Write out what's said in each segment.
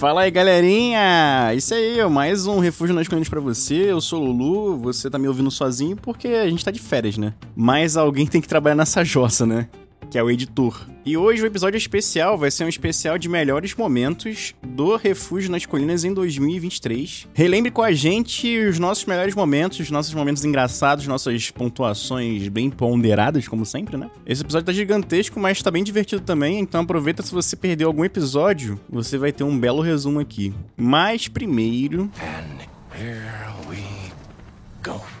Fala aí, galerinha! Isso aí, mais um Refúgio nas Colinas pra você. Eu sou o Lulu, você tá me ouvindo sozinho porque a gente tá de férias, né? Mas alguém tem que trabalhar nessa jossa, né? Que é o editor. E hoje o episódio especial vai ser um especial de melhores momentos do Refúgio nas Colinas em 2023. Relembre com a gente os nossos melhores momentos, os nossos momentos engraçados, nossas pontuações bem ponderadas, como sempre, né? Esse episódio tá gigantesco, mas tá bem divertido também, então aproveita se você perdeu algum episódio, você vai ter um belo resumo aqui. Mas primeiro. And here we go.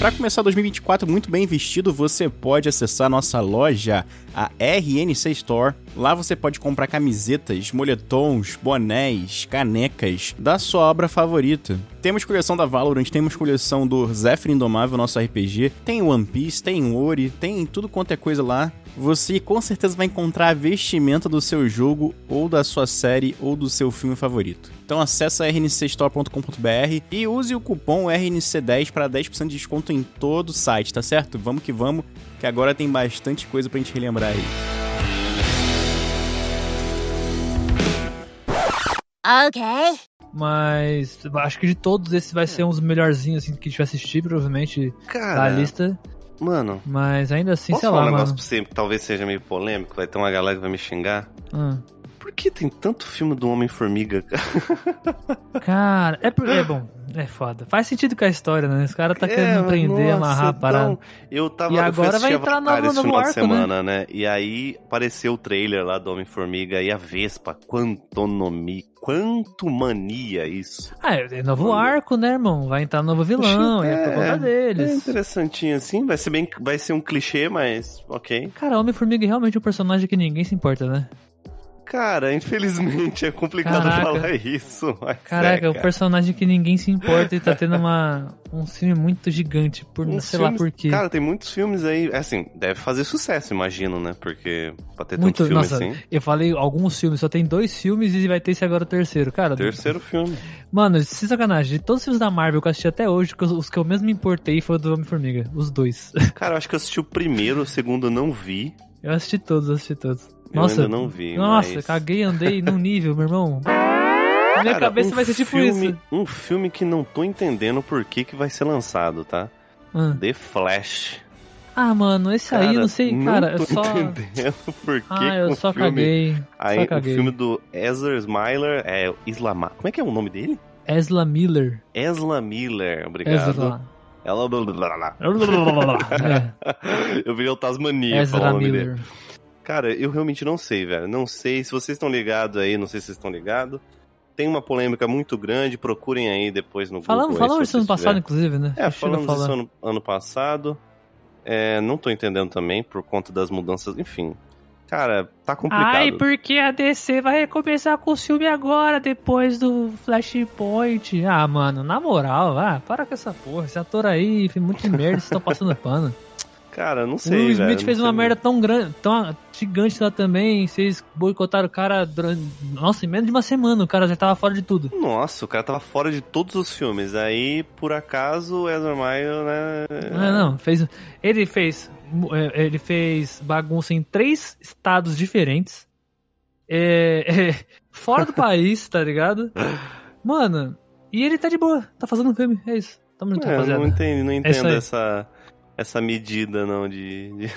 Para começar 2024 muito bem vestido, você pode acessar nossa loja, a RNC Store. Lá você pode comprar camisetas, moletons, bonés, canecas da sua obra favorita. Temos coleção da Valorant, temos coleção do Zephyr Indomável, nosso RPG, tem One Piece, tem Ori, tem tudo quanto é coisa lá você com certeza vai encontrar a vestimenta do seu jogo, ou da sua série, ou do seu filme favorito. Então acessa rncstore.com.br e use o cupom RNC10 para 10% de desconto em todo o site, tá certo? Vamos que vamos, que agora tem bastante coisa pra gente relembrar aí. Ok. Mas acho que de todos esses vai ser um dos melhorzinhos assim, que a gente vai assistir, provavelmente, Cara, da lista. Mano. Mas ainda assim, sei lá. um negócio mano. pra você que talvez seja meio polêmico, vai ter uma galera que vai me xingar. Hum. Por que tem tanto filme do Homem-Formiga, cara? Cara, é porque. É bom, é foda. Faz sentido com a história, né? Esse cara tá é, querendo prender, nossa, amarrar a parada. Então, eu tava e agora vai entrar no, no, no arco, de semana, né? né? E aí apareceu o trailer lá do Homem-Formiga e a Vespa, Quantonomia. Quanto mania isso. Ah, é, é novo arco, né, irmão? Vai entrar novo vilão, é, é por conta deles. É interessantinho assim, vai ser bem, vai ser um clichê, mas ok. Cara, Homem-Formiga é realmente um personagem que ninguém se importa, né? Cara, infelizmente é complicado Caraca. falar isso. Caraca, é, o personagem que ninguém se importa e tá tendo uma, um filme muito gigante, por um sei filmes, lá por quê. Cara, tem muitos filmes aí, é assim, deve fazer sucesso, imagino, né? Porque pra ter muito, tanto filme nossa, assim. Eu falei alguns filmes, só tem dois filmes e vai ter esse agora o terceiro, cara. Terceiro filme. Mano, sem sacanagem, de todos os filmes da Marvel que eu assisti até hoje, os que eu mesmo me importei foi o do Homem-Formiga, os dois. Cara, eu acho que eu assisti o primeiro, o segundo eu não vi. Eu assisti todos, assisti todos. Nossa, eu ainda não vi. Nossa, mas... caguei, andei num nível, meu irmão. Na minha Cara, cabeça um vai ser tipo filme, isso. Um filme que não tô entendendo por que, que vai ser lançado, tá? Ah. The Flash. Ah, mano, esse cara, aí não sei, cara. Não tô eu só... entendendo por que. Ah, eu só filme... caguei. Aí, só caguei. o filme do Ezra Smiler é Islamar. Como é que é o nome dele? Ezra Miller. Ezra Miller, obrigado. Ezra. Ela. é. Eu virei o Tasmania Ezra falando o nome dele. Cara, eu realmente não sei, velho. Não sei. Se vocês estão ligados aí, não sei se vocês estão ligados. Tem uma polêmica muito grande, procurem aí depois no falamos, Google. Falamos isso ano passado, inclusive, né? É, falamos isso ano, ano passado. É, não tô entendendo também, por conta das mudanças, enfim. Cara, tá complicado. Ai, porque a DC vai começar com o filme agora, depois do Flashpoint. Ah, mano, na moral, ah, para com essa porra. Esse ator aí fez muito merda, vocês estão passando pano. Cara, não sei. O Will Smith velho, fez uma merda tão grande, tão gigante lá também. Vocês boicotaram o cara durante. Nossa, em menos de uma semana o cara já tava fora de tudo. Nossa, o cara tava fora de todos os filmes. Aí, por acaso, o Ezra Miller, né? Não, não, fez. Ele fez. Ele fez bagunça em três estados diferentes. É, é, fora do país, tá ligado? Mano, e ele tá de boa, tá fazendo um filme, é isso. Tamo junto, É, rapaziada. não entendo, não entendo aí. essa, essa medida, não, de... de...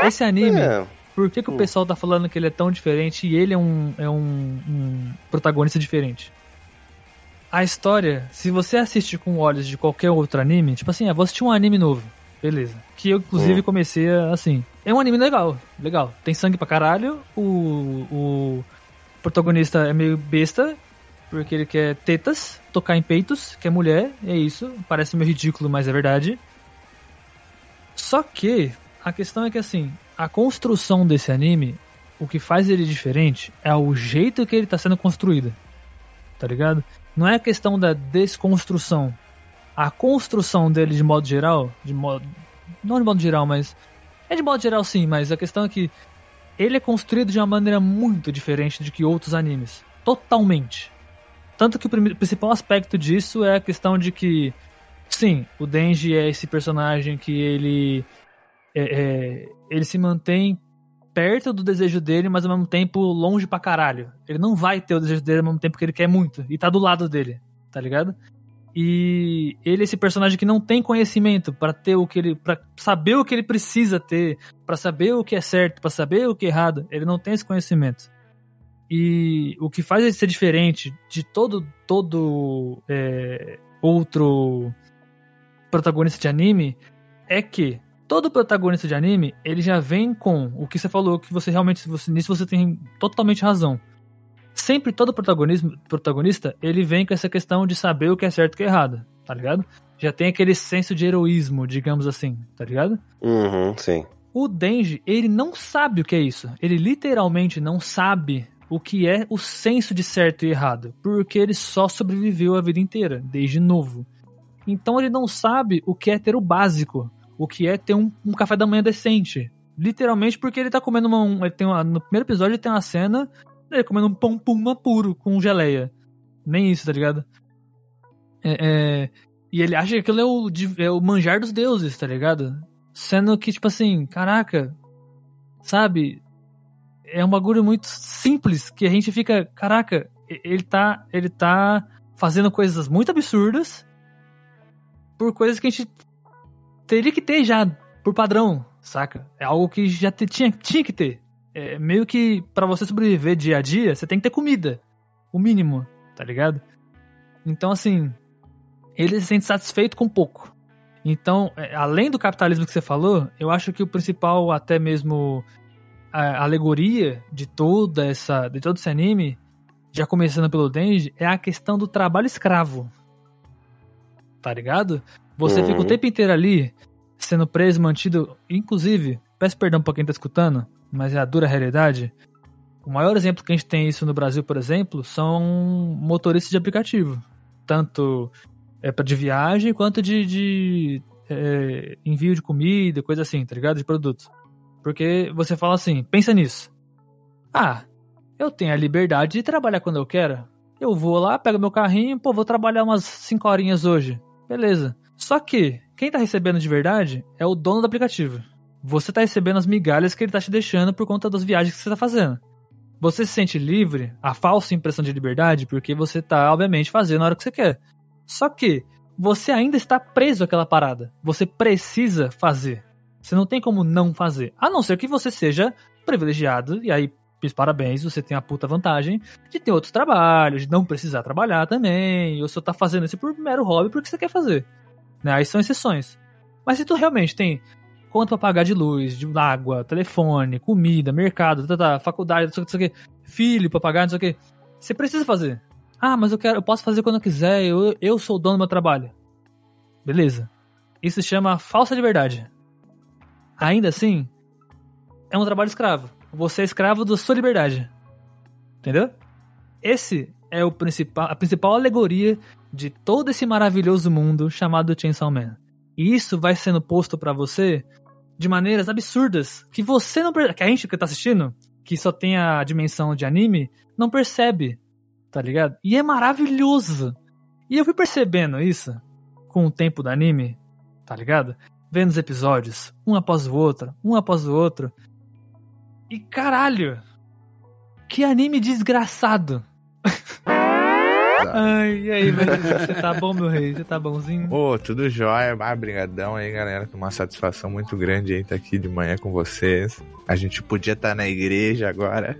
Esse anime, É, por que, que o Hum. pessoal tá falando que ele é tão diferente e ele é um, é um, um protagonista diferente? A história, se você assiste com olhos de qualquer outro anime, tipo assim, ah, vou assistir um anime novo, beleza. Que eu, inclusive, Hum. comecei assim. É um anime legal, legal. Tem sangue pra caralho, o, o protagonista é meio besta, porque ele quer tetas, tocar em peitos, quer mulher, é isso. Parece meio ridículo, mas é verdade. Só que a questão é que assim, a construção desse anime, o que faz ele diferente é o jeito que ele tá sendo construído. Tá ligado? Não é a questão da desconstrução. A construção dele de modo geral, de modo não de modo geral, mas é de modo geral sim, mas a questão é que ele é construído de uma maneira muito diferente de que outros animes. Totalmente. Tanto que o principal aspecto disso é a questão de que, sim, o Denji é esse personagem que ele é, é, ele se mantém perto do desejo dele, mas ao mesmo tempo longe pra caralho. Ele não vai ter o desejo dele ao mesmo tempo que ele quer muito. E tá do lado dele, tá ligado? E ele é esse personagem que não tem conhecimento para ter o que ele. para saber o que ele precisa ter, para saber o que é certo, para saber o que é errado. Ele não tem esse conhecimento. E o que faz ele ser diferente de todo todo é, outro protagonista de anime é que todo protagonista de anime, ele já vem com o que você falou, que você realmente, você, nisso você tem totalmente razão. Sempre todo protagonismo, protagonista, ele vem com essa questão de saber o que é certo e o que é errado, tá ligado? Já tem aquele senso de heroísmo, digamos assim, tá ligado? Uhum, sim. O Denji, ele não sabe o que é isso. Ele literalmente não sabe o que é o senso de certo e errado, porque ele só sobreviveu a vida inteira, desde novo. Então ele não sabe o que é ter o básico, o que é ter um, um café da manhã decente. Literalmente porque ele tá comendo uma. Um, ele tem uma, no primeiro episódio ele tem uma cena ele comendo um pão puma puro com geleia. Nem isso, tá ligado? É, é, e ele acha que aquilo é o, é o manjar dos deuses, tá ligado? Sendo que, tipo assim, caraca, sabe? É um bagulho muito simples que a gente fica, caraca, ele tá, ele tá fazendo coisas muito absurdas por coisas que a gente teria que ter já por padrão, saca? É algo que já te, tinha, tinha que ter. É meio que para você sobreviver dia a dia, você tem que ter comida. O mínimo, tá ligado? Então, assim, ele se sente satisfeito com pouco. Então, é, além do capitalismo que você falou, eu acho que o principal, até mesmo a alegoria de toda essa, de todo esse anime, já começando pelo Denji, é a questão do trabalho escravo. Tá ligado? Você uhum. fica o tempo inteiro ali, sendo preso, mantido. Inclusive, peço perdão pra quem tá escutando, mas é a dura realidade. O maior exemplo que a gente tem isso no Brasil, por exemplo, são motoristas de aplicativo. Tanto é de viagem quanto de, de é, envio de comida, coisa assim, tá ligado? De produtos. Porque você fala assim, pensa nisso. Ah, eu tenho a liberdade de trabalhar quando eu quero. Eu vou lá, pego meu carrinho, pô, vou trabalhar umas 5 horinhas hoje. Beleza. Só que, quem tá recebendo de verdade é o dono do aplicativo. Você tá recebendo as migalhas que ele tá te deixando por conta das viagens que você tá fazendo. Você se sente livre, a falsa impressão de liberdade, porque você tá, obviamente, fazendo a hora que você quer. Só que, você ainda está preso àquela parada. Você precisa fazer. Você não tem como não fazer. A não ser que você seja privilegiado, e aí, parabéns, você tem a puta vantagem de ter outros trabalhos, de não precisar trabalhar também, ou você tá fazendo isso por mero hobby porque você quer fazer. Né? Aí são exceções. Mas se tu realmente tem conta pra pagar de luz, de água, telefone, comida, mercado, tá, tá, faculdade, não sei, não sei o que, filho pra pagar, não sei o que, você precisa fazer. Ah, mas eu quero, eu posso fazer quando eu quiser, eu, eu sou o dono do meu trabalho. Beleza. Isso se chama falsa liberdade. Ainda assim, é um trabalho escravo. Você é escravo da sua liberdade. Entendeu? Esse é o principal, a principal alegoria de todo esse maravilhoso mundo chamado Chainsaw Man. E isso vai sendo posto para você de maneiras absurdas que você não que a gente que tá assistindo, que só tem a dimensão de anime, não percebe, tá ligado? E é maravilhoso. E eu fui percebendo isso com o tempo do anime, tá ligado? Vendo os episódios, um após o outro, um após o outro. E caralho, que anime desgraçado. Ai, e aí, você tá bom, meu rei? Você tá bonzinho? Ô, oh, tudo jóia. Ah, brigadão aí, galera. Uma satisfação muito grande aí estar tá aqui de manhã com vocês. A gente podia estar tá na igreja agora.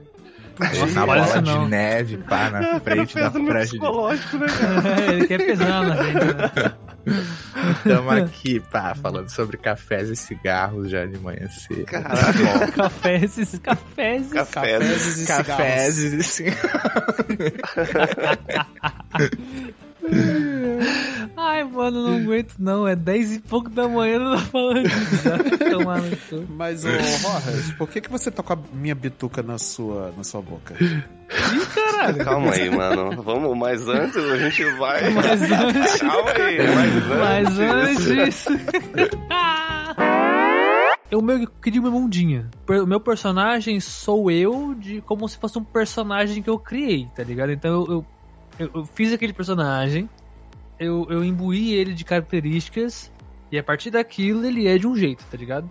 Nossa, na bola de neve, pá, na frente da frente. De... Né, é, ele quer pesar na gente, né? Estamos aqui, pá, falando sobre cafés e cigarros já de manhã cedo. Caraca, cafés e cafés e cafés e cafés e cigarros. Ai, mano, não aguento não. É 10 e pouco da manhã não tá falando disso. Mas, ô, Rojas, por que, que você tá com a minha bituca na sua, na sua boca? Ih, caralho. Calma aí, mano. Vamos, mas antes a gente vai. Mas antes. Calma aí, mas antes. Mas antes. eu meio que queria uma mundinha. O meu personagem sou eu de como se fosse um personagem que eu criei, tá ligado? Então eu, eu eu, eu fiz aquele personagem, eu, eu imbuí ele de características, e a partir daquilo ele é de um jeito, tá ligado?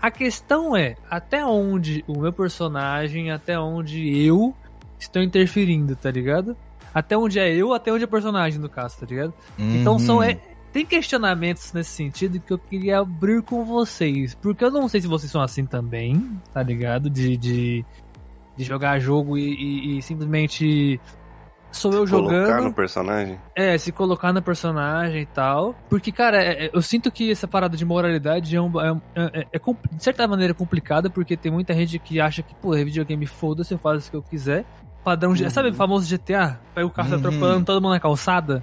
A questão é, até onde o meu personagem, até onde eu estou interferindo, tá ligado? Até onde é eu, até onde é o personagem, no caso, tá ligado? Uhum. Então são. Uhum. É, tem questionamentos nesse sentido que eu queria abrir com vocês. Porque eu não sei se vocês são assim também, tá ligado? De, de, de jogar jogo e, e, e simplesmente sou eu jogando. Colocar no personagem? É, se colocar no personagem e tal. Porque, cara, é, é eu sinto que essa parada de moralidade é, um, é, é, é, de certa maneira complicada, porque tem muita gente que acha que, pô, é videogame foda-se, eu faço o que eu quiser. Padrão, uhum. sabe o famoso GTA? Pega o carro uhum. atropelando todo mundo na calçada.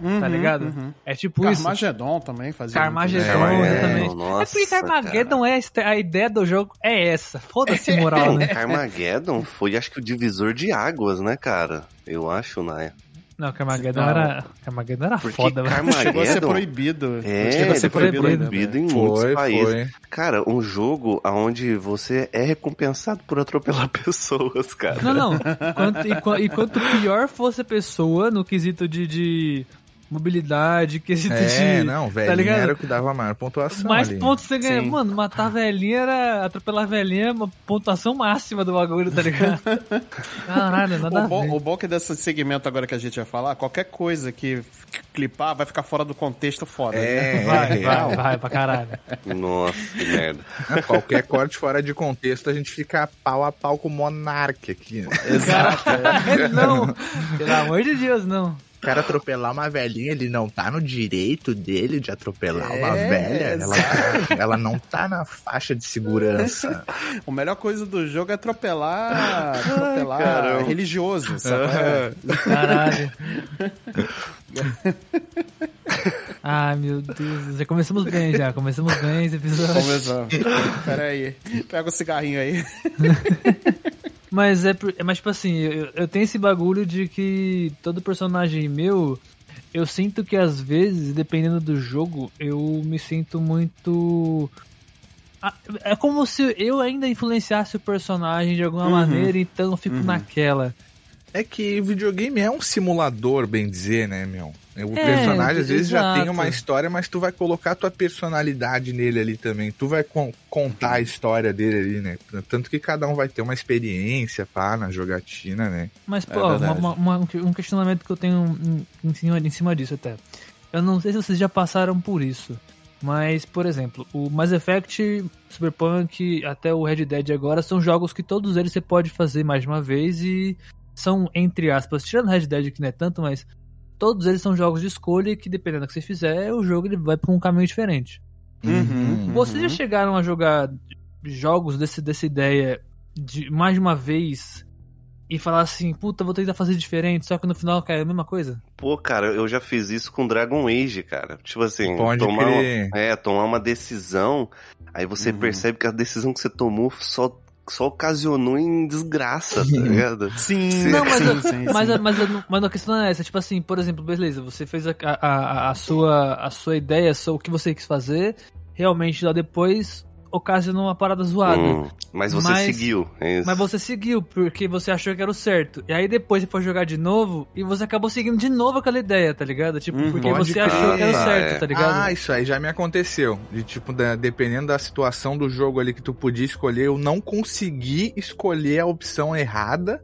Uhum, tá ligado? Uhum. É tipo Carmageddon isso. também fazia. Carmageddon é, também. Nossa, é porque Carmageddon é a ideia do jogo é essa. Foda-se moral, né? Carmageddon foi acho que o divisor de águas, né, cara? Eu acho, né? Não, Carmageddon não. era. Carmageddon era Porque foda, Carmageddon chegou a ser proibido. É, chegou a ser proibido, proibido em foi, muitos países. Foi. Cara, um jogo onde você é recompensado por atropelar pessoas, cara. Não, não. Quanto, e, e, quanto pior fosse a pessoa no quesito de, de mobilidade, quesito é, de. não, velho. Tá ligado? era o que dava maior pontuação. Mais ali. pontos você ganha. Sim. Mano, matar a velhinha era. Atropelar a velhinha é uma pontuação máxima do bagulho, tá ligado? Caralho, nada o bom, O bom é que desse segmento agora que a gente vai falar, qualquer coisa que clipar vai ficar fora do contexto foda. É, né? vai, vai, vai pra caralho. Nossa, que merda. Qualquer corte fora de contexto, a gente fica pau a pau com o Monark aqui. Né? Exato. não, pelo amor de Deus, não cara atropelar uma velhinha, ele não tá no direito dele de atropelar é, uma velha. Ela, tá, ela, não tá na faixa de segurança. a melhor coisa do jogo é atropelar, atropelar Ai, religioso, sabe? Caralho. Ai, meu Deus. Já começamos bem, já. Começamos bem esse episódio. Começamos. Pera aí. Pega o cigarrinho aí. Mas é, é mas tipo assim, eu, eu tenho esse bagulho de que todo personagem meu, eu sinto que às vezes, dependendo do jogo, eu me sinto muito é como se eu ainda influenciasse o personagem de alguma uhum. maneira, então eu fico uhum. naquela. É que videogame é um simulador, bem dizer, né, meu? O é, personagem às vezes exato. já tem uma história, mas tu vai colocar tua personalidade nele ali também. Tu vai con contar a história dele ali, né? Tanto que cada um vai ter uma experiência, pá, na jogatina, né? Mas, é pô, é uma, uma, um questionamento que eu tenho em cima, em cima disso até. Eu não sei se vocês já passaram por isso. Mas, por exemplo, o Mass Effect, Cyberpunk, até o Red Dead agora são jogos que todos eles você pode fazer mais de uma vez e são, entre aspas, tirando Red Dead que não é tanto, mas todos eles são jogos de escolha que dependendo do que você fizer, o jogo ele vai para um caminho diferente. Uhum, Vocês já chegaram a jogar jogos desse, dessa ideia de mais de uma vez e falar assim, puta, vou tentar fazer diferente, só que no final cai a mesma coisa? Pô, cara, eu já fiz isso com Dragon Age, cara. Tipo assim, Pode tomar, uma, é, tomar uma decisão, aí você uhum. percebe que a decisão que você tomou só só ocasionou em desgraça, tá ligado? Sim, não, mas, sim, sim, mas, sim. Mas, mas, mas, a questão é essa, tipo assim, por exemplo, beleza, você fez a, a, a, sua, a sua ideia, o que você quis fazer, realmente lá depois ocasionou uma parada zoada. Hum, mas você mas, seguiu. É mas você seguiu, porque você achou que era o certo. E aí depois você foi jogar de novo e você acabou seguindo de novo aquela ideia, tá ligado? Tipo, hum, porque você achou que era o certo, é. tá ligado? Ah, isso aí já me aconteceu. De tipo, da, dependendo da situação do jogo ali que tu podia escolher, eu não consegui escolher a opção errada.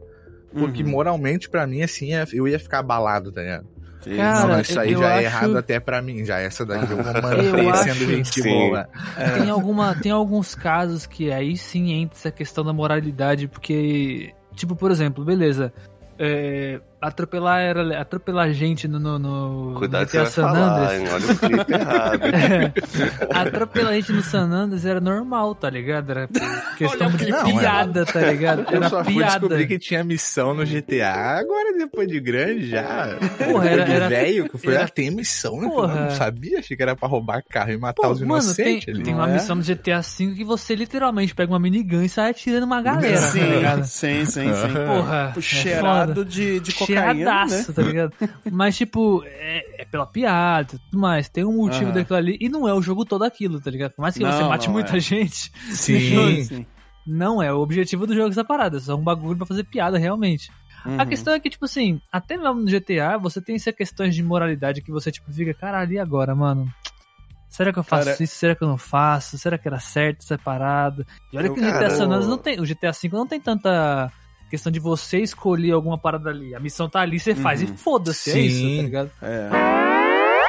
Porque uhum. moralmente, para mim, assim, eu ia ficar abalado, tá ligado? Cara, não, isso aí já é errado até pra mim, já essa daqui eu vou manter sendo gente boa. É. Tem, alguma, tem alguns casos que aí sim entra essa questão da moralidade, porque, tipo, por exemplo, beleza, é, atropelar era atropelar gente no, no, no Cuidado GTA San Andreas. Olha o clipe errado. é, atropelar gente no San Andreas era normal, tá ligado? Era questão de não, piada, era... tá ligado? Era eu só piada. fui descobrir que tinha missão no GTA, agora depois de grande já. Porra, era, era velho que foi, era... tem missão, né? Porra. Eu não sabia, achei que era pra roubar carro e matar Pô, os inocentes tem, ali. Tem uma é? missão no GTA V que você literalmente pega uma minigun e sai atirando uma galera, sim, tá ligado? Sim, sim, sim. Porra, é cheirado de, de cocaína, né? tá ligado? Mas, tipo, é, é, pela piada e tudo mais. Tem um motivo uhum. daquilo ali. E não é o jogo todo aquilo, tá ligado? Por mais que não, você mate muita é. gente. Sim. sim. Não é o objetivo do jogo essa parada. É só um bagulho pra fazer piada, realmente. Uhum. A questão é que, tipo assim, até mesmo no GTA, você tem essas questões de moralidade que você, tipo, fica, caralho, e agora, mano? Será que eu faço cara... isso? Será que eu não faço? Será que era certo, separado? E olha que o GTA San Andreas não tem. O GTA V não tem tanta questão de você escolher alguma parada ali. A missão tá ali, você uhum. faz e foda-se, é isso, tá ligado? É.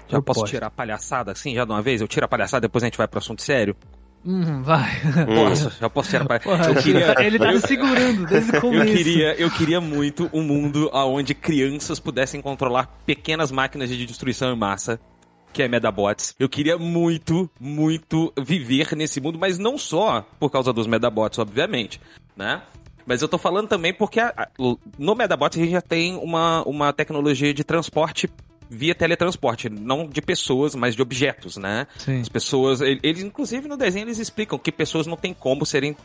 Já posso pode. tirar a palhaçada assim, já de uma vez? Eu tiro a palhaçada, depois a gente vai pro assunto sério? Hum, vai. Posso, já posso tirar a palhaçada. Eu queria... Ele tá me segurando desde o começo. Eu queria, eu queria muito um mundo onde crianças pudessem controlar pequenas máquinas de destruição em massa que é Medabots. Eu queria muito, muito viver nesse mundo, mas não só por causa dos Medabots, obviamente, né? Mas eu tô falando também porque a, a, no Medabots a gente já tem uma, uma tecnologia de transporte via teletransporte, não de pessoas, mas de objetos, né? Sim. As pessoas, eles inclusive no desenho eles explicam que pessoas não têm como serem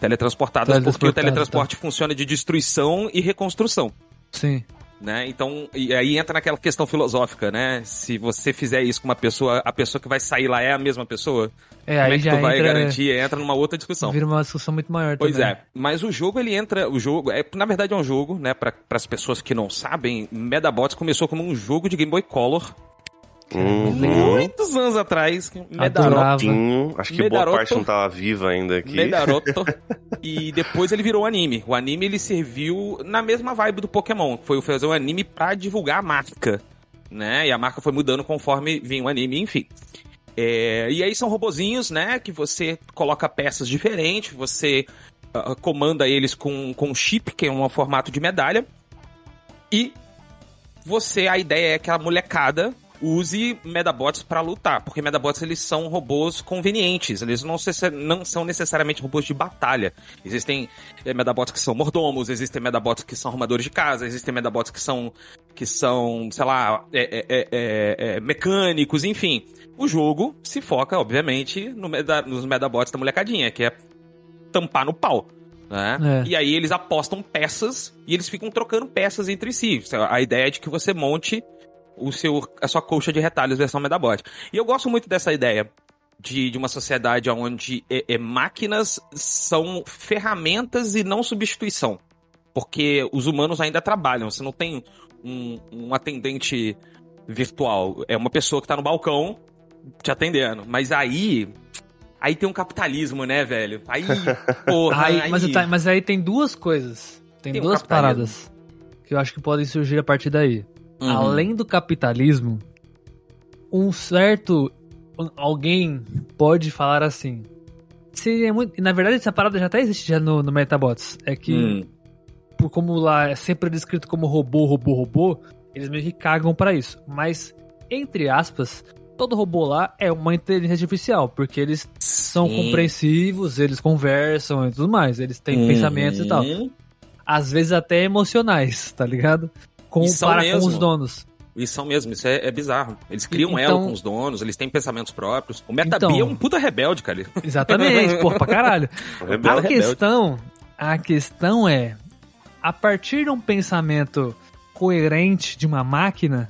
teletransportadas porque o teletransporte tá. funciona de destruição e reconstrução. Sim né? Então, e aí entra naquela questão filosófica, né? Se você fizer isso com uma pessoa, a pessoa que vai sair lá é a mesma pessoa? É, Como aí é que já tu vai entra, garantir? Entra numa outra discussão. Vira uma discussão muito maior Pois também. é. Mas o jogo, ele entra... O jogo, é, na verdade, é um jogo, né? Para as pessoas que não sabem, Medabots começou como um jogo de Game Boy Color Uhum. Muitos anos atrás, Medaroto. Acho que Medaroto, boa parte não tava viva ainda aqui. Medaroto. e depois ele virou anime. O anime ele serviu na mesma vibe do Pokémon. Foi fazer um anime pra divulgar a marca. Né? E a marca foi mudando conforme vinha o anime, enfim. É, e aí são robozinhos, né? Que você coloca peças diferentes, você uh, comanda eles com, com chip, que é um formato de medalha. E você, a ideia é que a molecada use Medabots para lutar, porque Medabots eles são robôs convenientes, eles não, não são necessariamente robôs de batalha. Existem é, Medabots que são mordomos, existem Medabots que são arrumadores de casa, existem Medabots que são, que são sei lá, é, é, mecânicos, enfim. O jogo se foca, obviamente, no meda, nos Medabots da molecadinha, que é tampar no pau. Né? É. E aí eles apostam peças e eles ficam trocando peças entre si. A ideia é de que você monte o seu, a sua colcha de retalhos versão Medabot. E eu gosto muito dessa ideia de, de uma sociedade onde é, é, máquinas são ferramentas e não substituição. Porque os humanos ainda trabalham. Você não tem um, um atendente virtual. É uma pessoa que está no balcão te atendendo. Mas aí. Aí tem um capitalismo, né, velho? Aí, porra. aí, aí... Mas, tá, mas aí tem duas coisas. Tem, tem duas um paradas que eu acho que podem surgir a partir daí. Uhum. Além do capitalismo, um certo alguém pode falar assim. Seria muito, na verdade, essa parada já até existe já no, no Metabots. É que, hum. por como lá é sempre descrito como robô, robô, robô, eles meio que cagam para isso. Mas, entre aspas, todo robô lá é uma inteligência artificial, porque eles são Sim. compreensivos, eles conversam e tudo mais, eles têm uhum. pensamentos e tal. Às vezes até emocionais, tá ligado? Com, para mesmo. com os donos. Isso são mesmo, isso é, é bizarro. Eles criam então, elo com os donos, eles têm pensamentos próprios. O Metabee então, é um puta rebelde, cara. Exatamente, pô, pra caralho. Rebelde, a questão, a questão é, a partir de um pensamento coerente de uma máquina,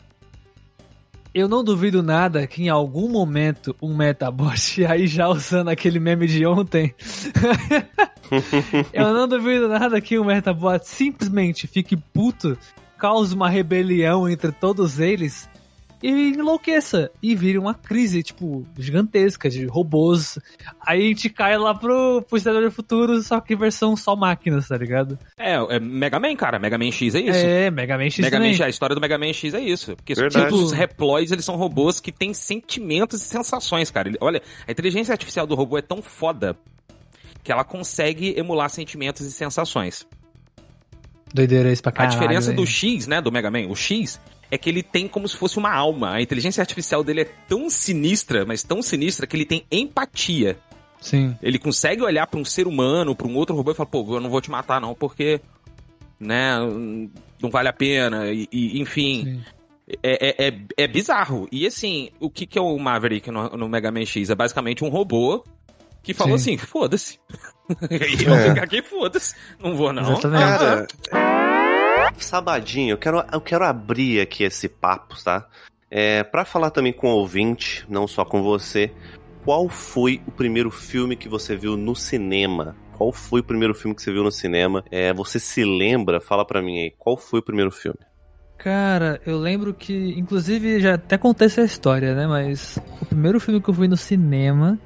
eu não duvido nada que em algum momento um Metabot, aí já usando aquele meme de ontem, eu não duvido nada que um Metabot simplesmente fique puto cause uma rebelião entre todos eles e enlouqueça e vire uma crise, tipo, gigantesca de robôs. Aí a gente cai lá pro, pro do Futuro, só que versão só máquinas, tá ligado? É, é Mega Man, cara. Mega Man X é isso. É, Mega Man X Mega Man, a história do Mega Man X é isso. Porque tipo, os reploids, eles são robôs que têm sentimentos e sensações, cara. Olha, a inteligência artificial do robô é tão foda que ela consegue emular sentimentos e sensações. Doideira isso pra caralho. A diferença do X, né, do Mega Man, o X, é que ele tem como se fosse uma alma. A inteligência artificial dele é tão sinistra, mas tão sinistra, que ele tem empatia. Sim. Ele consegue olhar para um ser humano, para um outro robô e falar, pô, eu não vou te matar não, porque, né, não vale a pena, e, e enfim... É, é, é, é, bizarro. E assim, o que, que é o Maverick no, no Mega Man X? É basicamente um robô que falou Sim. assim, foda-se. eu é. ficar aqui, foda-se. Não vou, não. Cara, sabadinho, eu quero, eu quero abrir aqui esse papo, tá? É, para falar também com o ouvinte, não só com você, qual foi o primeiro filme que você viu no cinema? Qual foi o primeiro filme que você viu no cinema? É, você se lembra? Fala para mim aí, qual foi o primeiro filme? Cara, eu lembro que, inclusive, já até contei essa história, né? Mas o primeiro filme que eu fui no cinema,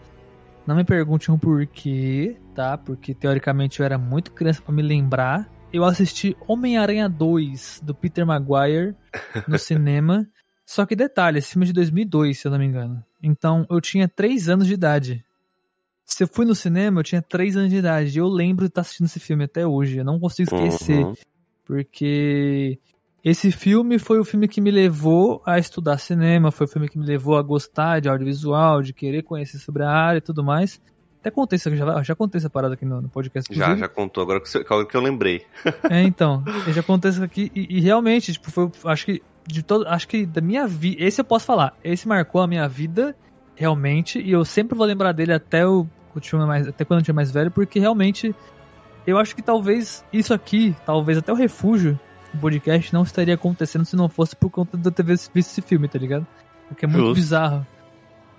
não me pergunte um porquê, tá? Porque teoricamente eu era muito criança para me lembrar. Eu assisti Homem-Aranha 2 do Peter Maguire no cinema. Só que detalhe, esse filme é de 2002, se eu não me engano. Então eu tinha 3 anos de idade. Se eu fui no cinema, eu tinha 3 anos de idade. E eu lembro de estar assistindo esse filme até hoje. Eu não consigo esquecer. Uhum. Porque esse filme foi o filme que me levou a estudar cinema, foi o filme que me levou a gostar de audiovisual, de querer conhecer sobre a área e tudo mais. Até contei isso, já, já contei essa parada aqui no, no podcast. Já, já contou, agora que, agora que eu lembrei. é, então, eu já contei isso aqui e, e, realmente, tipo, foi, acho que de todo, acho que da minha vida, esse eu posso falar, esse marcou a minha vida realmente e eu sempre vou lembrar dele até o, o mais, até quando eu tinha mais velho, porque realmente eu acho que talvez isso aqui, talvez até o refúgio o podcast não estaria acontecendo se não fosse por conta eu ter visto esse filme, tá ligado? Porque é muito Justo. bizarro.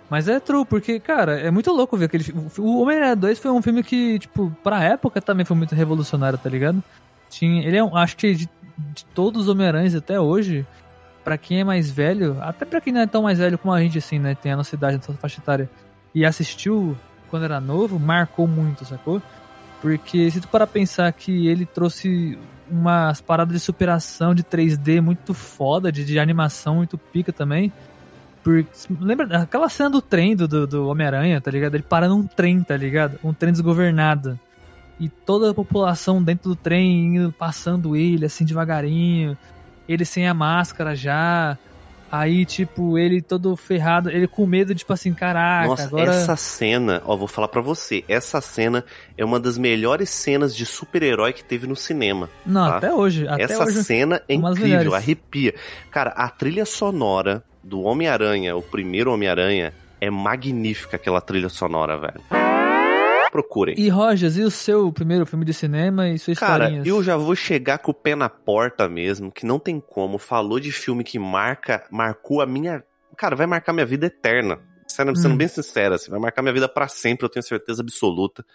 Mas é true, porque, cara, é muito louco ver aquele filme. O Homem-Aranha 2 foi um filme que, tipo, pra época também foi muito revolucionário, tá ligado? Tinha, ele é um, acho que de, de todos os Homem-Aranhas até hoje, para quem é mais velho, até para quem não é tão mais velho como a gente, assim, né? Tem a nossa idade, nossa faixa etária, e assistiu quando era novo, marcou muito, sacou? Porque se tu parar pensar que ele trouxe umas paradas de superação de 3D muito foda, de, de animação muito pica também. Por, lembra aquela cena do trem do, do Homem-Aranha, tá ligado? Ele para num trem, tá ligado? Um trem desgovernado. E toda a população dentro do trem indo, passando ele assim devagarinho. Ele sem a máscara já. Aí, tipo, ele todo ferrado, ele com medo, tipo assim, caraca, Nossa, agora... essa cena, ó, vou falar para você, essa cena é uma das melhores cenas de super-herói que teve no cinema. Não, tá? até hoje. Até essa hoje, cena é incrível, arrepia. Cara, a trilha sonora do Homem-Aranha, o primeiro Homem-Aranha, é magnífica aquela trilha sonora, velho procurem. E Rogers, e o seu primeiro filme de cinema e sua Cara, eu já vou chegar com o pé na porta mesmo, que não tem como. Falou de filme que marca, marcou a minha. Cara, vai marcar minha vida eterna. Sendo, sendo hum. bem sincera, assim, vai marcar minha vida para sempre, eu tenho certeza absoluta.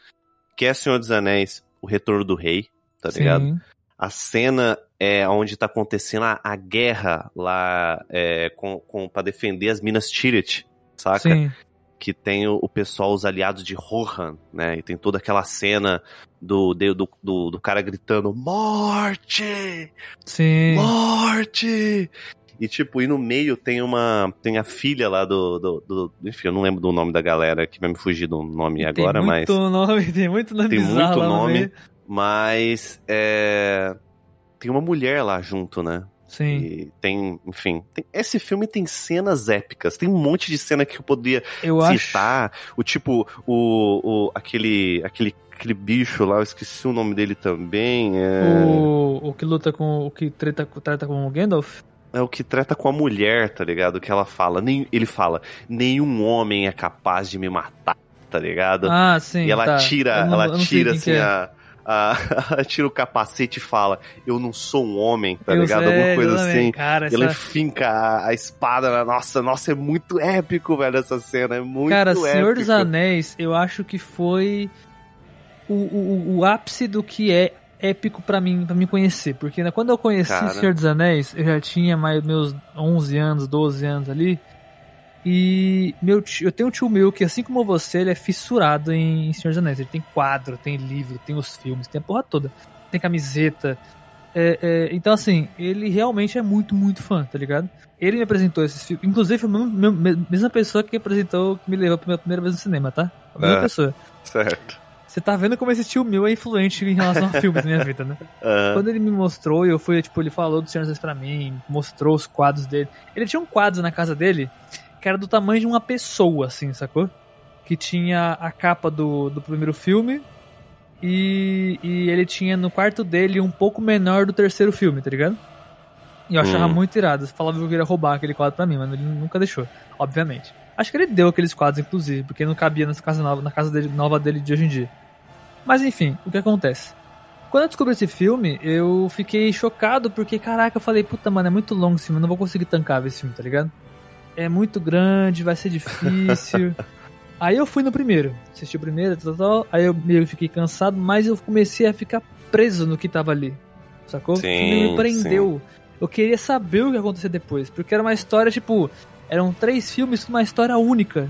Que é Senhor dos Anéis, O Retorno do Rei, tá Sim. ligado? A cena é onde tá acontecendo a, a guerra lá é, com, com, pra defender as Minas Tirith, saca? Sim que tem o, o, pessoal, os aliados de Rohan, né? E tem toda aquela cena do, do, do, do cara gritando: Morte! Sim. Morte! E, tipo, e no meio tem uma. Tem a filha lá do, do, do, Enfim, eu não lembro do nome da galera que vai me fugir do nome agora, mas. Tem muito nome, tem muito nome Tem muito nome, mas. É. Tem uma mulher lá junto, né? Sim. E tem, enfim, tem, esse filme tem cenas épicas. Tem um monte de cena que eu poderia eu citar. Acho... O tipo, o, o aquele, aquele, aquele bicho lá, eu esqueci o nome dele também. É... O, o que luta com. O que treta, trata com o Gandalf? É o que trata com a mulher, tá ligado? Que ela fala. Nem, ele fala: nenhum homem é capaz de me matar, tá ligado? Ah, sim. E ela tá. tira, não, ela tira assim é. a tira o capacete e fala: Eu não sou um homem, tá eu ligado? Sei, Alguma coisa assim. Cara, essa... Ele finca a, a, espada. Nossa, nossa, é muito épico, velho, essa cena. É muito Cara, épico. Senhor dos Anéis, eu acho que foi o, o, o ápice do que é épico para mim, para me conhecer, porque né, quando eu conheci Cara... Senhor dos Anéis, eu já tinha mais meus 11 anos, 12 anos ali. E meu tio, eu tenho um tio meu que, assim como você, ele é fissurado em Senhor dos Anéis. Ele tem quadro, tem livro, tem os filmes, tem a porra toda. Tem camiseta. É, é, então, assim, ele realmente é muito, muito fã, tá ligado? Ele me apresentou esses filmes. Inclusive, foi a mesma pessoa que apresentou, que me levou pela primeira vez no cinema, tá? A mesma é, pessoa. Certo. Você tá vendo como esse tio meu é influente em relação a filmes na minha vida, né? Uhum. Quando ele me mostrou, eu fui, tipo, ele falou do Senhor dos Anéis pra mim, mostrou os quadros dele. Ele tinha um quadro na casa dele que era do tamanho de uma pessoa, assim, sacou? Que tinha a capa do, do primeiro filme e, e ele tinha no quarto dele um pouco menor do terceiro filme, tá ligado? E eu achava hum. muito irado. Você falava que eu queria roubar aquele quadro pra mim, mas ele nunca deixou, obviamente. Acho que ele deu aqueles quadros, inclusive, porque não cabia nessa casa nova, na casa dele, nova dele de hoje em dia. Mas enfim, o que acontece? Quando eu descobri esse filme, eu fiquei chocado, porque, caraca, eu falei, puta, mano, é muito longo esse filme, eu não vou conseguir tancar esse filme, tá ligado? É muito grande, vai ser difícil. aí eu fui no primeiro, assisti o primeiro, tal, tal, aí eu meio fiquei cansado, mas eu comecei a ficar preso no que tava ali, sacou? Sim, me prendeu. Sim. eu queria saber o que ia acontecer depois. Porque era uma história, tipo, eram três filmes com uma história única.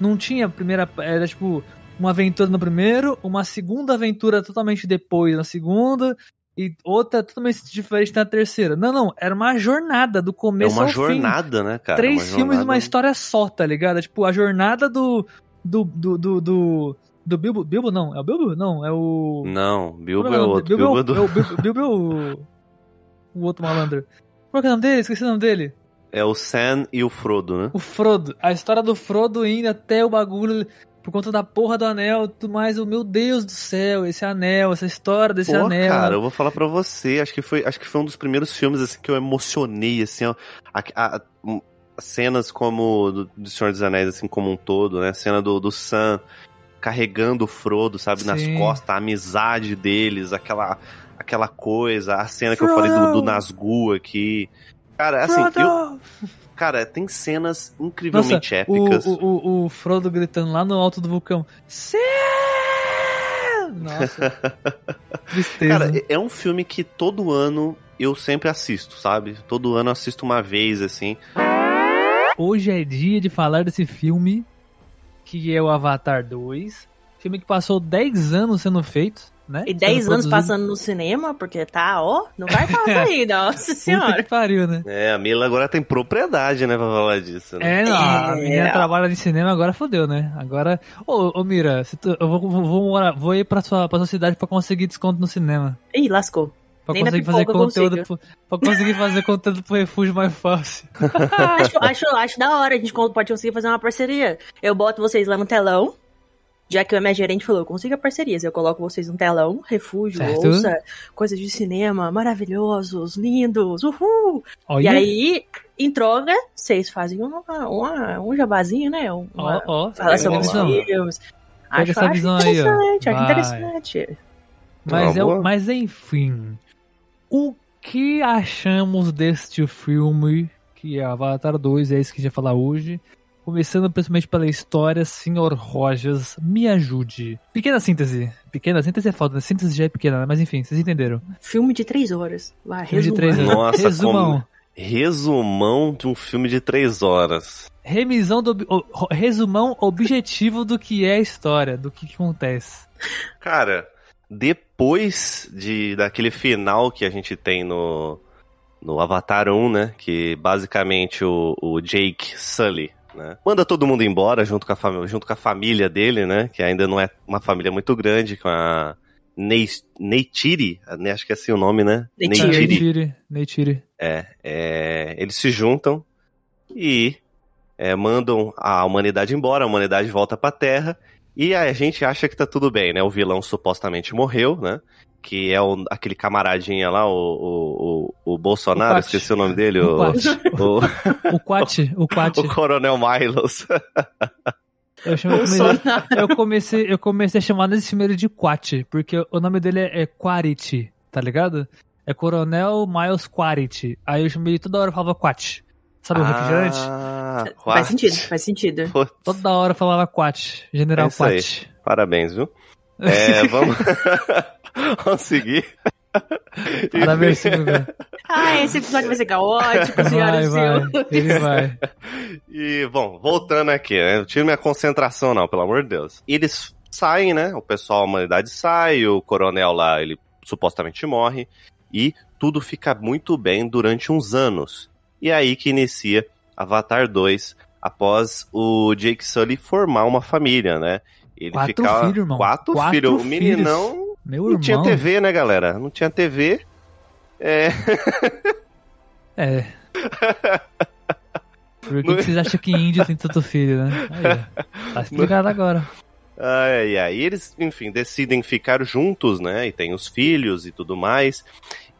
Não tinha primeira. Era tipo uma aventura no primeiro, uma segunda aventura totalmente depois na segunda, e outra totalmente diferente na terceira. Não, não, era uma jornada do começo ao fim. É uma jornada, fim. né, cara? Três uma filmes jornada... uma história só, tá ligado? Tipo, a jornada do. do. do. do, do, do Bilbo. Bilbo não, é o Bilbo? Não, é o. Não, Bilbo é, é o outro. Bilbo, Bilbo, é, do... é o Bilbo, Bilbo é o. o outro malandro. Qual é o nome dele? Esqueci o nome dele. É o Sam e o Frodo, né? O Frodo. A história do Frodo indo até o bagulho por conta da porra do anel, tudo mais, o meu Deus do céu, esse anel, essa história desse Pô, anel. Cara, eu vou falar para você, acho que foi, acho que foi um dos primeiros filmes assim que eu emocionei assim, ó, a, a, a, cenas como do, do, Senhor dos Anéis assim como um todo, né? A cena do, do Sam carregando o Frodo, sabe, Sim. nas costas, a amizade deles, aquela aquela coisa, a cena Frodo. que eu falei do, do Nazgûl aqui. Cara, assim, Frodo. eu. Cara, tem cenas incrivelmente Nossa, épicas. O, o, o, Frodo gritando lá no alto do vulcão. Sim! Nossa. Tristeza. Cara, é um filme que todo ano eu sempre assisto, sabe? Todo ano eu assisto uma vez, assim. Hoje é dia de falar desse filme, que é o Avatar 2. Filme que passou 10 anos sendo feito né? E 10 anos passando no cinema, porque tá, ó, não vai passar aí, nossa senhora. Puta que pariu, né? É, a Mila agora tem propriedade, né, pra falar disso. Né? É, não, é, a menina trabalha de cinema, agora fodeu, né? Agora, ô, ô Mira, tu, eu vou, vou, vou, morar, vou ir pra sua, pra sua cidade pra conseguir desconto no cinema. Ih, lascou. Pra Nem conseguir fazer conteúdo pro, pra conseguir fazer conteúdo pro refúgio mais fácil. acho, acho, acho da hora, a gente pode conseguir fazer uma parceria. Eu boto vocês lá no telão, já que a minha gerente falou, consiga parcerias, eu coloco vocês no telão, refúgio, certo. ouça, coisas de cinema maravilhosos, lindos, uhul! Olha. E aí, em troca, vocês fazem uma, uma, um jabazinho, né? Uma, oh, oh, fala sobre os filmes. Acho, essa acho visão interessante, aí, acho interessante. Mas, é, mas enfim, o que achamos deste filme, que é Avatar 2, é isso que a gente vai falar hoje. Começando principalmente pela história, Senhor Rogers, me ajude. Pequena síntese. Pequena síntese é foda, né? Síntese já é pequena, né? mas enfim, vocês entenderam. Filme de três horas. Vai, Filme resumão. de três horas. Nossa, Resumão. Como... Resumão de um filme de três horas. Remisão do. Resumão objetivo do que é a história, do que, que acontece. Cara, depois de daquele final que a gente tem no, no Avatar 1, né? Que basicamente o, o Jake Sully né? Manda todo mundo embora junto com, a família, junto com a família dele, né? Que ainda não é uma família muito grande, com a Neytiri, né? acho que é assim o nome, né? Neytiri. Neytiri. É, é, eles se juntam e é, mandam a humanidade embora, a humanidade volta pra Terra e a gente acha que tá tudo bem, né? O vilão supostamente morreu, né? que é o, aquele camaradinha lá, o, o, o, o Bolsonaro, o esqueci o nome dele. O, o, o, Quat, o Quat. O Coronel Milos. Eu, chamo, eu, comecei, eu comecei a chamar nesse filme de Quat, porque o nome dele é, é Quarit, tá ligado? É Coronel Miles Quarit. Aí eu chamei toda hora eu falava Quat. Sabe o refrigerante? Ah, faz sentido, faz sentido. Putz. Toda hora eu falava Quat, General é Quat. Aí. Parabéns, viu? É, vamos. Vamos seguir. Parabéns, Silvia. Ah, esse episódio vai ser caótico, senhoras e senhores. Ele vai. E, bom, voltando aqui, né? Eu tiro minha concentração, não, pelo amor de Deus. Eles saem, né? O pessoal, a humanidade sai, o coronel lá, ele supostamente morre. E tudo fica muito bem durante uns anos. E é aí que inicia Avatar 2, após o Jake Sully formar uma família, né? Ele quatro filhos, irmão. Quatro, quatro filhos. O meninão meu não irmão. tinha TV, né, galera? Não tinha TV. É. É. Por que, vocês acham que índio tem tanto filho, né? Aí, tá explicado agora. Ai. E eles, enfim, decidem ficar juntos, né? E tem os filhos e tudo mais.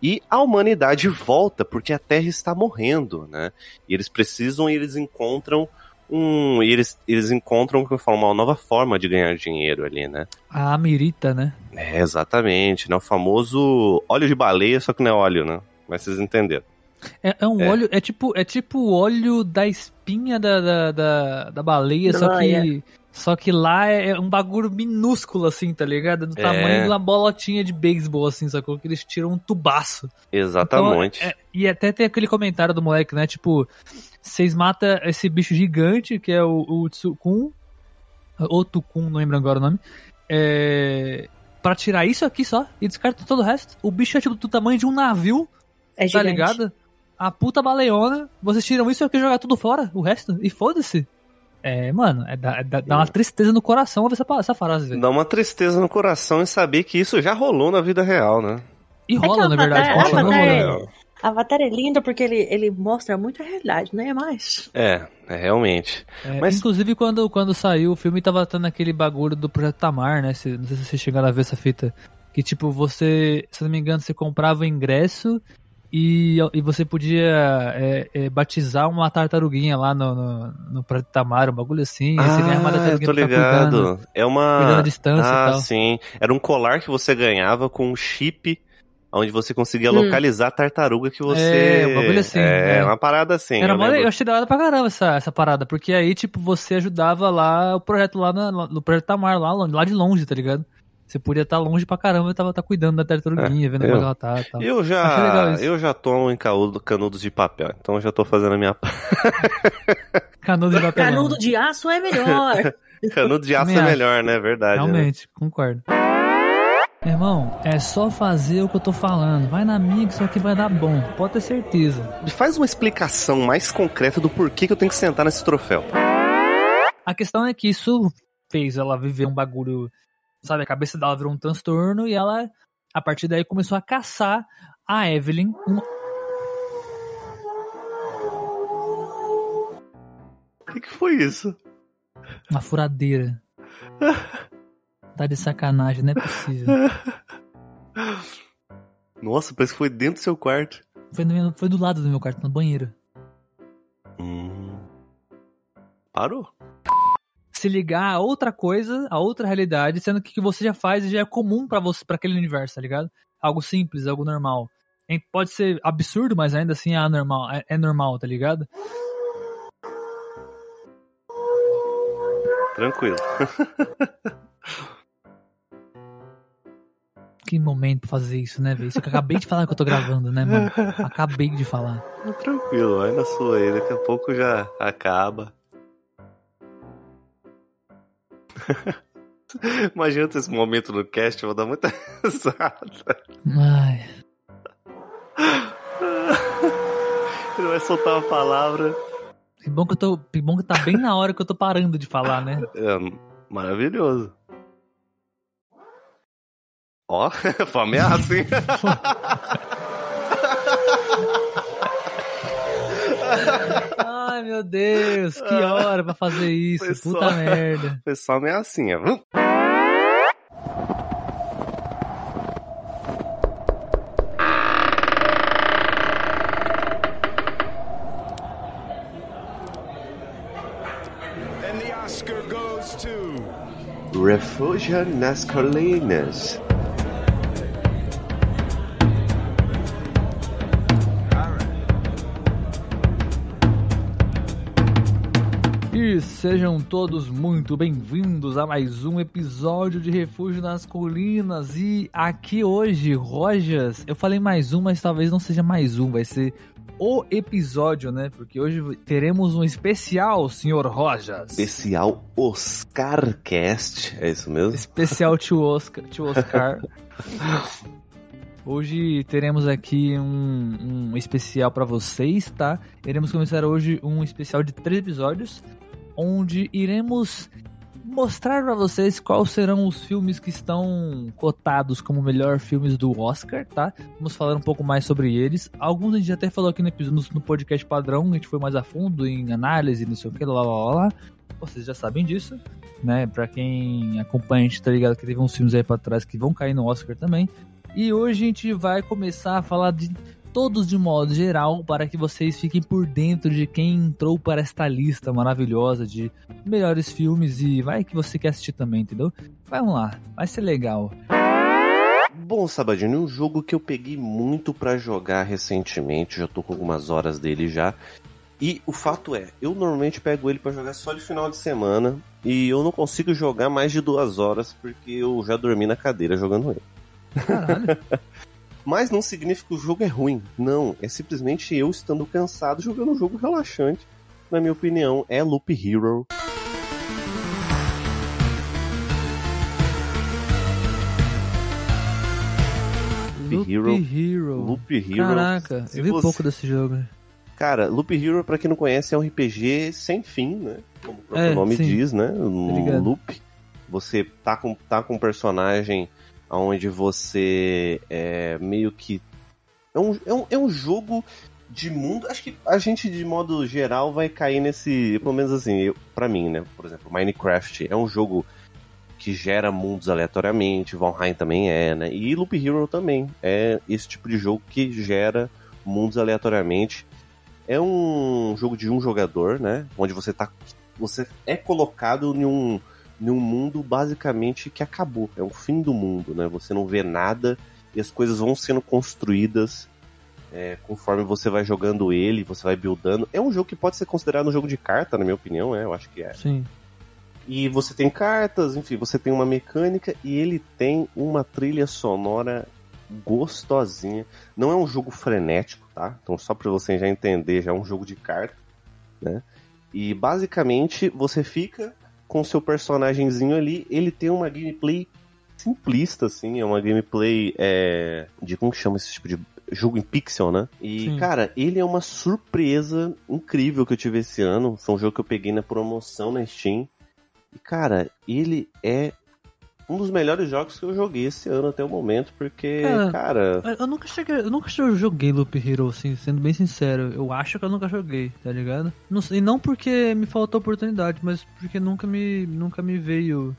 E a humanidade volta, porque a Terra está morrendo, né? E eles precisam e eles encontram um. E eles, eles encontram, como eu falo, uma nova forma de ganhar dinheiro ali, né? A Amirita, né? É, exatamente, né? O famoso óleo de baleia, só que não é óleo, né? Mas vocês entenderam. É, é um é. óleo, é tipo, é tipo o óleo da espinha da, da, da, da baleia, só que. Só que lá é, é um bagulho minúsculo, assim, tá ligado? Do é. tamanho de uma bolotinha de beisebol, assim, sacou? Que eles tiram um tubaço. Exatamente. Então, é, e até tem aquele comentário do moleque, né? Tipo, vocês matam esse bicho gigante, que é o, o Tsukun, ou Tukun, não lembro agora o nome. É, pra tirar isso aqui só e descarta todo o resto. O bicho é tipo do tamanho de um navio, é tá ligado? A puta baleona, vocês tiram isso aqui e jogam tudo fora, o resto, e foda-se. É, mano, é, dá, dá, dá, uma tristeza no coração ver essa, essa frase, velho. Dá uma tristeza no coração em saber que isso já rolou na vida real, né? E rola, é na verdade. Avatar, rola, Avatar, Avatar é lindo porque ele, ele mostra muito a realidade, não é mais? É, é realmente. É, Mas... Inclusive, quando, quando saiu o filme, tava tendo aquele bagulho do Projeto Tamar, né? Se, não sei se vocês chegaram a ver essa fita. Que, tipo, você, se não me engano, você comprava o ingresso e, e você podia é, é, batizar uma tartaruguinha lá no, no, no Prato Tamar, um bagulho assim. Ah, você ganha uma tartaruguinha eu tô ligado. Cuidando, é uma. Cuidando a distância ah, e tal. sim. Era um colar que você ganhava com um chip onde você conseguia hum. localizar a tartaruga que você. É, um bagulho assim. É, é. uma parada assim. Era eu, mó, eu achei da hora pra caramba essa, essa parada, porque aí, tipo, você ajudava lá o projeto lá na, no projeto Tamar, lá, lá de longe, tá ligado? Você podia estar longe pra caramba e tava tá cuidando da tartaruguinha, é, vendo como ela tá tal. Eu já, eu já tomo em canudos de papel, então já tô fazendo a minha. canudo de papel. Canudo de aço é melhor. canudo de aço é melhor, né? Verdade. Né? Realmente, né? concordo. Irmão, é só fazer o que eu tô falando. Vai na minha que isso aqui vai dar bom. Pode ter certeza. Faz uma explicação mais concreta do porquê que eu tenho que sentar nesse troféu. A questão é que isso fez ela viver um bagulho sabe? A cabeça dela virou um transtorno e ela, a partir daí, começou a caçar a Evelyn. Um... O que, que foi isso? Uma furadeira. tá de sacanagem, não é possível. Nossa, parece que foi dentro do seu quarto. Foi, no, foi do lado do meu quarto, no banheiro. Hum. Parou se ligar a outra coisa, a outra realidade, sendo que o que você já faz já é comum para você, para aquele universo, tá ligado? Algo simples, algo normal. Pode ser absurdo, mas ainda assim é normal, é, é normal, tá ligado? Tranquilo. que momento pra fazer isso, né, velho? Isso que eu acabei de falar que eu tô gravando, né, mano? Acabei de falar. Tranquilo, vai na sua aí, daqui a pouco já acaba. Imagina esse momento no cast, eu vou dar muita risada. Ai. Ele vai soltar uma palavra. Que bom que, eu tô, que bom que tá bem na hora que eu tô parando de falar, né? É, maravilhoso. Ó, foi ameaça, hein? Meu Deus, que hora pra fazer isso, foi puta só, merda. Foi só ameaçinha, viu? Refúgio nas Colinas. Sejam todos muito bem-vindos a mais um episódio de Refúgio nas Colinas. E aqui hoje, Rojas, eu falei mais um, mas talvez não seja mais um, vai ser o episódio, né? Porque hoje teremos um especial, senhor Rojas. Especial Oscarcast, é isso mesmo? Especial to Oscar. To Oscar. Hoje teremos aqui um, um especial para vocês, tá? Iremos começar hoje um especial de três episódios onde iremos mostrar para vocês quais serão os filmes que estão cotados como melhor filmes do Oscar, tá? Vamos falar um pouco mais sobre eles. Alguns a gente até falou aqui no, no podcast padrão, a gente foi mais a fundo em análise, não sei o que, lá, lá, lá. Vocês já sabem disso, né? Pra quem acompanha, a gente tá ligado que teve uns filmes aí pra trás que vão cair no Oscar também. E hoje a gente vai começar a falar de todos de modo geral, para que vocês fiquem por dentro de quem entrou para esta lista maravilhosa de melhores filmes e vai que você quer assistir também, entendeu? Vamos lá, vai ser legal. Bom, Sabadinho, um jogo que eu peguei muito para jogar recentemente, já tô com algumas horas dele já, E o fato é, eu normalmente pego ele para jogar só de final de semana e eu não consigo jogar mais de duas horas porque eu já dormi na cadeira jogando ele. Caralho. Mas não significa que o jogo é ruim. Não, é simplesmente eu estando cansado jogando um jogo relaxante. Na minha opinião, é Loop Hero. Loop Hero. Hero. Loop Hero. Caraca, eu vi você... pouco desse jogo. Cara, Loop Hero, pra quem não conhece, é um RPG sem fim, né? Como o próprio é, nome sim. diz, né? Um loop. Você tá com, tá com um personagem onde você é meio que. É um, é, um, é um jogo de mundo. Acho que a gente, de modo geral, vai cair nesse. Pelo menos assim, pra mim, né? Por exemplo, Minecraft é um jogo que gera mundos aleatoriamente, Valheim também é, né? E Loop Hero também é esse tipo de jogo que gera mundos aleatoriamente. É um jogo de um jogador, né? Onde você tá. Você é colocado em um, em um mundo basicamente que acabou. É o fim do mundo, né? Você não vê nada e as coisas vão sendo construídas é, conforme você vai jogando ele, você vai buildando. É um jogo que pode ser considerado um jogo de carta, na minha opinião, é, eu acho que é. Sim. E você tem cartas, enfim, você tem uma mecânica e ele tem uma trilha sonora gostosinha. Não é um jogo frenético, tá? Então só para você já entender, já é um jogo de carta, né? E basicamente você fica com seu personagemzinho ali, ele tem uma gameplay simplista, assim, é uma gameplay é, de como que chama esse tipo de jogo em pixel, né? E, Sim. cara, ele é uma surpresa incrível que eu tive esse ano. Foi um jogo que eu peguei na promoção na Steam. E, cara, ele é um dos melhores jogos que eu joguei esse ano até o momento, porque, cara. cara... Eu nunca cheguei. Eu nunca joguei Loop Hero, assim, sendo bem sincero. Eu acho que eu nunca joguei, tá ligado? Não, e não porque me faltou oportunidade, mas porque nunca me, nunca me veio.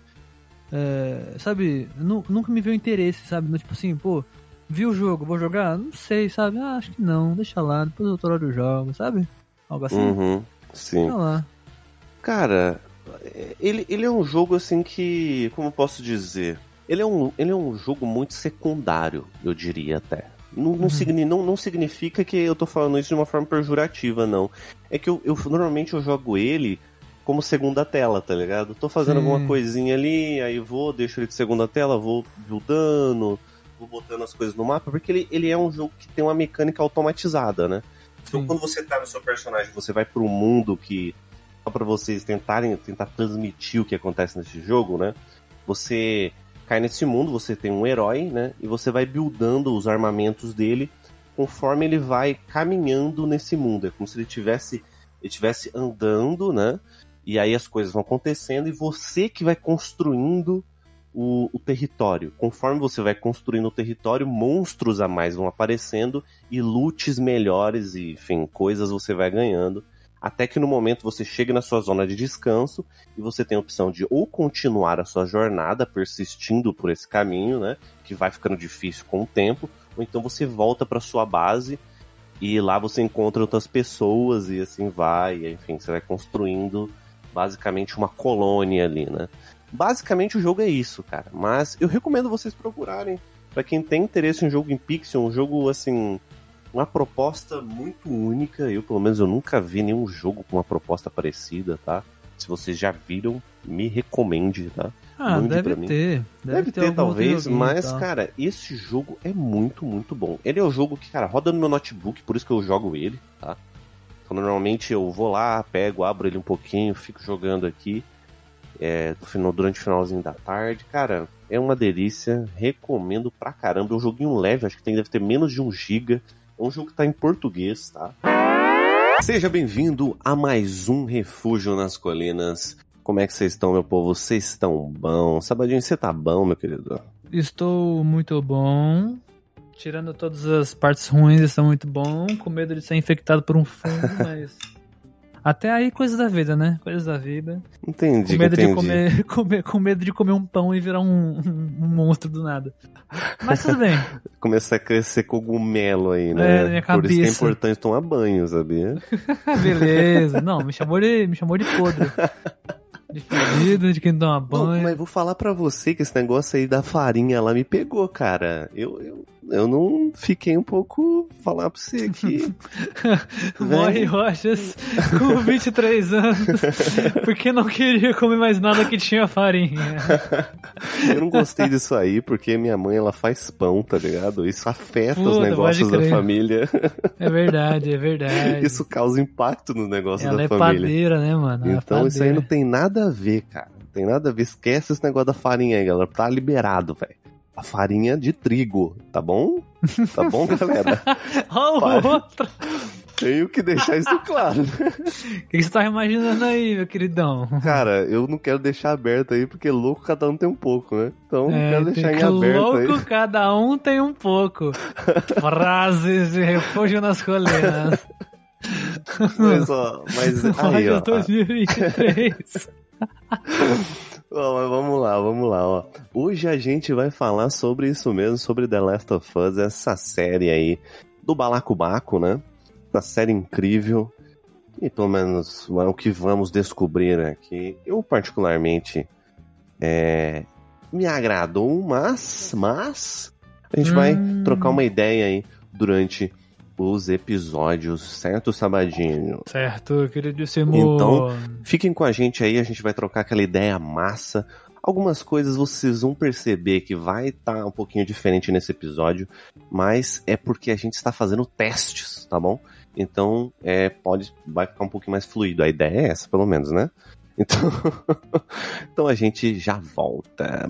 É, sabe? Nunca me veio interesse, sabe? Tipo assim, pô, vi o jogo, vou jogar? Não sei, sabe? Ah, acho que não, deixa lá, depois eu hora eu jogo, sabe? Algo assim. Uhum, sim. Lá. Cara, ele, ele é um jogo assim que. Como posso dizer? Ele é, um, ele é um jogo muito secundário, eu diria até. Não, não, uhum. signi, não, não, significa que eu tô falando isso de uma forma pejorativa, não. É que eu, eu normalmente eu jogo ele como segunda tela, tá ligado? Tô fazendo Sim. alguma coisinha ali, aí vou, deixo ele de segunda tela, vou buildando, vou botando as coisas no mapa, porque ele, ele é um jogo que tem uma mecânica automatizada, né? Então quando você tá no seu personagem, você vai pro mundo que só para vocês tentarem tentar transmitir o que acontece nesse jogo, né? Você cai nesse mundo, você tem um herói, né? E você vai buildando os armamentos dele conforme ele vai caminhando nesse mundo. É como se ele tivesse ele tivesse andando, né? E aí as coisas vão acontecendo e você que vai construindo o, o, território. Conforme você vai construindo o território, monstros a mais vão aparecendo e loots melhores e, enfim, coisas você vai ganhando até que no momento você chega na sua zona de descanso e você tem a opção de ou continuar a sua jornada persistindo por esse caminho, né, que vai ficando difícil com o tempo, ou então você volta para sua base e lá você encontra outras pessoas e assim vai, enfim, você vai construindo basicamente uma colônia ali, né? Basicamente o jogo é isso, cara. Mas eu recomendo vocês procurarem para quem tem interesse em jogo em pixel, um jogo assim uma proposta muito única. Eu, pelo menos, eu nunca vi nenhum jogo com uma proposta parecida, tá? Se vocês já viram, me recomende, tá? Ah, Mande deve ter. Deve, deve ter, ter talvez, mas, tá. cara, esse jogo é muito, muito bom. Ele é o jogo que, cara, roda no meu notebook, por isso que eu jogo ele, tá? Então, normalmente eu vou lá, pego, abro ele um pouquinho, fico jogando aqui. É, final, durante o finalzinho da tarde. Cara, é uma delícia. Recomendo pra caramba. É um joguinho leve, acho que tem, deve ter menos de um giga. É um jogo que tá em português, tá? Seja bem-vindo a mais um Refúgio nas Colinas. Como é que vocês estão, meu povo? Vocês estão bom? Sabadinho, você tá bom, meu querido? Estou muito bom. Tirando todas as partes ruins, estou muito bom. Com medo de ser infectado por um fungo, mas até aí, coisas da vida, né? Coisas da vida. Entendi, com medo entendi. De comer, comer, com medo de comer um pão e virar um, um, um monstro do nada. Mas tudo bem. Começar a crescer cogumelo aí, né? É, minha cabeça. Por isso que é importante tomar banho, sabia? Beleza. Não, me chamou de, me chamou de podre. De fedido, de quem toma banho. Não, mas vou falar para você que esse negócio aí da farinha lá me pegou, cara. Eu, eu, eu não fiquei um pouco. Falar pra você aqui. Morre Rochas com 23 anos. Porque não queria comer mais nada que tinha farinha. eu não gostei disso aí, porque minha mãe ela faz pão, tá ligado? Isso afeta Puta, os negócios da família. É verdade, é verdade. Isso causa impacto no negócio ela da é família. Padeira, né, mano? Ela é então é isso aí não tem nada a ver, cara. Não tem nada a ver. Esquece esse negócio da farinha aí, galera. Tá liberado, velho a farinha de trigo, tá bom? Tá bom, galera? Olha o outro. Tenho que deixar isso claro. O que você tá imaginando aí, meu queridão? Cara, eu não quero deixar aberto aí, porque louco cada um tem um pouco, né? Então é, quero deixar em aberto louco aí. Louco cada um tem um pouco. Frases de refúgio nas colinas. Mas, ó, mas aí, ó. 2023. Bom, vamos lá, vamos lá, ó. Hoje a gente vai falar sobre isso mesmo, sobre The Last of Us, essa série aí do Balacobaco, né? Essa série incrível. E pelo menos é o que vamos descobrir aqui. Eu particularmente é, me agradou, mas, mas a gente hum. vai trocar uma ideia aí durante os episódios, certo, Sabadinho? Certo, queridíssimo. Então, fiquem com a gente aí, a gente vai trocar aquela ideia massa. Algumas coisas vocês vão perceber que vai estar tá um pouquinho diferente nesse episódio, mas é porque a gente está fazendo testes, tá bom? Então, é, pode, vai ficar um pouquinho mais fluido. A ideia é essa, pelo menos, né? Então, então a gente já volta.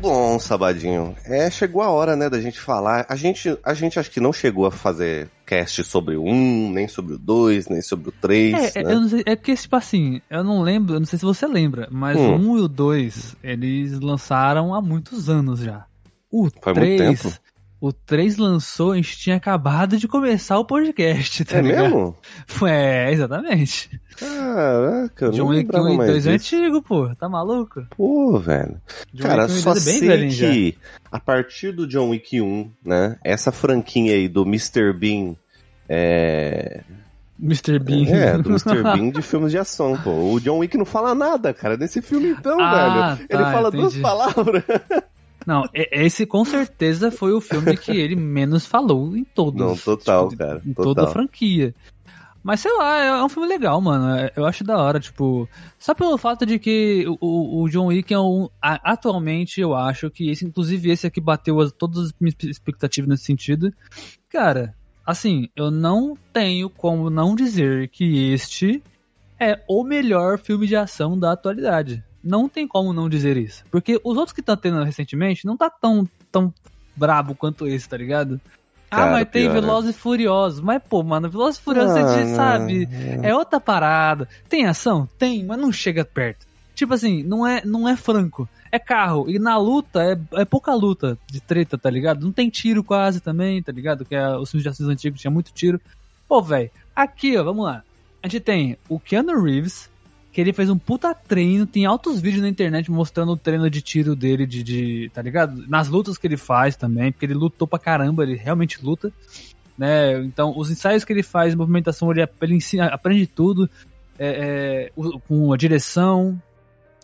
Bom, Sabadinho, é, chegou a hora, né, da gente falar. A gente, a gente acho que não chegou a fazer cast sobre o 1, nem sobre o 2, nem sobre o 3. É, né? eu sei, é porque, tipo assim, eu não lembro, eu não sei se você lembra, mas hum. o 1 e o 2, eles lançaram há muitos anos já. O Faz 3, muito tempo. O 3 lançou, a gente tinha acabado de começar o podcast, tá é ligado? mesmo? É, exatamente. Caraca, John Wick 1 e 2 é antigo, pô. Tá maluco? Pô, velho. John Cara, só é sei que já. a partir do John Wick 1, né, essa franquinha aí do Mr. Bean é... Mr. Bean. É, do Mr. Bean de filmes de ação, pô. O John Wick não fala nada, cara, nesse filme então, ah, velho. Tá, Ele fala entendi. duas palavras. Não, esse com certeza foi o filme que ele menos falou em todos. Não, total, tipo, cara. Em total. toda a franquia. Mas sei lá, é, é um filme legal, mano. É, eu acho da hora, tipo. Só pelo fato de que o, o John Wick é um. Atualmente, eu acho que esse, inclusive, esse aqui bateu as, todas as minhas expectativas nesse sentido. Cara, assim, eu não tenho como não dizer que este é o melhor filme de ação da atualidade não tem como não dizer isso. Porque os outros que tá tendo recentemente não tá tão, tão brabo quanto esse, tá ligado? Ah, Cara, ah, mas tem Velozes e Furiosos. Mas, pô, mano, Velozes e Furiosos, ah, você sabe, é outra parada. Tem ação? Tem, mas não chega perto. Tipo assim, não é, não é franco. É carro. E na luta, é, é pouca luta de treta, tá ligado? Não tem tiro quase também, tá ligado? Que é, os filmes de ação antigos tinha muito tiro. Pô, velho, aqui, ó, vamos lá. A gente tem o Keanu Reeves, que ele fez um puta treino, tem altos vídeos na internet mostrando o treino de tiro dele, de, de, tá ligado? Nas lutas que ele faz também, porque ele lutou pra caramba, ele realmente luta, né? Então, os ensaios que ele faz, movimentação, ele, ele ensina, aprende tudo, é, é, com a direção,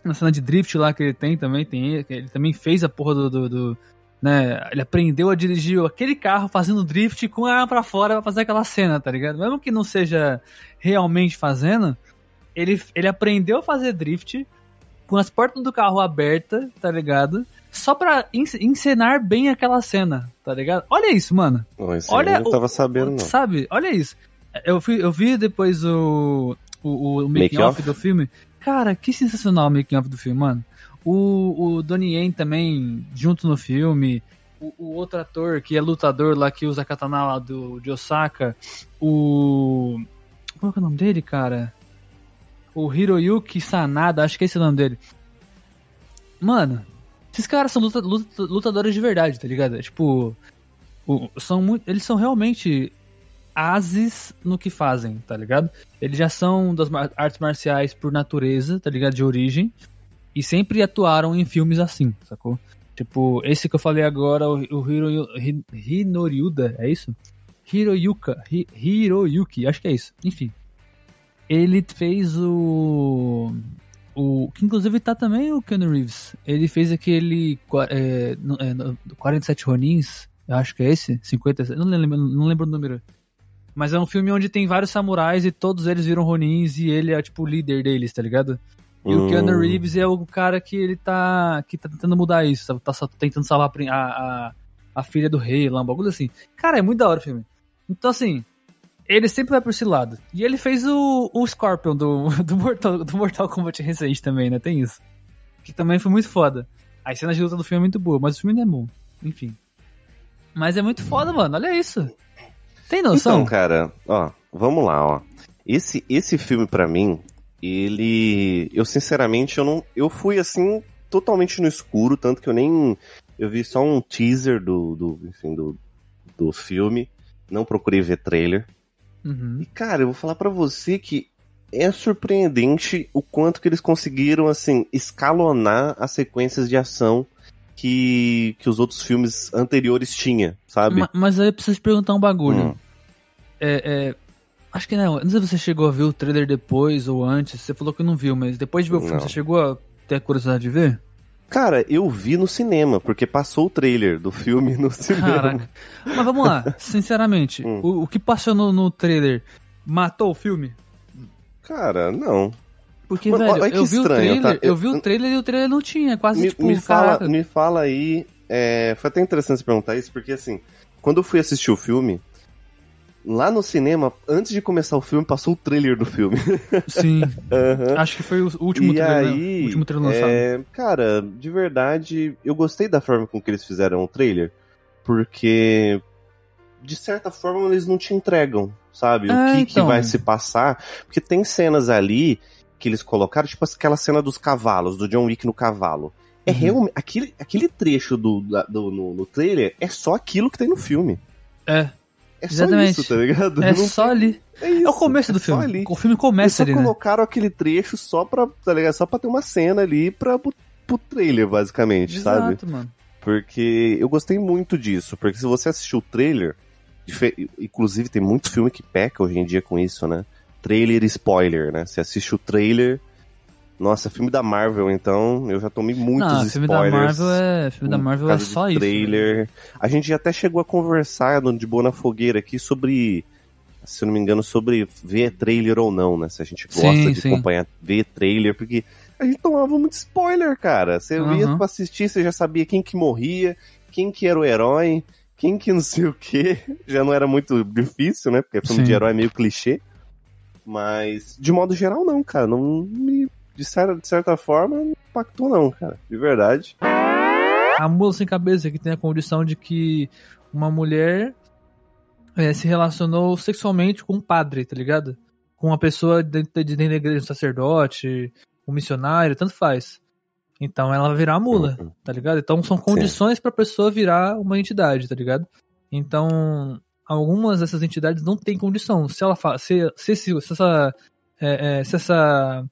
na cena de drift lá que ele tem também, tem ele também fez a porra do, do, do né? Ele aprendeu a dirigir aquele carro fazendo drift com a arma pra fora pra fazer aquela cena, tá ligado? Mesmo que não seja realmente fazendo, ele, ele aprendeu a fazer drift com as portas do carro abertas, tá ligado? Só pra encenar bem aquela cena, tá ligado? Olha isso, mano. Olha, eu não tava sabendo, não. Sabe? Olha isso. Eu, fui, eu vi depois o, o, o making-off do filme. Cara, que sensacional o making-off do filme, mano. O, o Donnie Yen também, junto no filme. O, o, outro ator que é lutador lá, que usa a katana lá do, de Osaka. O... Qual é o nome dele, cara? O Hiroyuki Sanada, acho que é esse o nome dele. Mano, esses caras são luta, luta, lutadores de verdade, tá ligado? É, tipo, o, são muito, eles são realmente ases no que fazem, tá ligado? Eles já são das artes marciais por natureza, tá ligado? De origem. E sempre atuaram em filmes assim, sacou? Tipo, esse que eu falei agora, o, o Hiro, Hinoriuda, é isso? Hiroyuka, Hi, Hiroyuki, acho que é isso. Enfim, ele fez o. O, que inclusive tá também o Keanu Reeves. Ele fez aquele é, é, 47 Ronins, eu acho que é esse, 50, não lembro, não lembro o número. Mas é um filme onde tem vários samurais e todos eles viram Ronins e ele é tipo o líder deles, tá ligado? E hum. o Keanu Reeves é o cara que ele tá que tá tentando mudar isso, tá, tá tentando salvar a, a, a filha do rei lá, um bagulho assim. Cara, é muito da hora o filme. Então assim, ele sempre vai por esse lado. E ele fez o, o Scorpion do, do, Mortal, do Mortal Kombat recente também, né? Tem isso. Que também foi muito foda. As cenas de luta do filme é muito boa, mas o filme não é bom. Enfim. Mas é muito foda, mano. Olha isso. Tem noção? Então, cara, ó, vamos lá, ó. Esse, esse filme, para mim, ele. Eu, sinceramente, eu não. Eu fui assim, totalmente no escuro, tanto que eu nem. Eu vi só um teaser do, do, enfim, do, do filme. Não procurei ver trailer. Uhum. E, cara, eu vou falar para você que é surpreendente o quanto que eles conseguiram, assim, escalonar as sequências de ação que, que os outros filmes anteriores tinha, sabe? Mas, mas aí eu preciso te perguntar um bagulho. Hum. É, é, acho que não. Não sei se você chegou a ver o trailer depois ou antes. Você falou que não viu, mas depois de ver o filme, não. você chegou a ter a curiosidade de ver? Cara, eu vi no cinema, porque passou o trailer do filme no cinema. Caraca. Mas vamos lá, sinceramente, hum. o, o, que passou no, no trailer matou o filme? Cara, não. Porque, Mano, velho, eu vi estranho, o trailer, tá? eu, eu, vi o trailer e o trailer não tinha, quase me, tipo, me fala, me fala aí, é, foi até interessante você perguntar isso, porque assim, quando eu fui assistir o filme, lá no cinema, antes de começar o filme, passou o trailer do filme. Sim. uhum. Acho que foi o último e trailer, né? aí, último trailer lançado. É, cara, de verdade, eu gostei da forma com que eles fizeram o trailer, porque de certa forma eles não te entregam, sabe? É, o que, então... que vai se passar, porque tem cenas ali que eles colocaram, tipo aquela cena dos cavalos, do John Wick no cavalo. É uhum. realmente. Aquele, aquele trecho do, do no, no, trailer é só aquilo que tem no filme. É. É Exatamente. só isso, tá ligado? É Não só tem... ali. É, isso, é, o começo do é filme. Ali. O filme começa Eles ali. Só né? colocaram aquele trecho só pra, tá ligado? Só pra ter uma cena ali pra, pro, pro trailer, basicamente, Exato, sabe? Mano. Porque eu gostei muito disso. Porque se você assistiu o trailer, inclusive tem muito filme que peca hoje em dia com isso, né? Trailer spoiler, né? Você assiste o trailer, nossa, filme da Marvel, então, eu já tomei muitos Não, filme spoilers. Da Marvel é, filme da Marvel é só isso. Trailer. Né? A gente até chegou a conversar de boa na fogueira aqui sobre, se eu não me engano, sobre ver trailer ou não, né? Se a gente gosta sim, de sim. acompanhar, ver trailer, porque a gente tomava muito spoiler, cara. Você uhum. ia pra assistir, você já sabia quem que morria, quem que era o herói, quem que não sei o que. Já não era muito difícil, né? Porque filme sim. de herói é meio clichê. Mas, de modo geral, não, cara. Não me de certa, de certa forma, não impactou não, cara. De verdade. A mula sem cabeça que tem a condição de que uma mulher é, se relacionou sexualmente com um padre, tá ligado? Com uma pessoa dentro, dentro da igreja, um sacerdote, um missionário, tanto faz. Então ela vai virar a mula, uhum. tá ligado? Então são condições para a pessoa virar uma entidade, tá ligado? Então algumas dessas entidades não têm condição. Se ela se, se, se, se essa é, é, se essa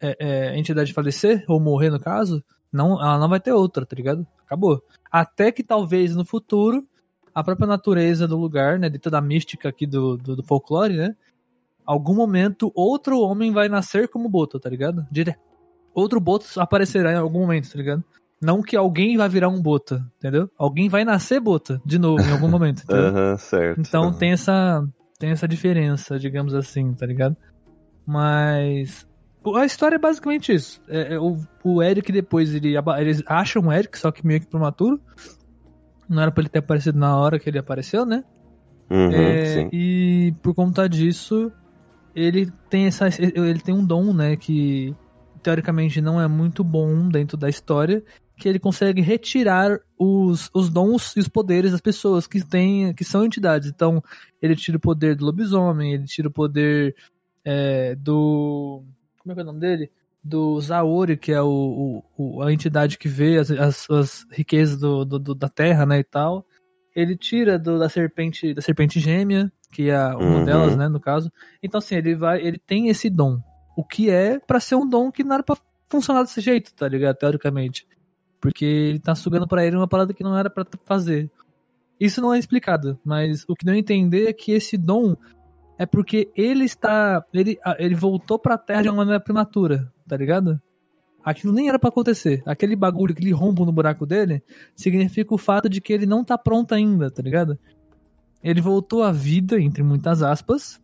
é, é, entidade falecer, ou morrer no caso, não, ela não vai ter outra, tá ligado? Acabou. Até que talvez no futuro, a própria natureza do lugar, né, dentro da mística aqui do, do, do folclore, né, algum momento outro homem vai nascer como Boto, tá ligado? Dire... Outro Boto aparecerá em algum momento, tá ligado? Não que alguém vai virar um Bota, entendeu? Alguém vai nascer Bota de novo em algum momento, entendeu? uhum, certo. Então tem essa tem essa diferença, digamos assim, tá ligado? Mas a história é basicamente isso. É, é, o, o Eric depois, ele, eles acham o Eric, só que meio que prematuro. Não era pra ele ter aparecido na hora que ele apareceu, né? Uhum, é, e por conta disso, ele tem essa. Ele tem um dom, né? Que teoricamente não é muito bom dentro da história. Que ele consegue retirar os, os dons e os poderes das pessoas que têm, que são entidades. Então, ele tira o poder do lobisomem, ele tira o poder é, do como é que é o nome dele? Do Zaori, que é o, o a entidade que vê as, as, as riquezas do, do, do, da terra, né, e tal. Ele tira do, da serpente da serpente gêmea, que é uma uhum. delas, né, no caso. Então, assim, ele vai, ele tem esse dom. O que é para ser um dom que não era pra funcionar desse jeito, tá ligado? Teoricamente. Porque ele tá sugando para ele uma parada que não era para fazer. Isso não é explicado, mas o que não entender é que esse dom é porque ele está. Ele, ele voltou pra Terra de uma maneira prematura, tá ligado? Aquilo nem era para acontecer. Aquele bagulho, aquele rombo no buraco dele, significa o fato de que ele não tá pronto ainda, tá ligado? Ele voltou à vida, entre muitas aspas,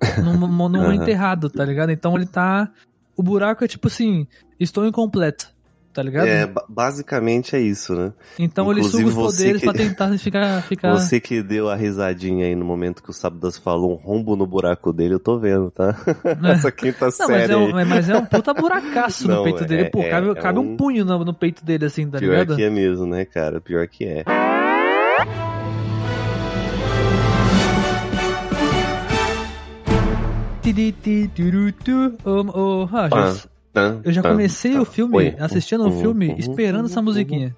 num, num uhum. enterrado, tá ligado? Então ele tá. O buraco é tipo assim: estou incompleto tá ligado? É, basicamente é isso, né? Então Inclusive, ele suga os poderes que... pra tentar ficar, ficar. Você que deu a risadinha aí no momento que o Sábadas falou um rombo no buraco dele, eu tô vendo, tá? É. Essa quinta Não, série. Mas é, um, mas é um puta buracaço Não, no peito é, dele. Pô, é, cabe, é cabe um... um... punho no, no, peito dele, assim, tá Pior ligado? Pior que é mesmo, né, cara? Pior que é. Oh, oh, eu já comecei o filme, assistindo o filme, esperando essa musiquinha.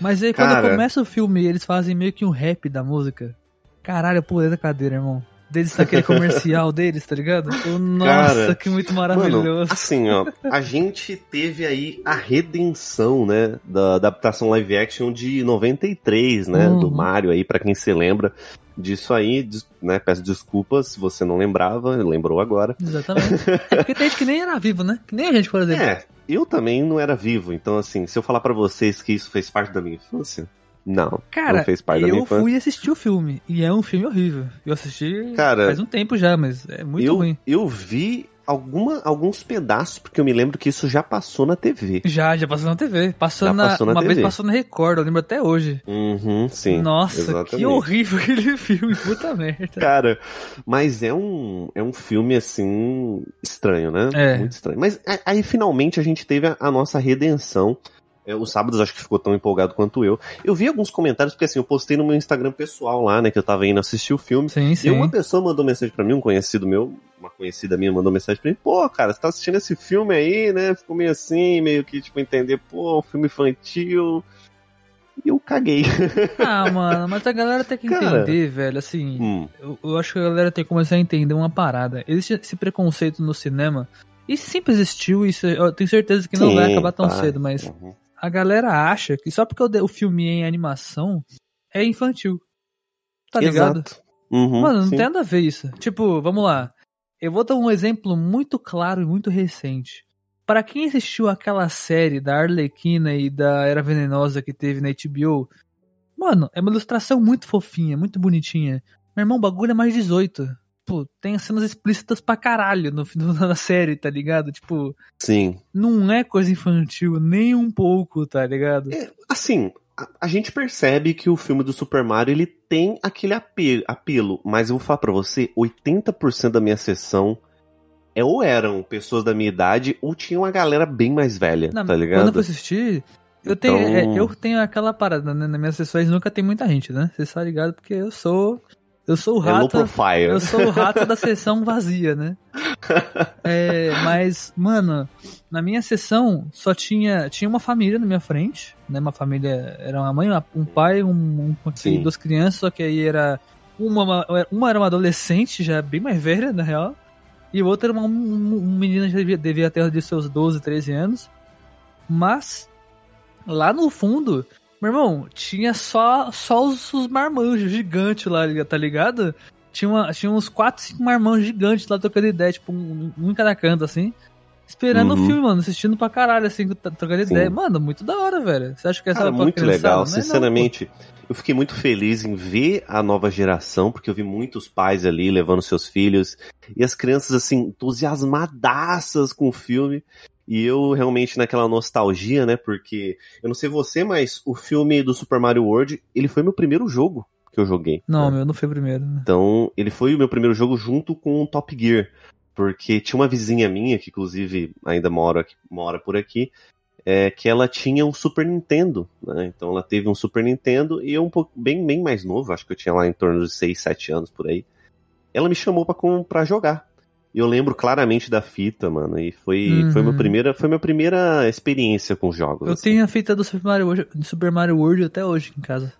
Mas aí quando Cara... começa o filme, eles fazem meio que um rap da música. Caralho, eu pulei da cadeira, irmão. Deles aquele comercial deles, tá ligado? nossa, Cara, que muito maravilhoso. Mano, assim, ó, a gente teve aí a redenção, né, da adaptação live action de 93, né, uhum. do Mario aí, para quem se lembra disso aí, né? Peço desculpas se você não lembrava, lembrou agora. Exatamente. É porque tem gente que nem era vivo, né? Que nem a gente, por exemplo. É, eu também não era vivo, então assim, se eu falar para vocês que isso fez parte da minha infância, não, Cara, não fez parte da minha infância. eu fui assistir o filme, e é um filme horrível. Eu assisti Cara, faz um tempo já, mas é muito eu, ruim. Eu vi alguma, alguns pedaços, porque eu me lembro que isso já passou na TV. Já, já passou na TV. Passou, na, passou na, uma TV. vez passou na Record, eu lembro até hoje. Uhum, sim. Nossa, exatamente. que horrível aquele filme, puta merda. Cara, mas é um, é um filme, assim, estranho, né? É. Muito estranho. Mas aí, finalmente, a gente teve a, a nossa redenção é, os sábados acho que ficou tão empolgado quanto eu. Eu vi alguns comentários, porque assim, eu postei no meu Instagram pessoal lá, né, que eu tava indo assistir o filme. Sim, sim. E uma pessoa mandou mensagem para mim, um conhecido meu, uma conhecida minha mandou mensagem pra mim, pô, cara, você tá assistindo esse filme aí, né? Ficou meio assim, meio que, tipo, entender, pô, um filme infantil. E eu caguei. Ah, mano, mas a galera tem que cara, entender, velho, assim. Hum. Eu, eu acho que a galera tem que começar a entender uma parada. Existe esse preconceito no cinema. E sempre existiu, isso eu tenho certeza que não Sim, vai acabar tão cedo, mas uhum a galera acha que só porque o filme é em animação é infantil. Tá ligado? Uhum, Mano, não sim. tem nada a ver isso. Tipo, vamos lá. Eu vou dar um exemplo muito claro e muito recente. Para quem assistiu aquela série da Arlequina e da Era Venenosa que teve na HBO, mano, é uma ilustração muito fofinha, muito bonitinha. Meu irmão, o bagulho é mais 18 pô, tem cenas explícitas pra caralho no final da série, tá ligado? Tipo. Sim. Não é coisa infantil, nem um pouco, tá ligado? É, assim, a, a, gente percebe que o filme do Super Mario ele tem aquele apelo, apelo mas eu vou falar pra você: 80% da minha sessão é, ou eram pessoas da minha idade ou tinha uma galera bem mais velha, Não, tá ligado? Quando eu fui assistir. Eu, então... tenho, é, eu tenho aquela parada, né? Nas minhas sessões nunca tem muita gente, né? Você está ligado? Porque eu sou eu sou o é rato. É eu sou o rato da sessão vazia, né? é, mas, mano, na minha sessão só tinha tinha uma família na minha frente, né? Uma família era uma mãe, um pai, um, um duas crianças, só que aí era uma uma era uma adolescente já bem mais velha na real, e o outro era uma, um, um menino que devia, devia ter de seus 12, 13 anos. Mas lá no fundo meu irmão, tinha só, só os, os marmanjos gigantes lá, tá ligado? Tinha, uma, tinha uns 4, 5 marmanjos gigantes lá trocando ideia, tipo, um, um em cada canto, assim. Esperando uhum. o filme, mano, assistindo pra caralho, assim, trocando Sim. ideia. Mano, muito da hora, velho. Você acha que essa Cara, muito legal, não sinceramente. Não, eu fiquei muito feliz em ver a nova geração, porque eu vi muitos pais ali levando seus filhos e as crianças assim entusiasmadaças com o filme. E eu realmente naquela nostalgia, né? Porque eu não sei você, mas o filme do Super Mario World, ele foi meu primeiro jogo que eu joguei. Não, né? meu não foi o primeiro. Né? Então, ele foi o meu primeiro jogo junto com o Top Gear. Porque tinha uma vizinha minha, que inclusive ainda mora, mora por aqui, é, que ela tinha um Super Nintendo, né? Então ela teve um Super Nintendo e eu um pouco bem, bem mais novo, acho que eu tinha lá em torno de 6, 7 anos por aí. Ela me chamou para jogar. Eu lembro claramente da fita, mano. E foi, uhum. foi, minha primeira, foi minha primeira experiência com jogos. Eu assim. tenho a fita do Super Mario, World, do Super Mario World até hoje em casa.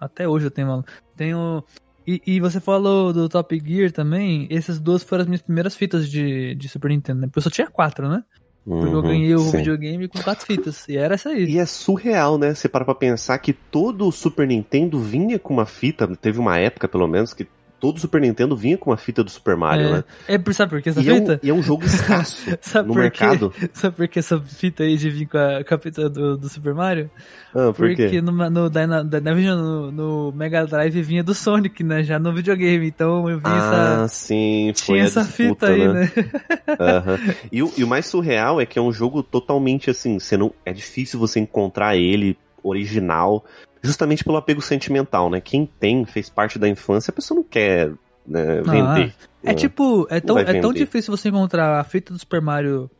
Até hoje eu tenho. Tenho. E, e, você falou do Top Gear também. Essas duas foram as minhas primeiras fitas de, de Super Nintendo, né? Porque eu só tinha quatro, né? Porque uhum, eu ganhei o sim. videogame com quatro fitas. E era essa aí. E é surreal, né? Você para pra pensar que todo o Super Nintendo vinha com uma fita. Teve uma época, pelo menos, que todo Super Nintendo vinha com uma fita do Super Mario, é. né? É, sabe por que essa e fita? É um, e é um jogo escasso no mercado. Sabe por que essa fita aí de vir com a, com a fita do, do, Super Mario? Ah, por Porque quê? no, no, Dynavision, no, no Mega Drive vinha do Sonic, né? Já no videogame, então eu vi ah, essa... Ah, sim, foi Tinha essa disputa, fita aí, né? né? uhum. e, o, e o mais surreal é que é um jogo totalmente assim, você não, é difícil você encontrar ele original, justamente pelo apego sentimental, né? Quem tem, fez parte da infância, a pessoa não quer né, vender. Ah, é né? tipo, é tão, é tão difícil você encontrar a fita do Super Mario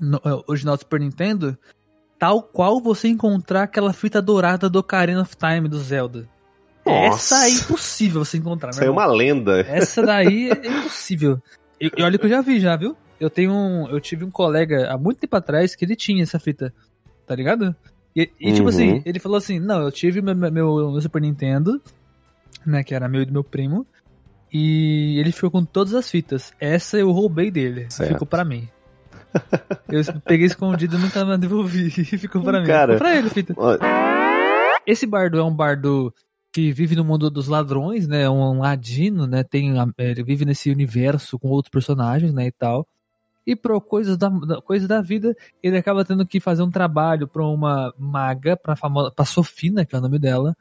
no, é, original do Super Nintendo, tal qual você encontrar aquela fita dourada do Ocarina of Time do Zelda. Nossa. Essa é impossível você encontrar. Essa é uma lenda. Essa daí é impossível. E, e olha que eu já vi, já, viu? Eu tenho um, eu tive um colega há muito tempo atrás que ele tinha essa fita, tá ligado? E, e tipo assim, Uhum. ele falou assim, não, eu tive meu, meu, meu Super Nintendo, né, que era meu e do meu primo, e ele ficou com todas as fitas. Essa eu roubei dele, Certo. ficou pra mim. Eu peguei escondido e nunca devolvi, e ficou pra mim. Cara, ficou pra ele fita. Ó, Esse bardo é um bardo que vive no mundo dos ladrões, né? Um ladino, né? Tem, ele vive nesse universo com outros personagens, né? E tal. E por coisas da, coisas da vida, ele acaba tendo que fazer um trabalho pra uma maga, pra, famosa, pra Sofina, que é o nome dela,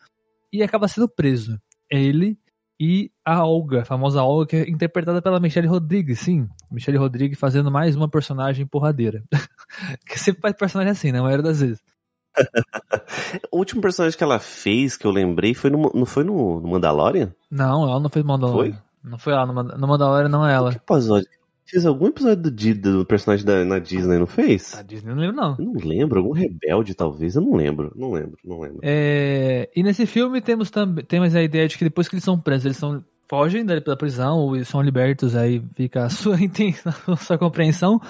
e acaba sendo preso. Ele e a Olga, a famosa Olga, que é interpretada pela Michelle Rodrigues, sim. Michelle Rodrigues fazendo mais uma personagem porradeira. que sempre faz personagem assim, né? A maioria das vezes. o último personagem que ela fez, que eu lembrei, foi no, não foi no, no Mandalorian? Não, ela não fez Mandalorian. Não foi ela, no no Mandalorian não é ela. Que episódio? Fez algum episódio do, do personagem da, na Disney, não fez? A Disney eu não lembro, não. Eu não lembro, algum rebelde talvez, eu não lembro, não lembro, não lembro. É, e nesse filme temos também temos a ideia de que depois que eles são presos, eles são, fogem da, da prisão ou são libertos, aí fica a sua, a sua compreensão.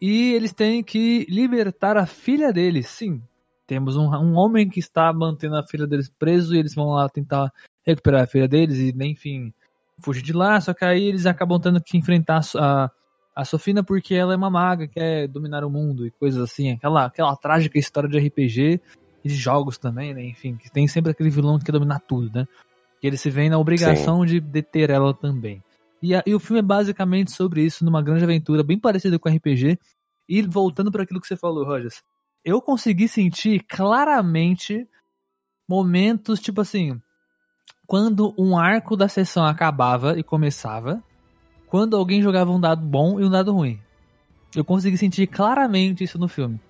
E eles têm que libertar a filha deles, sim. Temos um, um homem que está mantendo a filha deles preso e eles vão lá tentar recuperar a filha deles e, enfim, fugir de lá. Só que aí eles acabam tendo que enfrentar a, a, Sofina porque ela é uma maga, quer dominar o mundo e coisas assim. Aquela, aquela trágica história de RPG e de jogos também, né? Enfim, que tem sempre aquele vilão que quer dominar tudo, né? E ele se vê na obrigação de deter ela também. E, a- e o filme é basicamente sobre isso, numa grande aventura bem parecida com RPG. E voltando para aquilo que você falou, Rogers, eu consegui sentir claramente momentos, tipo assim, quando um arco da sessão acabava e começava, quando alguém jogava um dado bom e um dado ruim. Eu consegui sentir claramente isso no filme.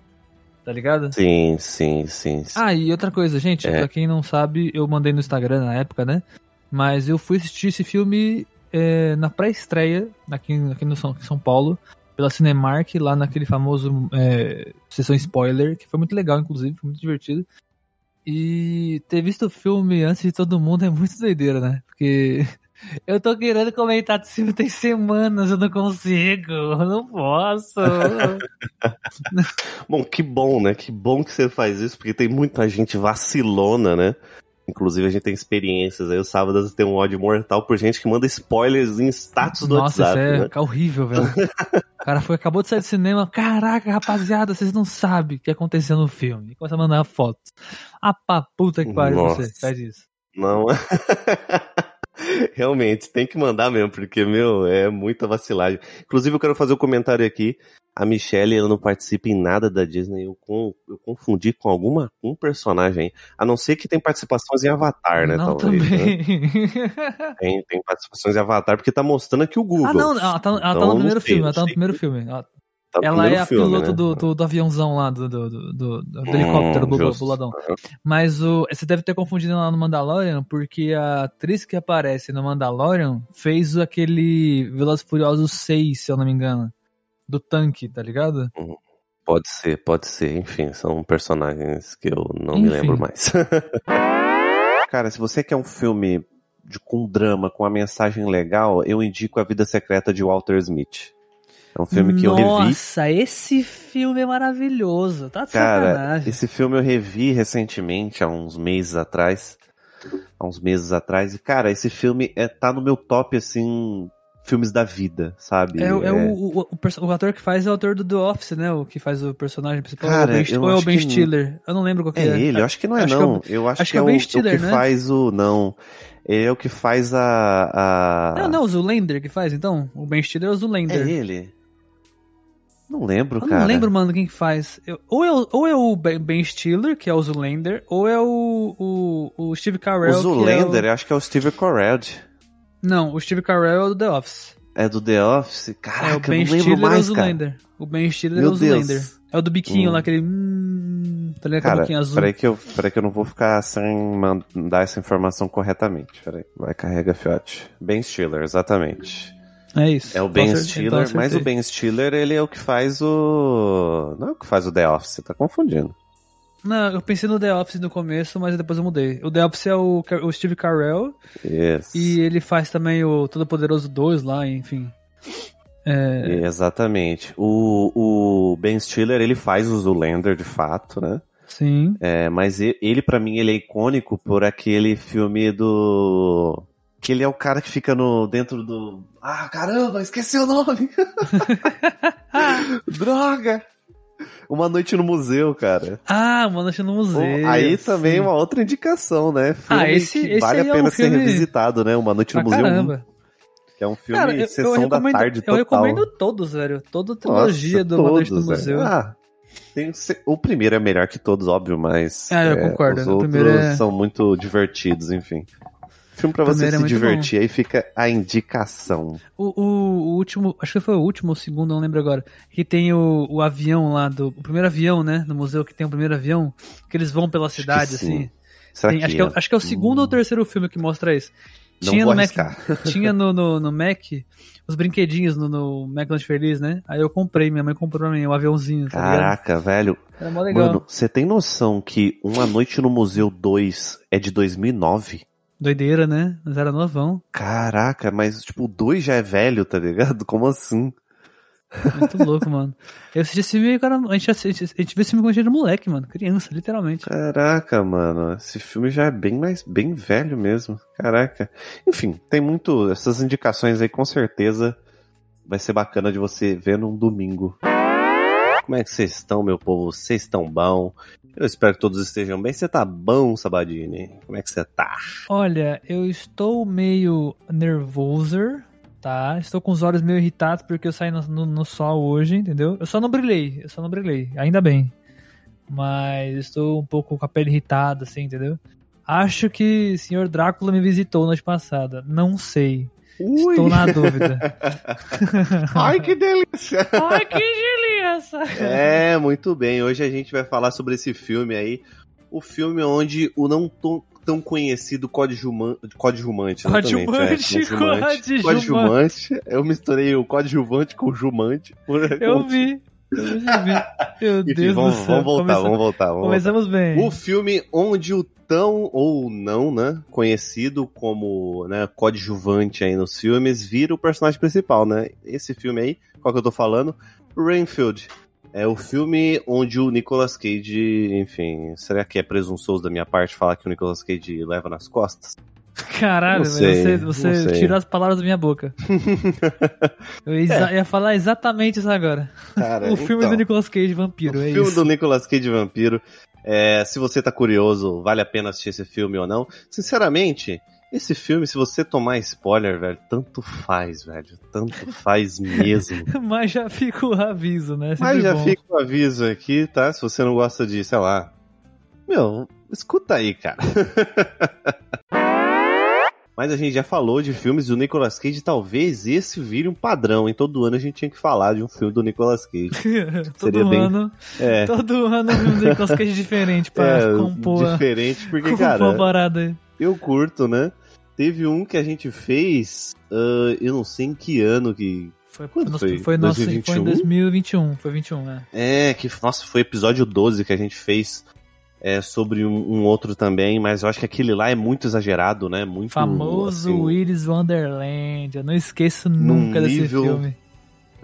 Tá ligado? Sim, sim, sim. sim. Ah, e outra coisa, gente, É. pra quem não sabe, eu mandei no Instagram na época, né? Mas eu fui assistir esse filme é, na pré-estreia, aqui, aqui no São, em São Paulo, pela Cinemark, lá naquele famoso é, sessão spoiler, que foi muito legal, inclusive, foi muito divertido. E ter visto o filme antes de todo mundo é muito doideira, né? Porque eu tô querendo comentar desse filme tem semanas, eu não consigo, eu não posso. Bom, que bom, né? Que bom que você faz isso, porque tem muita gente vacilona, né? Inclusive a gente tem experiências aí. O sábado tem um ódio mortal por gente que manda spoilers em status do Nossa, WhatsApp, isso é né? horrível, velho. O cara foi, acabou de sair do cinema. Caraca, rapaziada, vocês não sabem o que aconteceu no filme. E começa a mandar fotos. Ah, pra puta que pariu Nossa. você. Faz isso. Não. Realmente, tem que mandar mesmo, porque, meu, é muita vacilagem. Inclusive, eu quero fazer um comentário aqui. A Michelle, ela não participa em nada da Disney. Eu, com- eu confundi com alguma um personagem. A não ser que tem participações em Avatar, né? não, talvez, né? também. Tem, tem participações em Avatar, porque tá mostrando aqui o Google. ah, não, ela tá, ela tá Então, no não primeiro filme. Ela tá no primeiro filme. Ela, Tá ela é a filme, piloto né? do, do, do aviãozão lá, do, do, do, do- do helicóptero, Hum, do justo. boladão. Mas o, você deve ter confundido lá no Mandalorian, porque a atriz que aparece no Mandalorian fez aquele Velozes Furiosos 6, se eu não me engano. Do tanque, tá ligado? Pode ser, pode ser. Enfim, são personagens que eu não me Enfim. lembro mais. Cara, se você quer um filme de, com drama, com uma mensagem legal, eu indico A Vida Secreta de Walter Smith. É um filme que eu revi. Nossa, esse filme é maravilhoso. Tá de Cara, sacanagem. esse filme eu revi recentemente, há uns meses atrás. Há uns meses atrás. E, cara, esse filme é, tá no meu top, assim, filmes da vida, sabe? É, é, é... O, o, o, o, ator que faz é o ator do The Office, né? O que faz o personagem principal. Cara, ou, ben, ou é o Ben Stiller. Eu não lembro qual que é. É ele, eu acho que não é acho não. É eu acho, acho que, é, o Ben Stiller, o que né? faz o... Não, ele é o que faz a... a... Não, não, o Zoolander que faz, então. O Ben Stiller é o Zoolander. É ele? Não lembro, eu cara. Não lembro, mano, quem que faz. Eu, ou, é, ou é o Ben Stiller, que é o Zoolander, ou é o, o, o Steve Carell. O Zoolander, é o... acho que é o Steve Carell. Não, o Steve Carell é o do The Office. É do The Office? Caraca, é, o ben eu não lembro Stiller mais, é o Zoolander. O Ben Stiller Meu é o Zoolander. É o do biquinho hum. lá, aquele... Hum, tá ligado? Cara, biquinho azul. Peraí que, eu, peraí que eu não vou ficar sem mandar essa informação corretamente. Peraí. Vai, carrega, fiote. Ben Stiller, exatamente. É isso. É o Ben Stiller, então mas o Ben Stiller, ele é o que faz o... Não é o que faz o The Office, você tá confundindo. Não, eu pensei no The Office no começo, mas depois eu mudei. O The Office é o, o Steve Carell. Yes. E ele faz também o Todo Poderoso 2 lá, enfim. É... Exatamente. O, o Ben Stiller, ele faz o Zoolander de fato, né? Sim. É, mas ele, ele para mim, ele é icônico por aquele filme do... Que ele é o cara que fica no dentro do... Ah, caramba, esqueci o nome! Droga! Uma Noite no Museu, cara. Ah, Uma Noite no Museu. aí sim. também uma outra indicação, né? Filme ah, esse, que esse vale a pena é um ser revisitado, né? Uma Noite no Museu. Caramba. Que é um filme cara, eu, sessão eu da tarde total. Eu recomendo todos, velho. Toda a trilogia Nossa, do Uma Noite no Museu. Ah, tem, o primeiro é melhor que todos, óbvio, mas. Ah, eu é, concordo. Os outros é... são muito divertidos, enfim. Filme pra você se é divertir, bom. aí fica a indicação. O, o, o, último, acho que foi o último ou o segundo, não lembro agora. Que tem o, o avião lá, do, o primeiro avião, né? No museu que tem o primeiro avião, que eles vão pela cidade, assim. Tem, acho, que é, acho que é o segundo hum. ou terceiro filme que mostra isso. Não tinha no Mac, tinha no, no, no, Mac os brinquedinhos no, no McDonald's Feliz, né? Aí eu comprei, minha mãe comprou pra mim um aviãozinho. Tá Caraca, ligado? velho. Era mó legal. Mano, você tem noção que Uma Noite no Museu 2 é de 2009? Doideira, né? Mas era novão. Caraca, mas tipo, o 2 já é velho, tá ligado? Como assim? Muito louco, mano. Eu assisti esse filme, cara, a gente, assiste, a gente viu esse filme quando a gente era moleque, mano. Criança, literalmente. Caraca, mano. Esse filme já é bem mais, bem velho mesmo. Caraca. Enfim, tem muito, essas indicações aí com certeza vai ser bacana de você ver num domingo. Como é que vocês estão, meu povo? Vocês estão bom? Eu espero que todos estejam bem. Você tá bom, Sabadini? Como é que você tá? Olha, eu estou meio nervoso, tá? Estou com os olhos meio irritados porque eu saí no, no, no, sol hoje, entendeu? Eu só não brilhei, eu só não brilhei, ainda bem. Mas estou um pouco com a pele irritada, assim, entendeu? Acho que o Senhor Drácula me visitou noite passada. Não sei. Ui. Estou na dúvida. Ai, que delícia! Ai, que delícia! É, muito bem. Hoje a gente vai falar sobre esse filme aí. O filme onde o não tão conhecido coadjuvante. Coadjuvante, coadjuvante, é, coadjuvante. Coadjuvante. Eu misturei o coadjuvante com o jumante. Eu vi. Meu Enfim, Deus vamos, do céu. Vamos voltar, vamos voltar. Vamos Começamos voltar. bem. O filme onde o tão ou não, né, conhecido como, né, coadjuvante aí nos filmes, vira o personagem principal, né? Esse filme aí, qual que eu tô falando? Rainfield. É o filme onde o Nicolas Cage, enfim, será que é presunçoso da minha parte falar que o Nicolas Cage leva nas costas? Caralho, sei, você, você tirou as palavras da minha boca. eu ia, é. ia, falar exatamente isso agora. Cara, o filme então, do Nicolas Cage Vampiro, o é filme isso. do Nicolas Cage Vampiro. É, se você tá curioso, vale a pena assistir esse filme ou não. Sinceramente, esse filme, se você tomar spoiler, velho, tanto faz, velho. Tanto faz mesmo. Mas já fica o aviso, né? Mas já bom. fica o aviso aqui, tá? Se você não gosta de, sei lá. Meu, escuta aí, cara. Mas a gente já falou de filmes do Nicolas Cage, talvez esse vire um padrão. Em todo ano a gente tinha que falar de um filme do Nicolas Cage. todo Seria bem... ano. É. Todo ano um filme do Nicolas Cage diferente pra é, compor. Diferente, porque, cara. parada aí. Eu curto, né? Teve um que a gente fez, uh, eu não sei em que ano que. Foi, Quando foi? Foi, nosso, foi em 2021, foi 21, né? É, que, nossa, foi episódio 12 que a gente fez é, sobre um, um, outro também, mas eu acho que aquele lá é muito exagerado, né? Muito famoso assim, Willis Wonderland. Eu não esqueço nunca desse nível... filme.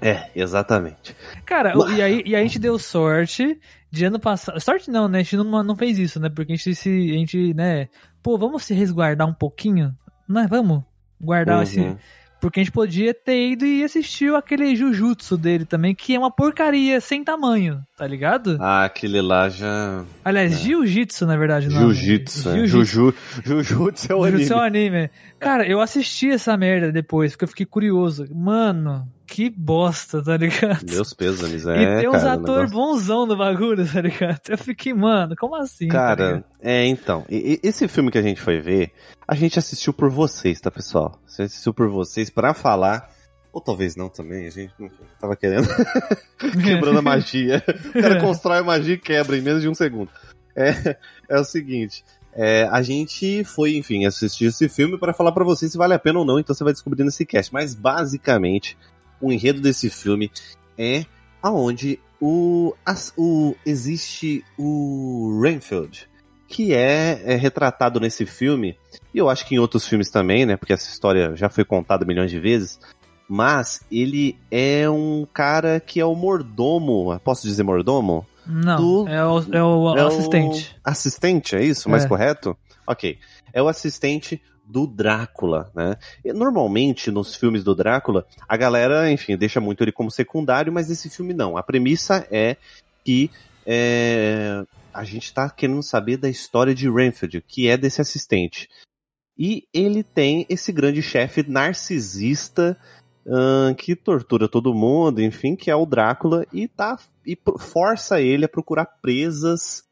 É, exatamente. Cara, e aí e a gente deu sorte de ano passado. Sorte não, né? A gente não, não fez isso, né? Porque a gente se. A gente, né? Pô, vamos se resguardar um pouquinho? Né? Vamos guardar uhum. esse. Porque a gente podia ter ido e assistiu aquele Jujutsu dele também, que é uma porcaria sem tamanho, tá ligado? Ah, aquele lá já. Aliás, é. Jiu-Jitsu, na verdade, não. Jiu-Jitsu. É. Juju... Jujutsu é o anime. Jujutsu é o anime. Cara, eu assisti essa merda depois, porque eu fiquei curioso. Mano, que bosta, tá ligado? Meus pêsames, é. E tem uns atores negócio... bonzão no bagulho, tá ligado? Eu fiquei, mano, como assim? Tá cara, tá é, então. esse filme que a gente foi ver, a gente assistiu por vocês, tá, pessoal? Você assistiu por vocês para falar. Ou talvez não também, a gente não tava querendo. Quebrando a magia. O cara constrói a magia e quebra em menos de um segundo. É, é o seguinte. É, a gente foi, enfim, assistir esse filme para falar para vocês se vale a pena ou não, então você vai descobrir nesse cast. Mas basicamente, o enredo desse filme é aonde o, as, o existe o Renfield, que é, é, retratado nesse filme, e eu acho que em outros filmes também, né? Porque essa história já foi contada milhões de vezes. Mas ele é um cara que é o mordomo. Posso dizer mordomo? Não, do, é, o, é o é assistente. O assistente, é isso? Mais é. correto? Ok. É o assistente do Drácula, né? E, normalmente, nos filmes do Drácula, a galera, enfim, deixa muito ele como secundário, mas nesse filme não. A premissa é que é, a gente tá querendo saber da história de Renfield, que é desse assistente. E ele tem esse grande chefe narcisista uh, que tortura todo mundo, enfim, que é o Drácula, e, tá, e força ele a procurar presas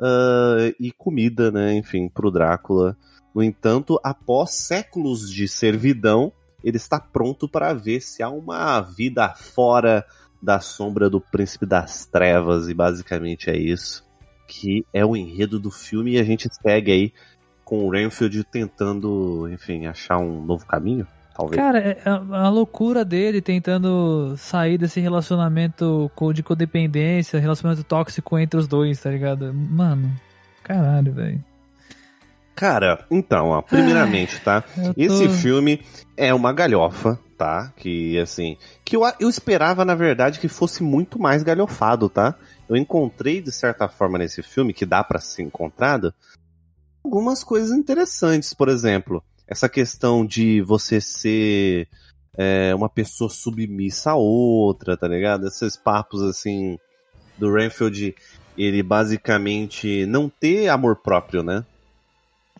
uh, e comida, né, enfim, pro Drácula. No entanto, após séculos de servidão, ele está pronto para ver se há uma vida fora da sombra do príncipe das trevas, e basicamente é isso que é o enredo do filme e a gente segue aí com o Renfield tentando, enfim, achar um novo caminho. Talvez. Cara, é, é a, loucura dele tentando sair desse relacionamento de codependência, relacionamento tóxico entre os dois, tá ligado? Mano, caralho, velho. Cara, então, ó, primeiramente, tá? Tô... Esse filme é uma galhofa, tá? Que, assim, que eu, eu esperava, na verdade, que fosse muito mais galhofado, tá? Eu encontrei, de certa forma, nesse filme, que dá para ser encontrado, algumas coisas interessantes. Por exemplo, essa questão de você ser é, uma pessoa submissa a outra, tá ligado? Esses papos, assim, do Renfield, ele basicamente não ter amor próprio, né?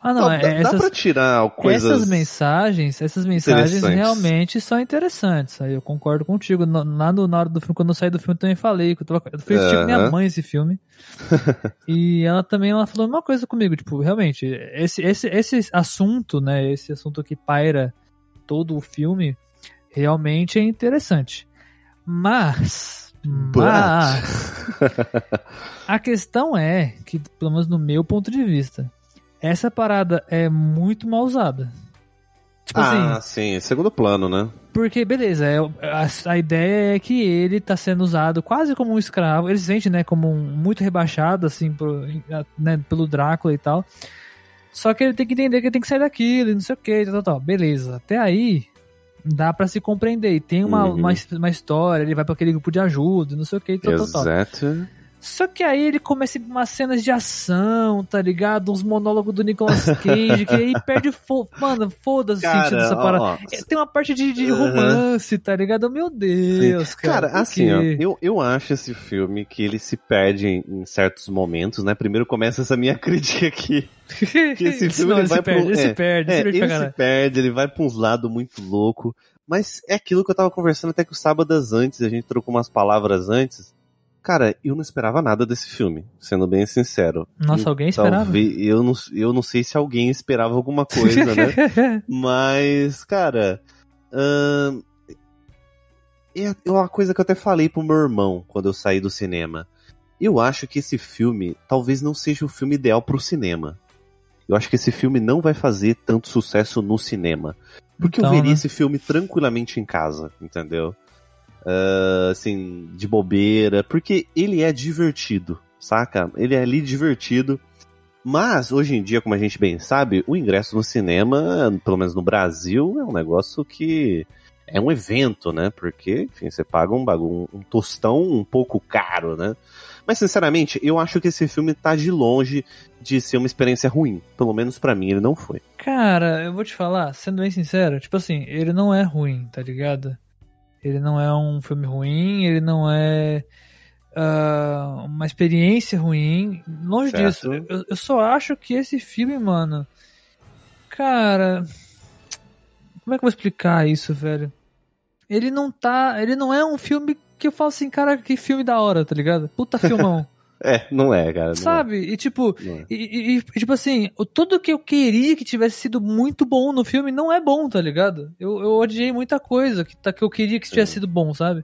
Ah, não, dá, essas, dá pra tirar coisas. Essas mensagens, essas mensagens realmente são interessantes. Aí eu concordo contigo. Lá no, na hora do filme, quando eu saí do filme, eu também falei. Que eu, tava, eu fui assistir com minha mãe esse filme. e ela também ela falou uma coisa comigo. Tipo, realmente, esse, esse, esse assunto, né? Esse assunto que paira todo o filme, realmente é interessante. Mas. Mas. a questão é que, pelo menos no meu ponto de vista essa parada é muito mal usada. Tipo ah, assim, sim, segundo plano, né? Porque, beleza, é, a, a, ideia é que ele tá sendo usado quase como um escravo. Ele se sente, né, como um, muito rebaixado, assim, por, né, pelo Drácula e tal. Só que ele tem que entender que ele tem que sair daquilo e não sei o que, tal, tal, tal. Beleza, até aí dá para se compreender. E tem uma, uhum. uma, uma, história, ele vai para aquele grupo de ajuda, não sei o que, tal, Exato. tal, tal. Só que aí ele começa umas cenas de ação, tá ligado? Uns monólogos do Nicolas Cage, que aí perde fo Mano, foda-se o sentido dessa parada. Ó, é, Tem uma parte de, de romance, tá ligado? Meu Deus, Sim. cara. Cara, assim, ó, eu, eu acho esse filme que ele se perde em, em certos momentos, né? Primeiro começa essa minha crítica aqui. Que esse filme Não, ele, vai perde, pro, ele é, se perde, é, ele se perde, ele vai pra uns lados muito louco. Mas é aquilo que eu tava conversando até com o Sábadas antes, a gente trocou umas palavras antes Cara, eu não esperava nada desse filme, sendo bem sincero. Nossa, alguém esperava? Eu não, eu não sei se alguém esperava alguma coisa, né? Mas, cara. Hum, é uma coisa que eu até falei pro meu irmão quando eu saí do cinema. Eu acho que esse filme talvez não seja o filme ideal pro cinema. Eu acho que esse filme não vai fazer tanto sucesso no cinema. Porque então, eu veria né? esse filme tranquilamente em casa, entendeu? Uh, assim, de bobeira, porque ele é divertido, saca? Ele é ali divertido. Mas, hoje em dia, como a gente bem sabe, o ingresso no cinema, pelo menos no Brasil, é um negócio que é um evento, né? Porque, enfim, você paga um bagulho, um tostão um pouco caro, né? Mas, sinceramente, eu acho que esse filme tá de longe de ser uma experiência ruim. Pelo menos para mim, ele não foi. Cara, eu vou te falar, sendo bem sincero, tipo assim, ele não é ruim, tá ligado? Ele não é um filme ruim, ele não é uh, uma experiência ruim. Longe certo. disso. Eu, eu só acho que esse filme, mano. Cara. Como é que eu vou explicar isso, velho? Ele não tá. Ele não é um filme que eu falo assim, cara, que filme da hora, tá ligado? Puta filmão. É, não é, cara. Não Sabe? É. E tipo, é. e, e, e, tipo assim, tudo que eu queria que tivesse sido muito bom no filme não é bom, tá ligado? Eu, eu odiei muita coisa que, tá, que eu queria que tivesse sido bom, sabe?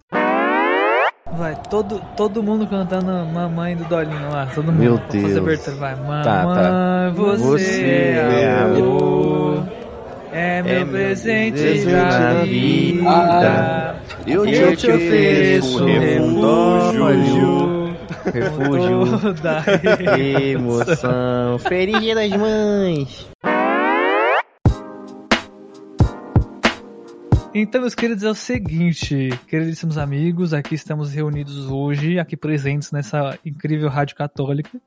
Vai, todo, todo mundo cantando Mamãe do Dolinho lá. Todo mundo. Meu Deus. Fazer abertura, vai. Mamãe, tá, tá. você, você é amor. É meu é presente, presente da vida. Ah, eu, eu te ofereço refúgio. Refúgio da emoção. Feliz Dia das Mães. Então, meus queridos, é o seguinte, queridíssimos amigos, aqui estamos reunidos hoje, aqui presentes nessa incrível rádio católica,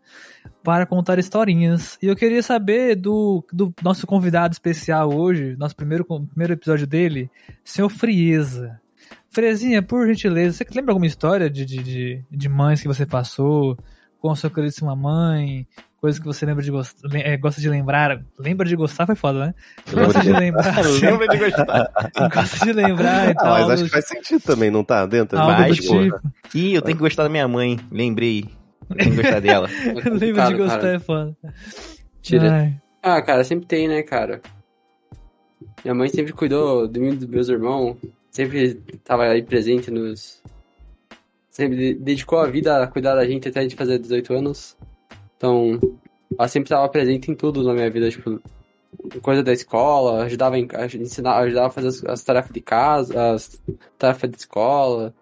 para contar historinhas. E eu queria saber do, do nosso convidado especial hoje, nosso primeiro, primeiro episódio dele, senhor Frieza. Frezinha, por gentileza, você lembra alguma história de, de, de, de mães que você passou com a sua queridíssima mãe? coisa que você lembra de gostar, é, gosta de lembrar. Lembra de gostar foi foda, né? Gosta de lembrar. lembra de gostar. gosta de lembrar e tal. mas acho que faz sentido também, não tá? Dentro Algo mais, tipo. Ih, eu tenho que gostar da minha mãe. Lembrei. Eu tenho que gostar dela. lembra de gostar cara. é foda. Tira. Ai. Ah, cara, sempre tem, né, cara? Minha mãe sempre cuidou de mim e dos meus irmãos. Sempre tava aí presente nos. Sempre dedicou a vida a cuidar da gente até a gente fazer 18 anos. Então, ela sempre estava presente em tudo na minha vida, tipo, coisa da escola, ajudava em ensinar, ajudava a fazer as, as, tarefas de casa, as tarefas de escola,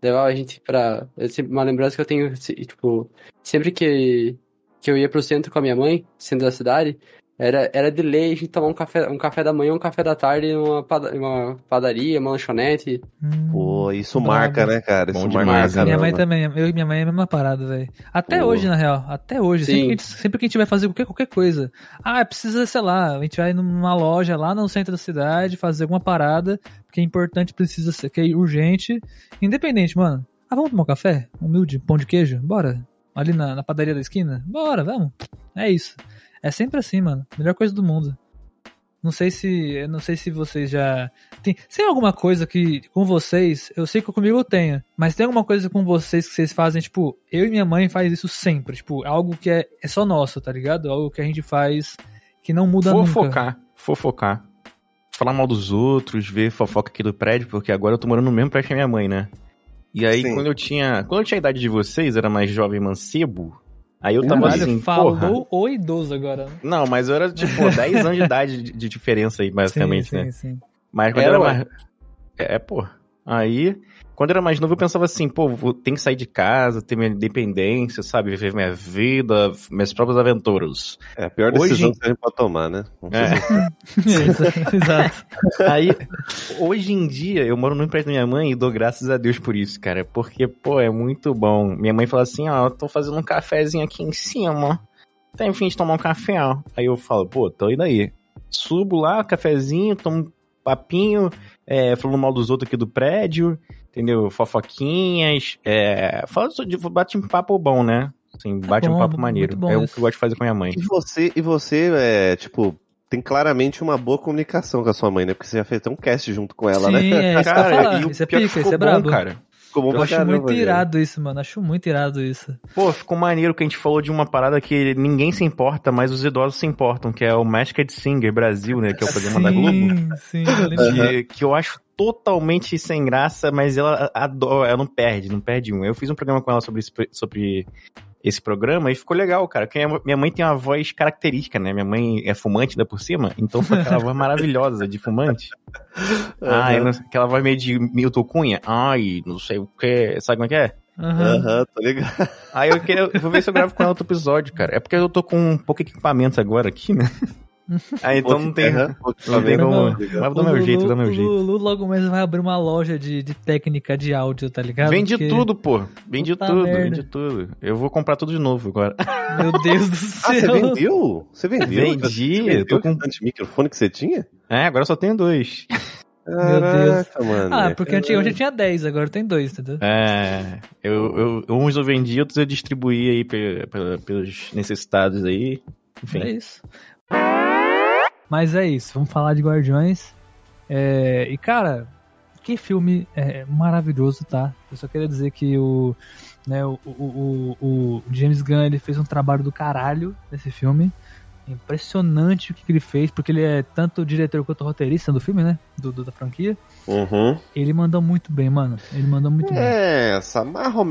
levava a gente pra. Eu sempre, uma lembrança que eu tenho, tipo, sempre que, que eu ia pro centro com a minha mãe, centro da cidade, era, era de lei a gente tomar um café, um café da manhã um café da tarde numa uma padaria, uma lanchonete. Hum, Pô, isso marca, né, cara? Isso marca. Marca, minha mãe também, eu e minha mãe é a mesma parada, velho. Até Pô. hoje, na real. Até hoje. Sempre que, gente, sempre que, a gente, vai fazer qualquer, qualquer coisa. Ah, precisa, sei lá, a gente vai numa loja lá no centro da cidade fazer alguma parada, que é importante, precisa ser, que é urgente. Independente, mano. Ah, vamos tomar um café? Humilde, pão de queijo? Bora. Ali na, na padaria da esquina? Bora, vamos. É isso. É sempre assim, mano. Melhor coisa do mundo. Não sei se. Não sei se vocês já. Tem, tem alguma coisa que com vocês. Eu sei que comigo eu tenho. Mas tem alguma coisa com vocês que vocês fazem, tipo, eu e minha mãe faz isso sempre. Tipo, algo que é, é só nosso, tá ligado? Algo que a gente faz que não muda fofocar, nunca. Fofocar. Fofocar. Falar mal dos outros, ver fofoca aqui do prédio, porque agora eu tô morando no mesmo prédio que a minha mãe, né? E aí, Sim. quando eu tinha. Quando eu tinha a idade de vocês, era mais jovem mancebo, Aí eu tava Caralho, assim, falou porra. o idoso agora. Né? Não, mas eu era tipo 10 anos de idade de, de diferença aí, basicamente, sim, né? Sim, sim. Mas quando era, era mais... É, pô. Aí, quando eu era mais novo, eu pensava assim, pô, vou, tenho que sair de casa, ter minha independência, sabe? Viver minha vida, minhas próprias aventuras. É a pior decisão hoje... que a gente pode tomar, né? É. Exato. Aí, hoje em dia, eu moro no emprego da minha mãe e dou graças a Deus por isso, cara. Porque, pô, é muito bom. Minha mãe fala assim, ó, eu tô fazendo um cafezinho aqui em cima. Tem fim de tomar um café, ó. Aí eu falo, pô, tô indo aí. Subo lá, cafezinho, tomo um papinho, é, falando mal dos outros aqui do prédio entendeu? Fofoquinhas, é, fala de bate um papo bom, né? Assim, tá bate bom, um papo maneiro. É o que eu gosto de fazer com a minha mãe. E você, e você é, tipo, tem claramente uma boa comunicação com a sua mãe, né? Porque você já fez até um cast junto com ela, Sim, né? É, isso cara, e o isso é pica, isso é brabo. cara. Ficou bom eu acho muito irado isso, mano. Acho muito irado isso. Pô, ficou maneiro que a gente falou de uma parada que ninguém se importa, mas os idosos se importam, que é o Masked Singer Brasil, né? Que é o programa sim, da Globo. Sim, lembro. Que, que eu acho totalmente sem graça, mas ela adora, ela não perde, não perde um. Eu fiz um programa com ela sobre, sobre esse programa e ficou legal, cara. Porque minha mãe tem uma voz característica, né? Minha mãe é fumante ainda por cima, então foi aquela voz maravilhosa de fumante. Uhum. Ai, não, aquela voz meio de Milton Cunha. Ai, não sei o que. Sabe como é que é? Aham, uhum. uhum, tô ligado. Aí eu, queria, eu vou ver se eu gravo com ela outro episódio, cara. É porque eu tô com um pouco de equipamento agora aqui, né? Ah, então não tem. Não tem como. Do meu jeito, do meu jeito. O Lulu logo mesmo vai abrir uma loja de, de técnica de áudio, tá ligado? Vende Porque... tudo, pô. Vende Puta tudo, merda. vende tudo. Eu vou comprar tudo de novo agora. Meu Deus do céu. Ah, você vendeu? Você vendeu? Vendi. Você vendeu eu tô com tanto microfone que você tinha? É, agora só tenho dois. Meu Deus. Mano, ah, porque antigamente eu tinha 10, agora tem dois, entendeu? É. Eu, eu, uns eu vendi, outros eu distribuí aí pelos necessitados aí. Enfim. É isso. Mas é isso, vamos falar de Guardiões. É, e cara, que filme é, maravilhoso, tá? Eu só queria dizer que o, né, o, o, o, o James Gunn ele fez um trabalho do caralho nesse filme. Impressionante o que ele fez, porque ele é tanto diretor quanto roteirista do filme, né? Do, do da franquia. Uhum. Ele mandou muito bem, mano. Ele mandou muito é, bem. É, essa, mais ou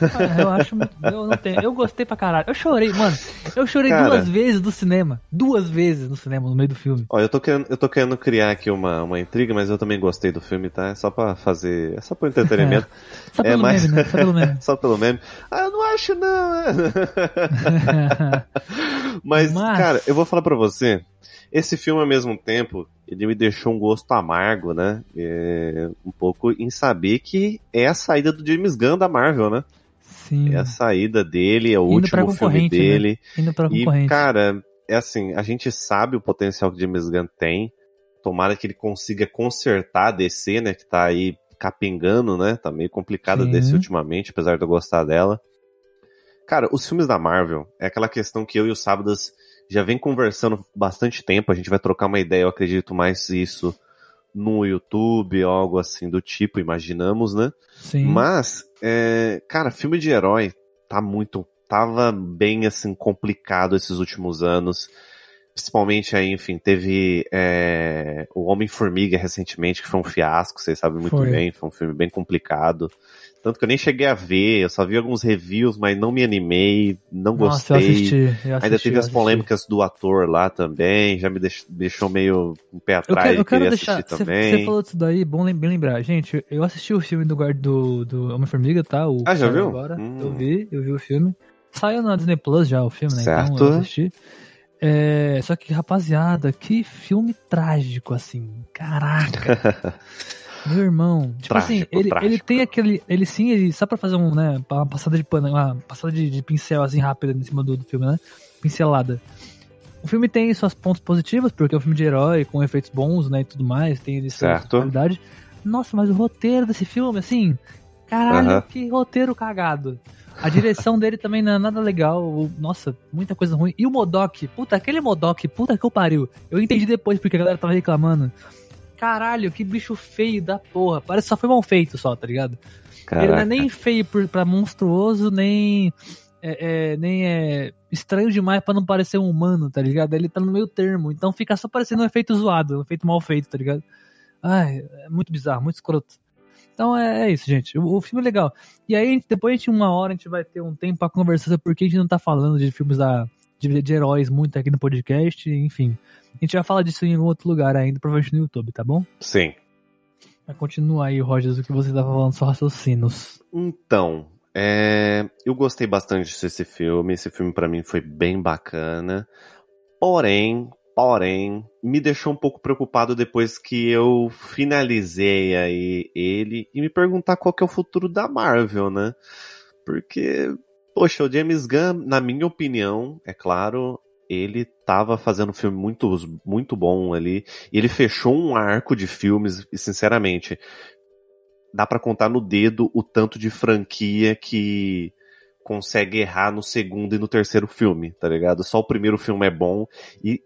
Ah, eu acho muito. Eu, não tenho, eu gostei pra caralho. Eu chorei, mano. Eu chorei Cara, duas vezes no cinema. Duas vezes no cinema, no meio do filme. Ó, eu tô querendo, eu tô querendo criar aqui uma, uma intriga, mas eu também gostei do filme, tá? É só pra fazer. É só pro entretenimento. É, só pelo é, mas... meme, né? Só pelo meme. só pelo meme. Ah, eu não acho, não. mas, mas, cara, eu vou falar pra você. Esse filme, ao mesmo tempo, ele me deixou um gosto amargo, né? É, um pouco em saber que é a saída do James Gunn da Marvel, né? Sim. É a saída dele, é o Indo último filme né? dele. Né? Indo pra concorrente. E, cara, é assim, a gente sabe o potencial que James Gunn tem. Tomara que ele consiga consertar a DC, né? Que tá aí capengando, né? Tá meio complicada a DC ultimamente, apesar de eu gostar dela. Cara, os filmes da Marvel é aquela questão que eu e o Sábados já vem conversando bastante tempo. A gente vai trocar uma ideia, eu acredito mais isso no YouTube, algo assim do tipo, imaginamos, né? Sim. Mas, é, cara, filme de herói tá muito. Tava bem assim complicado esses últimos anos. Principalmente aí, enfim, teve é, o Homem-Formiga recentemente, que foi um fiasco, vocês sabem muito foi. bem, foi um filme bem complicado. Tanto que eu nem cheguei a ver, eu só vi alguns reviews, mas não me animei, não Nossa, gostei. Eu assisti, eu assisti, Ainda teve as polêmicas do ator lá também, já me deixou meio um pé atrás eu quero, eu queria deixar, assistir também. Você falou disso daí, bom bem lembrar. Gente, eu assisti o filme do, do, do Homem-Formiga, tá? O ah, já viu? Agora. Hum. Eu vi, eu vi o filme. Saiu na Disney Plus já o filme, né? Certo. Então eu assisti. É, só que, rapaziada, que filme trágico, assim. Caraca. Meu irmão, tipo trágico, assim, ele, ele tem aquele. Ele sim, ele. Só pra fazer um, né? Uma passada de pano, uma passada de, de pincel assim rápida em cima do, do, filme, né? Pincelada. O filme tem suas pontos positivos, porque é um filme de herói, com efeitos bons, né? E tudo mais, tem ele sua qualidade. Nossa, mas o roteiro desse filme, assim. Caralho, uh -huh. que roteiro cagado. A direção dele também não é nada legal. Nossa, muita coisa ruim. E o Modok, puta, aquele Modok, puta que eu pariu. Eu entendi depois porque a galera tava reclamando caralho, que bicho feio da porra. Parece que só foi mal feito só, tá ligado? Caraca. Ele não é nem feio pra monstruoso, nem. É, é, nem é estranho demais para não parecer um humano, tá ligado? Ele tá no meio termo, então fica só parecendo um efeito zoado, um efeito mal feito, tá ligado? Ai, é muito bizarro, muito escroto. Então é, é isso, gente. O, o, filme é legal. E aí, depois gente, uma hora, a gente vai ter um tempo pra conversar porque a gente não tá falando de filmes da, de, de heróis muito aqui no podcast, enfim. A gente vai falar disso em algum outro lugar ainda, provavelmente no YouTube, tá bom? Sim. Vai continuar aí, Rogers, o que você tava falando, só raciocinos. Então, é... eu gostei bastante desse filme. Esse filme para mim foi bem bacana. Porém, porém, me deixou um pouco preocupado depois que eu finalizei aí ele e me perguntar qual que é o futuro da Marvel, né? Porque, poxa, o James Gunn, na minha opinião, é claro, ele estava fazendo um filme muito, muito bom ali. E ele fechou um arco de filmes, e sinceramente, dá para contar no dedo o tanto de franquia que consegue errar no segundo e no terceiro filme, tá ligado? Só o primeiro filme é bom. E,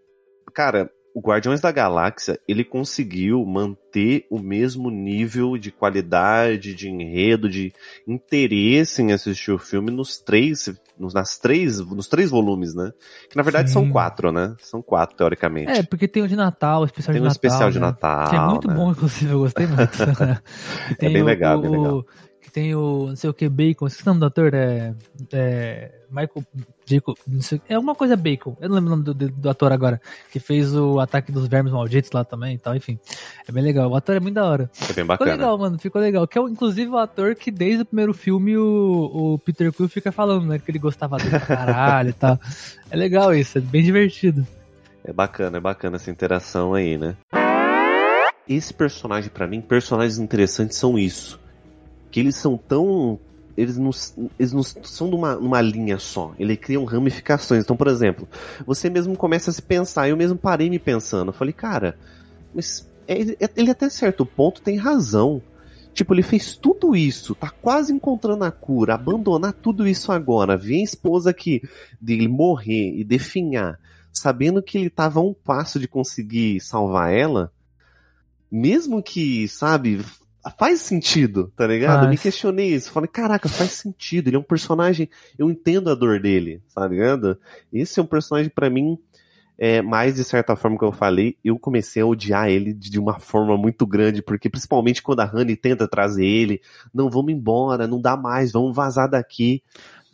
cara, o Guardiões da Galáxia, ele conseguiu manter o mesmo nível de qualidade, de enredo, de interesse em assistir o filme nos três, nos, nas três, nos três volumes, né? Que na verdade Sim. são quatro, né? São quatro, teoricamente. É, porque tem o de Natal, o especial tem de um Natal. especial né? de Natal. Que é muito né? bom, inclusive, eu gostei muito. é bem o, legal, bem legal. que tem o não sei o que Bacon, esqueci o nome do ator, é, é Michael Jacob, é uma coisa Bacon, eu não lembro o nome do, do, do, ator agora, que fez o Ataque dos Vermes Malditos lá também e tal, enfim, é bem legal, o ator é muito da hora. É bem bacana. Ficou legal, mano, ficou legal, que é inclusive o ator que desde o primeiro filme o, o Peter Quill fica falando, né, que ele gostava dele pra caralho e tal, é legal isso, é bem divertido. É bacana, é bacana essa interação aí, né? Esse personagem, para mim, personagens interessantes são isso que eles são tão. Eles não, eles não são numa, numa linha só. Eles criam ramificações. Então, por exemplo, você mesmo começa a se pensar. Eu mesmo parei me pensando. Eu falei, cara, mas é, é, ele até certo ponto tem razão. Tipo, ele fez tudo isso, tá quase encontrando a cura, abandonar tudo isso agora, ver a esposa aqui dele morrer e definhar, sabendo que ele tava a um passo de conseguir salvar ela, mesmo que, sabe, faz sentido, tá ligado? Faz. Eu me questionei isso. Falei, caraca, faz sentido. Ele é um personagem. Eu entendo a dor dele, tá ligado? Esse é um personagem para mim. É, mais de certa forma que eu falei, eu comecei a odiar ele de uma forma muito grande, porque principalmente quando a Honey tenta trazer ele, não, vamos embora, não dá mais, vamos vazar daqui.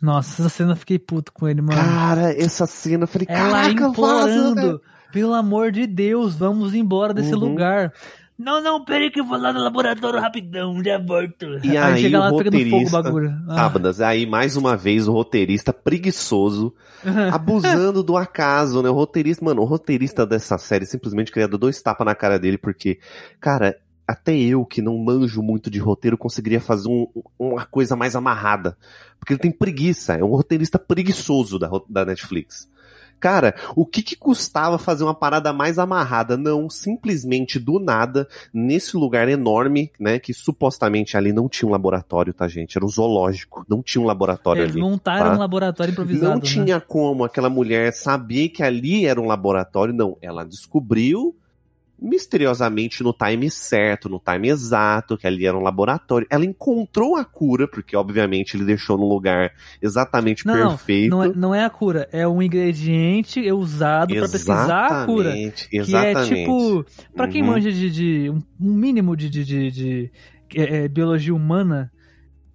Nossa, essa cena eu fiquei puto com ele, mano. Cara, essa cena, eu falei, Ela caraca, implorando, vaza, pelo amor de Deus, vamos embora desse uhum. lugar. Não, não, peraí que eu vou lá no laboratório rapidão, já volto. E aí, aí chega lá, roteirista, fogo. Ah. aí mais uma vez o roteirista preguiçoso, abusando do acaso, né? O roteirista, mano, o roteirista dessa série simplesmente queria dar dois tapas na cara dele, porque, cara, até eu que não manjo muito de roteiro conseguiria fazer um, uma coisa mais amarrada. Porque ele tem preguiça, é um roteirista preguiçoso da, da Netflix. Cara, o que que custava fazer uma parada mais amarrada? Não, simplesmente do nada, nesse lugar enorme, né, que supostamente ali não tinha um laboratório, tá, gente? Era um zoológico, não tinha um laboratório Eles ali. montaram tá? um laboratório improvisado. Não né? tinha como aquela mulher saber que ali era um laboratório, não. Ela descobriu misteriosamente no time certo, no time exato, que ali era um laboratório. Ela encontrou a cura, porque obviamente ele deixou no lugar exatamente não, perfeito. Não, não, é, não é a cura, é um ingrediente usado para pesquisar a cura. Exatamente. Que é tipo, para quem uhum. manja de, de, um mínimo de, de, de, de é, é, biologia humana,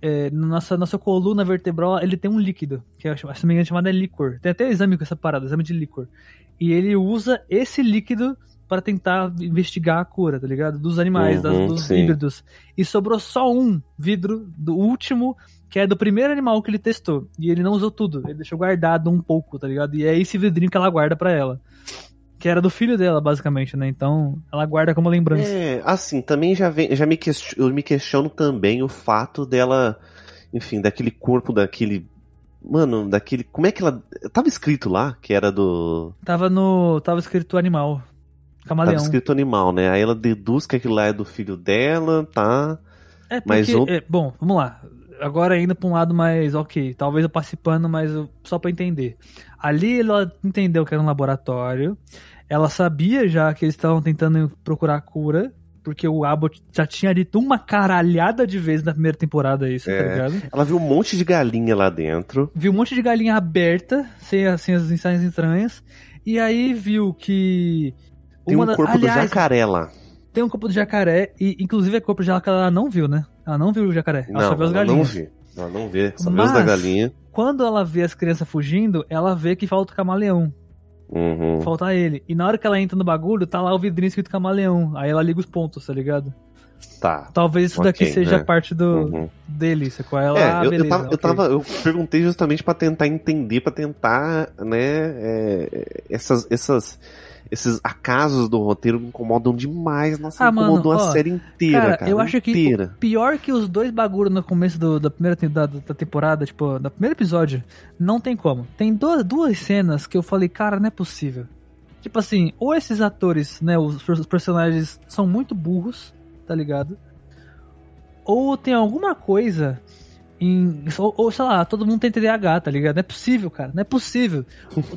é, nossa, nossa coluna vertebral ele tem um líquido, que é, se não me engano, chamado é líquor. Tem até exame com essa parada, exame de líquor. E ele usa esse líquido para tentar investigar a cura, tá ligado? Dos animais, uhum, das, dos sim. híbridos. E sobrou só um vidro do último, que é do primeiro animal que ele testou. E ele não usou tudo, ele deixou guardado um pouco, tá ligado? E é esse vidrinho que ela guarda para ela. Que era do filho dela, basicamente, né? Então, ela guarda como lembrança. É, assim, também já, vem, já me, questiono, eu me questiono também o fato dela, enfim, daquele corpo, daquele Mano, daquele. Como é que ela. Tava escrito lá que era do. Tava no. Tava escrito animal. Camaleão. Tava escrito animal, né? Aí ela deduz que aquilo lá é do filho dela, tá? É porque, mas o... é, bom, vamos lá. Agora indo pra um lado mais, ok, talvez eu participando, mas só para entender. Ali ela entendeu que era um laboratório, ela sabia já que eles estavam tentando procurar cura, porque o Abbott já tinha dito uma caralhada de vezes na primeira temporada isso, tá é, tá ligado? Ela viu um monte de galinha lá dentro. Viu um monte de galinha aberta, sem, sem as ensaios estranhas, e aí viu que tem um corpo Aliás, do jacaré lá. Tem um corpo do jacaré, e inclusive é corpo de jacaré ela não viu, né? Ela não viu o jacaré, ela não, só viu as ela galinhas. não viu. Ela não vê, só Mas, viu as da galinha. Quando ela vê as crianças fugindo, ela vê que falta o camaleão. Uhum. Falta ele. E na hora que ela entra no bagulho, tá lá o vidrinho escrito camaleão. Aí ela liga os pontos, tá ligado? Tá. Talvez isso okay, daqui seja né? parte do uhum. dele, com ela. É, ah, eu, beleza, eu, tava, okay. eu, tava, eu perguntei justamente para tentar entender, para tentar, né, é, essas, essas esses acasos do roteiro me incomodam demais. Nossa, ah, incomodou mano, a ó, série inteira, cara, cara Eu acho inteira. que pior que os dois bagulhos no começo do, da primeira da, da temporada, tipo, da primeiro episódio, não tem como. Tem duas, duas cenas que eu falei, cara, não é possível. Tipo assim, ou esses atores, né, os, os personagens são muito burros, tá ligado? Ou tem alguma coisa em, ou, ou, sei lá, todo mundo tem TDAH, tá ligado? Não é possível, cara. Não é possível.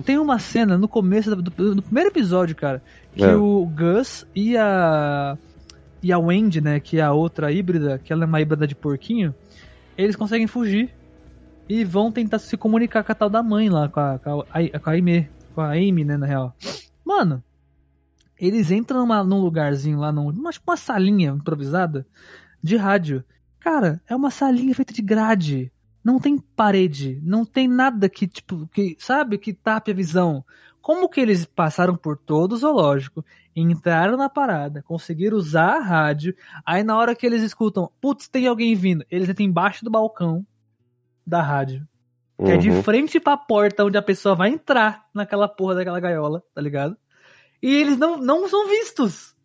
tem uma cena no começo do, do, do primeiro episódio, cara, que é. o Gus e a. E a Wendy, né? Que é a outra híbrida, que ela é uma híbrida de porquinho, eles conseguem fugir. E vão tentar se comunicar com a tal da mãe lá, com a, com a, com a Amy, com a Amy, né, na real. Mano, eles entram numa, num lugarzinho lá, numa, uma salinha improvisada de rádio. Cara, é uma salinha feita de grade. Não tem parede, não tem nada que, tipo, que, sabe, que tape a visão. Como que eles passaram por todo o zoológico, entraram na parada, conseguiram usar a rádio, aí na hora que eles escutam, putz, tem alguém vindo, eles entram embaixo do balcão da rádio. Que uhum. é de uhum. frente pra porta onde a pessoa vai entrar naquela porra daquela gaiola, tá ligado? E eles não, não são vistos.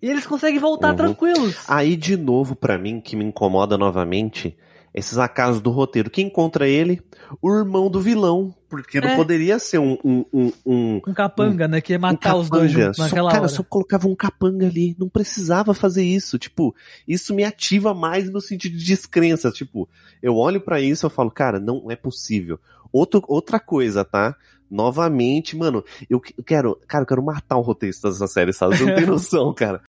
E eles conseguem voltar uhum. tranquilos. Aí, de novo, para mim, que me incomoda novamente, esses acasos do roteiro. Quem encontra ele? O irmão do vilão. Porque é. não poderia ser um. Um, um, um, um capanga, um, né? Que ia matar os dois juntos naquela só, cara, hora. só colocava um capanga ali. Não precisava fazer isso. Tipo, isso me ativa mais no sentido de descrença. Tipo, eu olho para isso e falo, cara, não é possível. Outro, outra coisa, tá? Novamente, mano, eu quero, cara, eu quero matar o roteirista dessa série, sabe? Você não tem noção, cara.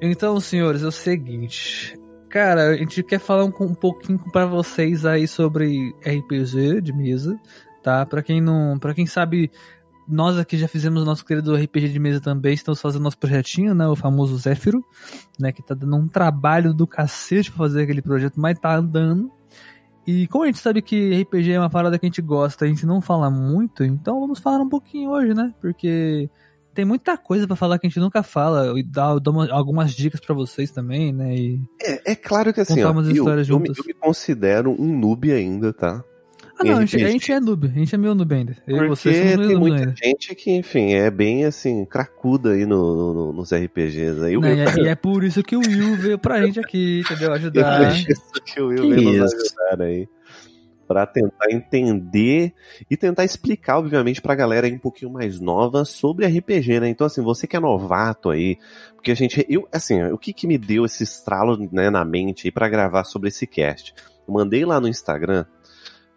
Então, senhores, é o seguinte. Cara, a gente quer falar um, um pouquinho para vocês aí sobre RPG de mesa, tá? Para quem não, para quem sabe, nós aqui já fizemos nosso querido RPG de mesa também, estamos fazendo nosso projetinho, né, o famoso Zéfiro, né, que tá dando um trabalho do cacete pra fazer aquele projeto, mas tá andando. E como a gente sabe que RPG é uma parada que a gente gosta, a gente não fala muito, então vamos falar um pouquinho hoje, né? Porque tem muita coisa para falar que a gente nunca fala e dá, dá uma, algumas dicas para vocês também, né? E é, é claro que assim, ó, eu, eu, eu, me, eu, me, considero um noob ainda, tá? Ah, não, a gente, a gente, é noob, a gente é meio noob ainda. Eu Porque vocês tem muita ainda. gente que, enfim, é bem assim, cracuda aí no, no nos RPGs. Aí, não, e, é, e, é, por isso que o Will veio pra gente aqui, entendeu? Ajudar. É por isso que o Will que veio nos ajudar aí para tentar entender e tentar explicar, obviamente, pra galera aí um pouquinho mais nova sobre RPG, né? Então, assim, você que é novato aí, porque a gente, eu, assim, o que que me deu esse estralo né, na mente aí pra gravar sobre esse cast? Eu mandei lá no Instagram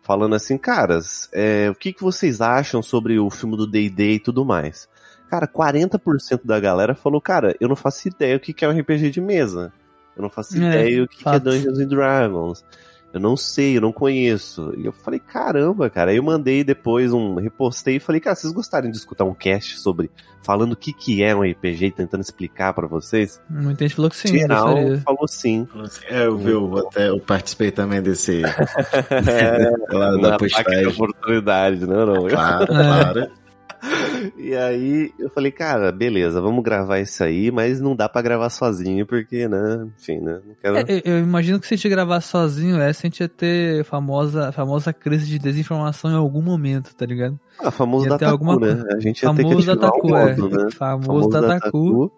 falando assim, caras, é, o que, que vocês acham sobre o filme do D&D e tudo mais? Cara, 40% da galera falou, cara, eu não faço ideia o que, que é um RPG de mesa. Eu não faço é, ideia o que, que é Dungeons and Dragons. Eu não sei, eu não conheço. E eu falei, caramba, cara. Aí eu mandei depois um, repostei e falei, cara, vocês gostariam de escutar um cast sobre, falando o que que é um RPG e tentando explicar para vocês? Muita gente falou que sim. Geral falou sim. É, eu, vi, eu, até, eu participei também desse, é, da postagem. oportunidade, não, não. Claro, claro. E aí eu falei, cara, beleza, vamos gravar isso aí, mas não dá para gravar sozinho, porque, né, enfim, né? Quero... É, eu imagino que se a gente gravar sozinho, essa a gente ia ter famosa, famosa crise de desinformação em algum momento, tá ligado? Ah, famoso ia Dataku, alguma... né? A gente ia famoso ter que Dataku, é. modo, né? Famoso, famoso Dataku.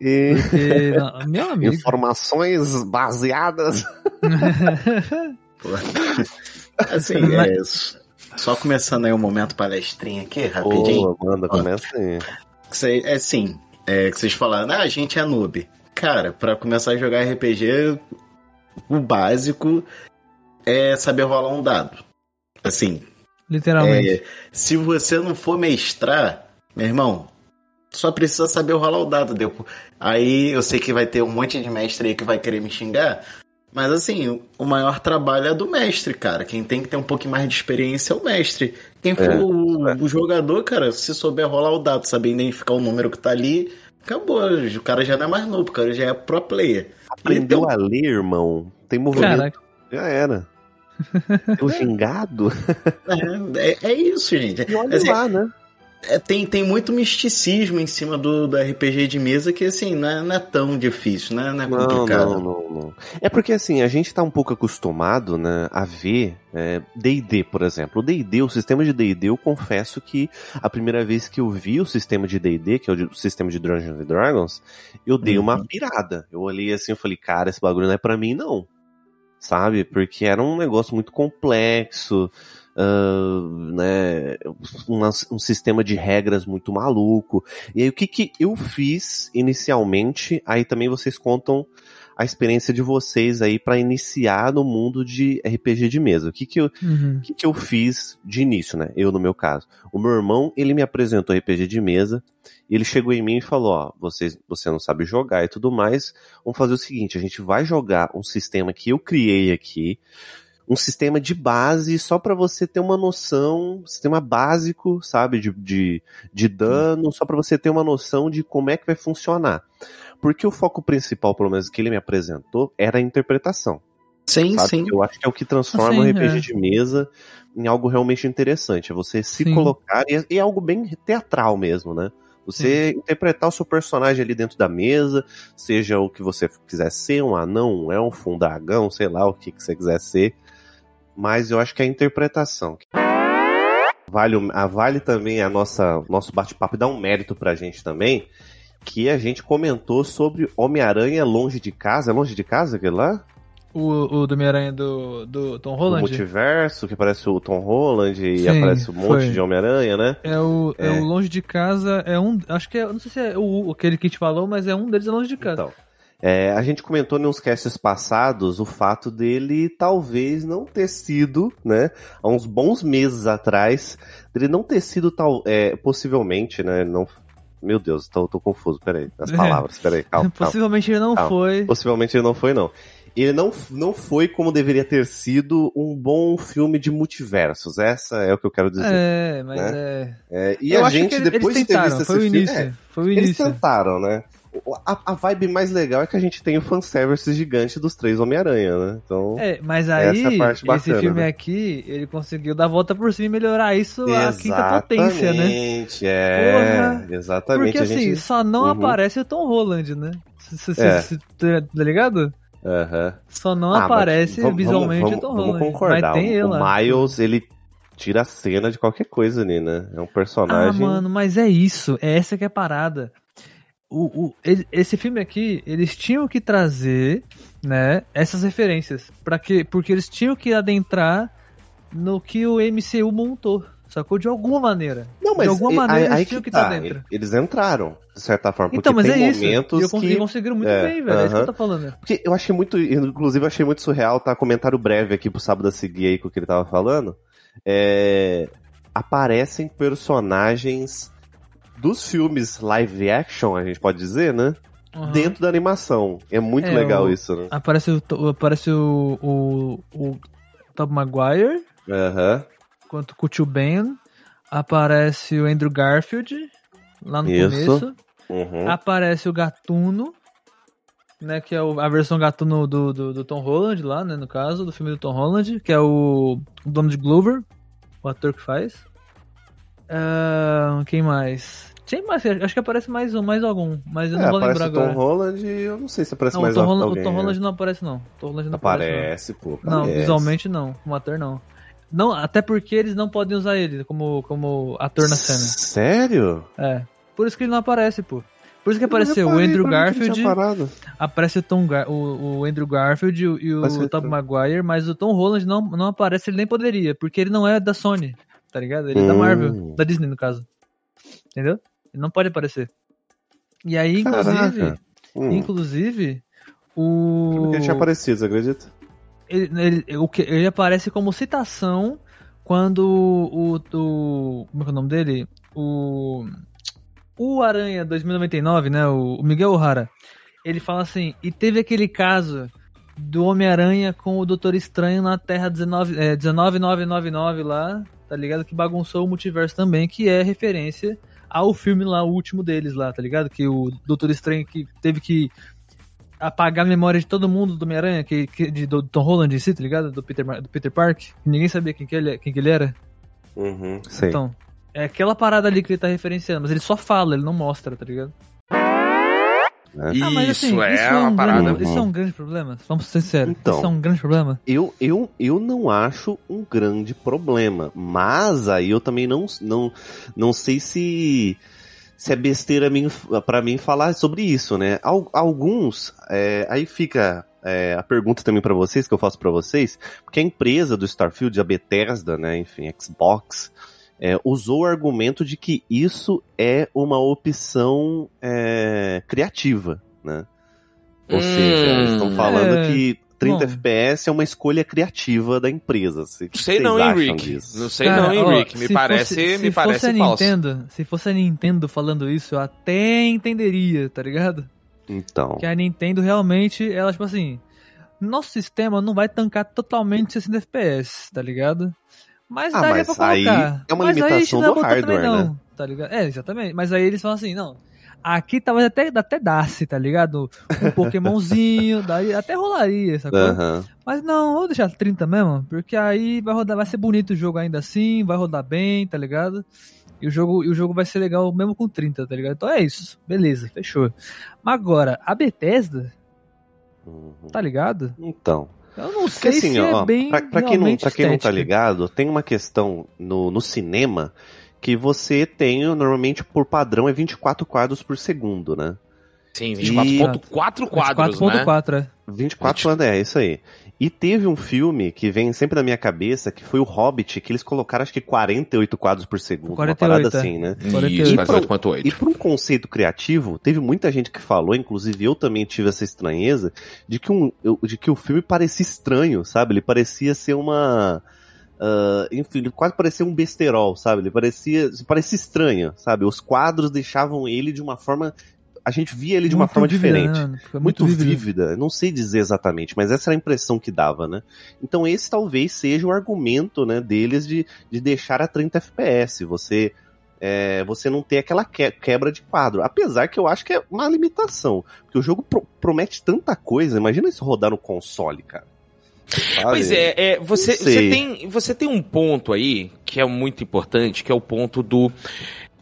E... Porque, não, meu amigo. Informações baseadas. assim, é isso só começando aí um momento palestrinha aqui, rapidinho. Boa, manda, começa aí. Cê, é assim, é, que vocês falaram, ah, a gente é noob. Cara, para começar a jogar RPG, o básico é saber rolar um dado. Assim. Literalmente. É, se você não for mestrar, meu irmão, só precisa saber rolar o dado. Aí eu sei que vai ter um monte de mestre aí que vai querer me xingar, mas assim, o maior trabalho é do mestre, cara. Quem tem que ter um pouquinho mais de experiência é o mestre. Quem for é, o, é. o, jogador, cara, se souber rolar o dado, saber identificar o número que tá ali, acabou. O cara já não é mais novo, o cara já é pro player. Aprendeu então... a ler, irmão. Tem movimento. Caraca. Já era. o gingado? É, é, é, isso, gente. E olha assim, lá, né? É, tem, tem muito misticismo em cima do, do RPG de mesa que, assim, não é, não é tão difícil, né? Não é complicado. Não, não, não, É porque, assim, a gente tá um pouco acostumado, né, a ver D&D, é, por exemplo. O D&D, o sistema de D&D, eu confesso que a primeira vez que eu vi o sistema de D&D, que é o sistema de Dungeons and Dragons, eu dei uhum. uma pirada. Eu olhei assim e falei, cara, esse bagulho não é pra mim, não. Sabe? Porque era um negócio muito complexo, uh, né, uma, um sistema de regras muito maluco. E aí o que que eu fiz inicialmente, aí também vocês contam a experiência de vocês aí para iniciar no mundo de RPG de mesa. O que que eu, uhum. que que eu fiz de início, né? Eu no meu caso. O meu irmão, ele me apresentou RPG de mesa, ele chegou em mim e falou, ó, vocês, você não sabe jogar e tudo mais, vamos fazer o seguinte, a gente vai jogar um sistema que eu criei aqui, um sistema de base só para você ter uma noção, sistema básico, sabe, de, de, de dano, só para você ter uma noção de como é que vai funcionar. Porque o foco principal, pelo menos que ele me apresentou, era a interpretação. Sim, sabe? sim. Eu acho que é o que transforma o RPG é. de mesa em algo realmente interessante. É você se sim. colocar, e é, é algo bem teatral mesmo, né? Você Sim. interpretar o seu personagem ali dentro da mesa, seja o que você quiser ser, um anão, um elfo, um dragão, sei lá o que, que você quiser ser. Mas eu acho que é a interpretação. Vale, a Vale também, a nossa nosso bate-papo dá um mérito pra gente também, que a gente comentou sobre Homem-Aranha longe de casa. É longe de casa aquele lá? O, o do Homem-Aranha do, do Tom Holland? O multiverso, que aparece o Tom Holland e Sim, aparece um monte foi. de Homem-Aranha, né? É o, é. é. o Longe de Casa, é um. Acho que é. Não sei se é o, aquele que te falou, mas é um deles é Longe de Casa. Então. É, a gente comentou nos casts passados o fato dele talvez não ter sido, né, há uns bons meses atrás, dele não ter sido tal, é, possivelmente, né, não, meu Deus, tô, tô confuso, peraí, as palavras, peraí, calma. Possivelmente calma, ele não calma. foi. Possivelmente ele não foi, não ele não, não foi como deveria ter sido um bom filme de multiversos. Essa é o que eu quero dizer. É, mas né? é... é. E eu a gente, ele, depois de ter visto foi esse filme. É, foi o início. Eles tentaram, né? A, a, vibe mais legal é que a gente tem o fanservice gigante dos três Homem-Aranha, né? Então. É, mas aí, é bacana, esse filme né? aqui, ele conseguiu dar a volta por cima e melhorar isso exatamente, a quinta potência, né? Exatamente, é. Porra, exatamente. Porque assim, gente... só não uhum. aparece o Tom Holland, né? Você é. tá ligado? Uhum. Só não ah, aparece vamos, visualmente vamos, vamos, Tom Vamos concordar. Mas tem o, o Miles, ele tira a cena de qualquer coisa ali, né? É um personagem. Ah, mano, mas é isso. É essa que é a parada. O, o, esse filme aqui, eles tinham que trazer, né, essas referências. para que, porque eles tinham que adentrar no que o MCU montou. Sacou? De alguma maneira. Não, mas de alguma e, maneira aí, eles tinham que estar tá, tá dentro. Eles entraram, de certa forma. Então, mas é isso. E que... conseguiram muito é, bem, velho. Uh -huh. É isso que eu tô falando. Porque eu achei muito. Inclusive, eu achei muito surreal, tá? Comentário breve aqui pro sábado a seguir aí com o que ele tava falando. É... Aparecem personagens dos filmes live action, a gente pode dizer, né? Uhum. Dentro da animação. É muito é, legal o... isso, né? Aparece o, aparece o, o, o Tom Maguire. Aham. Uhum quanto o tio Ben. Aparece o Andrew Garfield, lá no Isso. começo. Uhum. Aparece o Gatuno, né? Que é a versão Gatuno do, do, do, Tom Holland lá, né? No caso, do filme do Tom Holland, que é o, o Donald Glover, o ator que faz. Uh, quem mais? Tem mais, acho que aparece mais um, mais algum, mas eu não é, vou lembrar agora. o Tom Holland, eu não sei se aparece não, mais o Tom alguém. O Tom Holland não aparece não. O Tom Holland não aparece, aparece não. pô. Aparece. Não, visualmente não, como ator não. Não, até porque eles não podem usar ele como, como ator na cena. Sério? É. Por isso que ele não aparece, pô. Por isso que apareceu o Andrew Garfield. Aparece o, Tom Gar o, o, Andrew Garfield e o, o Tom Maguire, mas o Tom Holland não, não aparece, ele nem poderia, porque ele não é da Sony, tá ligado? Ele é da hum. Marvel, da Disney no caso. Entendeu? Ele não pode aparecer. E aí, inclusive. Hum. Inclusive, o. Porque ele tinha aparecido, você acredita? ele, ele, ele aparece como citação quando o, o. Como é, é o nome dele? O. O Aranha 2099, né? O, Miguel O'Hara. Ele fala assim: e teve aquele caso do Homem-Aranha com o Doutor Estranho na Terra 19, é, 19999 lá, tá ligado? Que bagunçou o multiverso também, que é referência ao filme lá, o último deles lá, tá ligado? Que o Doutor Estranho que teve que apagar a memória de todo mundo do Homem-Aranha, que, que, de, do Tom Holland em si, tá ligado? Do Peter, do Peter Park. Ninguém sabia quem que ele, quem que ele era. Uhum, sei. Então, é aquela parada ali que ele tá referenciando, mas ele só fala, ele não mostra, tá ligado? É. Ah, mas, assim, isso é isso é, uma um parada. Grande, isso é um grande problema. Vamos ser sérios. Então, isso é um grande problema. Eu, eu, eu não acho um grande problema. Mas aí eu também não, não, não sei se se é besteira para mim falar sobre isso, né? Alguns, é, aí fica é, a pergunta também para vocês, que eu faço para vocês, porque a empresa do Starfield, a Bethesda, né, enfim, Xbox, é, usou o argumento de que isso é uma opção é, criativa, né? Ou hum, seja, eles estão falando é... que 30 Bom. FPS é uma escolha criativa da empresa. Se, sei não, Henrique. Não sei Cara, não, Henrique. Me parece, fosse, me parece falso. Nintendo, se fosse a Nintendo falando isso, eu até entenderia, tá ligado? Então. Que a Nintendo realmente, ela, tipo assim, nosso sistema não vai tancar totalmente 60 FPS, tá ligado? Mas ah, daria mas pra colocar. Aí é uma mas limitação do hardware, não, né? Tá ligado? É, exatamente. Mas aí eles falam assim, não, aqui talvez até, até dasse, tá ligado? Um Pokémonzinho, daí até rolaria, essa coisa. Mas não, vou deixar 30 mesmo, porque aí vai rodar, vai ser bonito o jogo ainda assim, vai rodar bem, tá ligado? E o jogo, e o jogo vai ser legal mesmo com 30, tá ligado? Então é isso. Beleza, fechou. Mas agora, a Bethesda, uhum. tá ligado? Então. Eu não sei assim, se ó, é bem pra, pra quem não, pra quem não tá ligado, tem uma questão no, no cinema que você tem, normalmente, por padrão, é 24 quadros por segundo, né? Sim, 24.4 quadros, 24. né? 24.4, é. 24 é, é isso aí. E teve um filme que vem sempre na minha cabeça, que foi o Hobbit, que eles colocaram acho que 48 quadros por segundo, 48, uma parada é. assim, né? 48. E, por, e por um conceito criativo, teve muita gente que falou, inclusive eu também tive essa estranheza, de que, um, de que o filme parecia estranho, sabe? Ele parecia ser uma... Uh, enfim, ele quase parecia um besterol, sabe? Ele parecia, parecia estranho, sabe? Os quadros deixavam ele de uma forma a gente via ele de uma forma diferente. Né? Muito, muito vívida. Não sei dizer exatamente, mas essa era a impressão que dava, né? Então esse talvez seja o argumento, né, deles de, de deixar a 30 FPS. Você é, você não ter aquela quebra de quadro. Apesar que eu acho que é uma limitação. Porque o jogo pro promete tanta coisa. Imagina isso rodar no console, cara. Sabe? Pois é, é você, você, tem, você tem um ponto aí que é muito importante, que é o ponto do.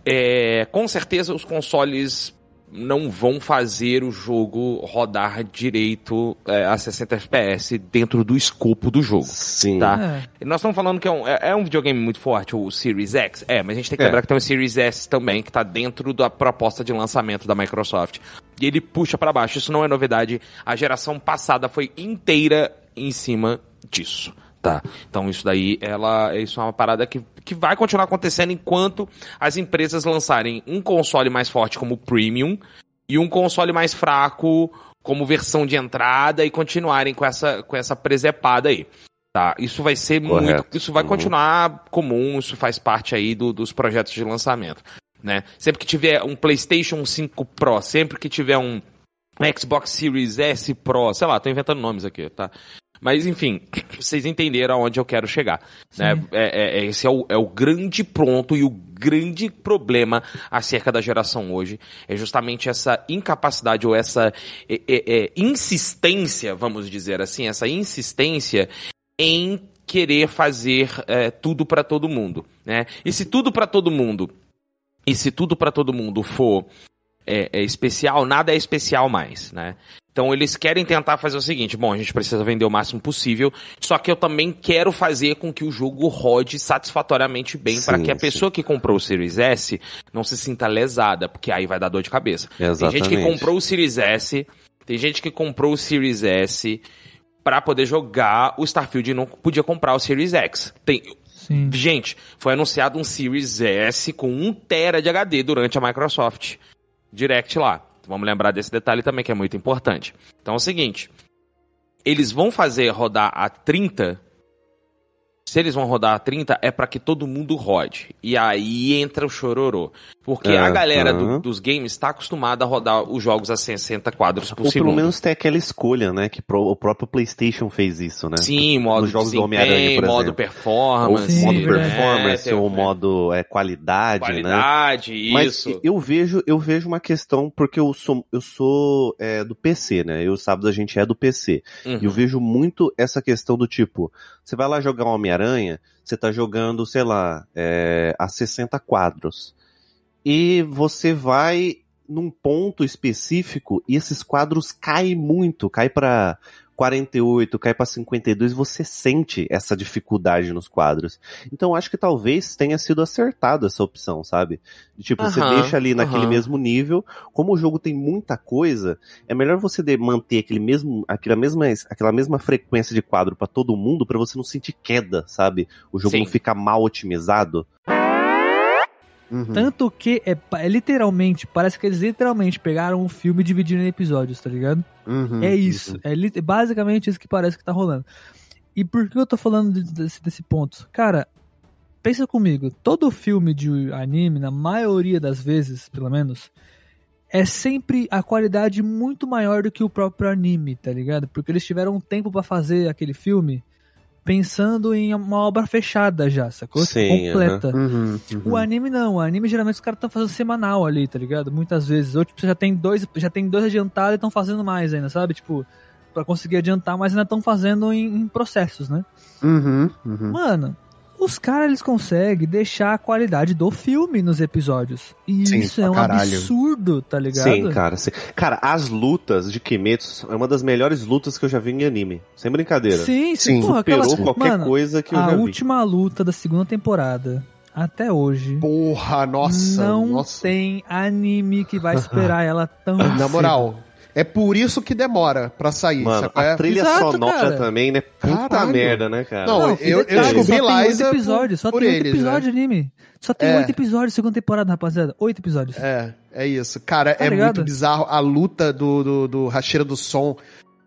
É, com certeza os consoles não vão fazer o jogo rodar direito é, a 60 FPS dentro do escopo do jogo. Sim. Tá? É. Nós estamos falando que é um, é, é um videogame muito forte, o Series X. É, mas a gente tem que é. lembrar que tem o Series S também, que está dentro da proposta de lançamento da Microsoft. E ele puxa para baixo. Isso não é novidade. A geração passada foi inteira em cima disso. Tá. Então isso daí, ela, isso é uma parada que, que vai continuar acontecendo enquanto as empresas lançarem um console mais forte como Premium e um console mais fraco como versão de entrada e continuarem com essa, com essa presepada aí. Tá, isso vai ser Correto. muito, isso vai uhum. continuar comum, isso faz parte aí do, dos projetos de lançamento, né? Sempre que tiver um PlayStation 5 Pro, sempre que tiver um Xbox Series S Pro, sei lá, tô inventando nomes aqui, tá? Mas, enfim, vocês entenderam aonde eu quero chegar. Né? É, é, é, esse é o, é o grande ponto e o grande problema acerca da geração hoje. É justamente essa incapacidade ou essa é, é, é insistência, vamos dizer assim, essa insistência em querer fazer é, tudo para todo mundo. Né? E se tudo para todo mundo, e se tudo para todo mundo for é, é, especial, nada é especial mais, né? Então eles querem tentar fazer o seguinte: bom, a gente precisa vender o máximo possível, só que eu também quero fazer com que o jogo rode satisfatoriamente bem para que a pessoa que comprou o Series S não se sinta lesada, porque aí vai dar dor de cabeça. Exatamente. Tem gente que comprou o Series S, tem gente que comprou o Series S para poder jogar o Starfield e não podia comprar o Series X. Tem, Sim. Gente, foi anunciado um Series S com 1 tera de HD durante a Microsoft Direct lá. Vamos lembrar desse detalhe também que é muito importante. Então é o seguinte, eles vão fazer rodar a 30 se eles vão rodar a 30, é para que todo mundo rode. E aí entra o chororô. Porque é, a galera do, dos games está acostumada a rodar os jogos a 60 quadros por Ou segundo. pelo menos tem aquela escolha, né? Que pro, o próprio PlayStation fez isso, né? Sim, modo Nos jogos do Homem-Aranha, por modo performance. Ou modo performance, é, ou modo é, qualidade, qualidade, né? isso. Mas eu vejo, eu vejo uma questão, porque eu sou, eu sou é, do PC, né? Eu, sábado, a gente é do PC. Uhum. E eu vejo muito essa questão do tipo, você vai lá jogar Homem-Aranha, você tá jogando, sei lá, é, a 60 quadros. E você vai num ponto específico e esses quadros caem muito, cai para 48, cai para 52, você sente essa dificuldade nos quadros. Então acho que talvez tenha sido acertado essa opção, sabe? Tipo, você deixa ali naquele mesmo nível, como o jogo tem muita coisa, é melhor você manter aquele mesmo, aquela mesma, aquela mesma frequência de quadro para todo mundo para você não sentir queda, sabe? O jogo Sim. não ficar mal otimizado. Uhum. Tanto que é, é, literalmente, parece que eles literalmente pegaram um filme e dividiram em episódios, tá ligado? Uhum, é isso. Uhum. É li, basicamente isso que parece que tá rolando. E por que eu tô falando desse, desse ponto? Cara, pensa comigo, todo filme de anime, na maioria das vezes, pelo menos, é sempre a qualidade muito maior do que o próprio anime, tá ligado? Porque eles tiveram um tempo para fazer aquele filme pensando em uma obra fechada já, sacou? Sim, completa. Uhum, uhum. O anime não, o anime geralmente os caras estão fazendo semanal ali, tá ligado? Muitas vezes. Ou tipo, já tem dois, já tem dois adiantados e estão fazendo mais ainda, sabe? Tipo, para conseguir adiantar, mas ainda estão fazendo em, em, processos, né? Uhum, uhum. Mano, os caras eles conseguem deixar a qualidade do filme nos episódios. E sim, isso é um caralho. absurdo, tá ligado? Sim, cara. Sim. Cara, as lutas de Kimetsu é uma das melhores lutas que eu já vi em anime. Sem brincadeira. Sim, sim. sim. Porra, Superou aquela... qualquer Mano, coisa que eu já vi. A última luta da segunda temporada até hoje. Porra, nossa. Não nossa. tem anime que vai esperar ela tão Na moral, é por isso que demora pra sair. Mano, a é? trilha Exato, sonora cara. também, né? Puta Caralho. merda, né, cara? Não, Não eu, eu descobri lá episódios, só tem oito episódios de anime. Só tem é. oito episódios, segunda temporada, rapaziada. Oito episódios. É, é isso. Cara, tá é ligado? muito bizarro a luta do, do, do Racheira do Som.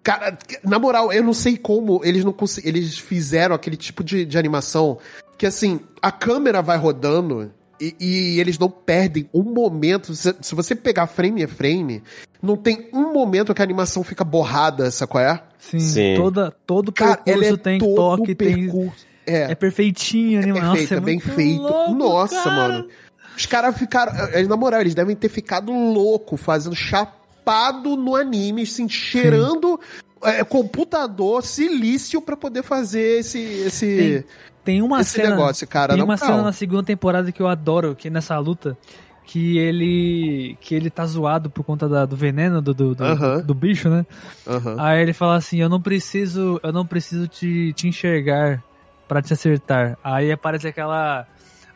Cara, na moral, eu não sei como eles não eles fizeram aquele tipo de, de animação que assim, a câmera vai rodando e, e, eles não perdem um momento. Se, se, você pegar frame a frame, não tem um momento que a animação fica borrada, qual é? Sim, Sim. Toda, todo Cara, percurso é tem toque, tem. É, é perfeitinho a animação. É perfeito, é, é bem feito. Louco, Nossa, cara. mano. Os caras ficaram. Eh, na moral, eles devem ter ficado louco fazendo chapado no anime, assim, cheirando é, computador silício para poder fazer esse. esse... Tem tem uma Esse cena, negócio, cara, tem uma cena na segunda temporada que eu adoro, que nessa luta, que ele que ele tá zoado por conta da, do veneno do, do, do, uh -huh. do bicho, né? Uh -huh. Aí ele fala assim, eu não preciso, eu não preciso te, te enxergar para te acertar. Aí aparece aquela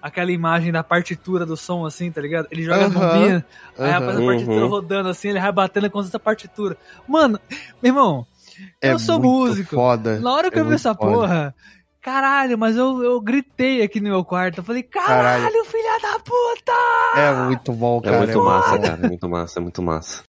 aquela imagem da partitura do som, assim, tá ligado? Ele joga uh -huh. a bombinha, aí aparece a partitura rodando assim, ele vai batendo com essa partitura. Mano, meu irmão, é eu sou músico. Foda. Na hora que é eu vi essa foda. porra, Caralho, mas eu, eu gritei aqui no meu quarto. Eu falei, caralho, caralho. filha da puta! É muito bom, é cara. É muito é massa, bom. cara. É muito massa, é muito massa.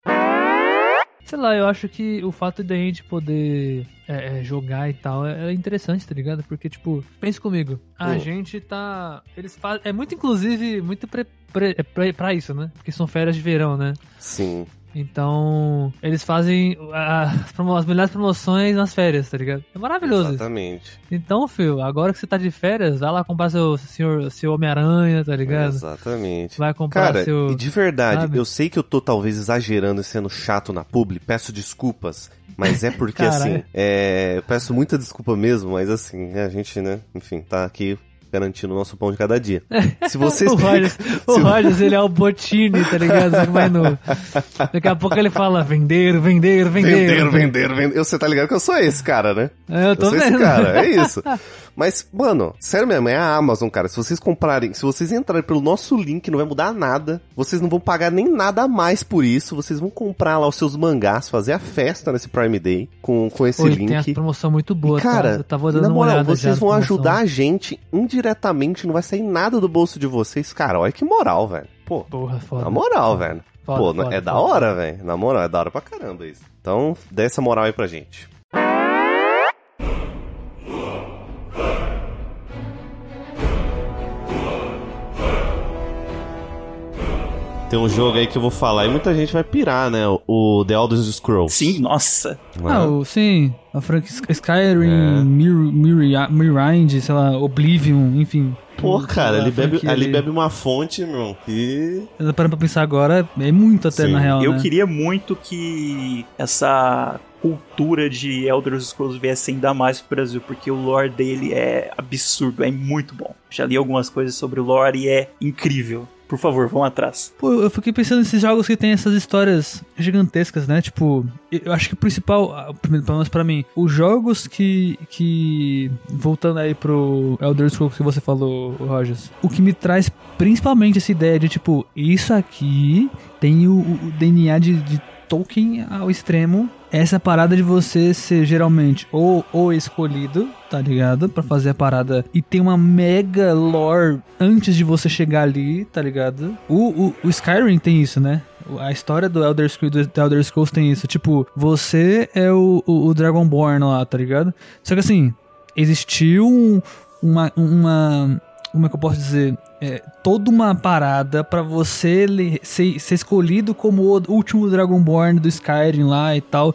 Sei lá, eu acho que o fato de a gente poder é, é, jogar e tal é, é, interessante, tá ligado? Porque, tipo, pense comigo. A hum. gente tá. Eles fazem. É muito, inclusive, muito pre, pre, pre, pra isso, né? Porque são férias de verão, né? Sim. Então, eles fazem as, as, melhores promoções nas férias, tá ligado? É maravilhoso. Exatamente. Isso. Então, filho, agora que você tá de férias, vai lá comprar seu, seu, seu Homem-Aranha, tá ligado? Exatamente. Vai comprar Cara, seu. E de verdade, sabe? eu sei que eu tô talvez exagerando e sendo chato na publi, peço desculpas. Mas é porque, assim, é, eu peço muita desculpa mesmo, mas assim, a gente, né, enfim, tá aqui garantindo o nosso pão de cada dia. Se vocês. o Rogers, o Rogers, ele é o Botini, tá ligado? Ele vai no... Daqui a pouco ele fala vender, vender, vender. Vender, vender, vender. Você tá ligado que eu sou esse cara, né? É, eu tô eu sou vendo. esse cara, é isso. Mas, mano, sério mesmo, é a Amazon, cara. Se vocês comprarem, se vocês entrarem pelo nosso link, não vai mudar nada. Vocês não vão pagar nem nada a mais por isso. Vocês vão comprar lá os seus mangás, fazer a festa nesse Prime Day com, com esse link. Tem a promoção muito boa, e, cara. Tá? Eu tava dando na moral, vocês vão ajudar a gente indiretamente, não vai sair nada do bolso de vocês. Cara, olha que moral, velho. Pô, Porra, foda. Na moral, velho. Pô, foda, é foda, da hora, velho. Na moral, é da hora pra caramba isso. Então, dê essa moral aí pra gente. Tem um jogo aí que eu vou falar e muita gente vai pirar, né? O The Elder Scrolls. Sim, nossa. Ah, o, sim. A frank Skyrim, é. Mir, Mir, Mirrind, sei lá, Oblivion, enfim. Pô, cara, ele bebe, ali bebe uma fonte, meu, que... Parando pra pensar agora, é muito até, Sim. na real, Eu né? queria muito que essa cultura de Elder Scrolls viesse ainda mais pro Brasil, porque o lore dele é absurdo, é muito bom. Já li algumas coisas sobre o lore e é incrível. Por favor, vão atrás. Pô, eu fiquei pensando nesses jogos que tem essas histórias gigantescas, né? Tipo, eu acho que o principal, pelo menos pra mim, os jogos que. que. Voltando aí pro Elder Scrolls que você falou, Rogers, o que me traz principalmente essa ideia de, tipo, isso aqui tem o, o DNA de, de Tolkien ao extremo essa parada de você ser geralmente ou o escolhido, tá ligado? para fazer a parada e tem uma mega lore antes de você chegar ali, tá ligado? O, o, o Skyrim tem isso, né? A história do Elder Scrolls, do Elder Scrolls tem isso. Tipo, você é o, o, o Dragonborn lá, tá ligado? Só que assim, existiu um, uma, uma como é que eu posso dizer? É, toda uma parada para você ser, ser escolhido como o último Dragonborn do Skyrim lá e tal.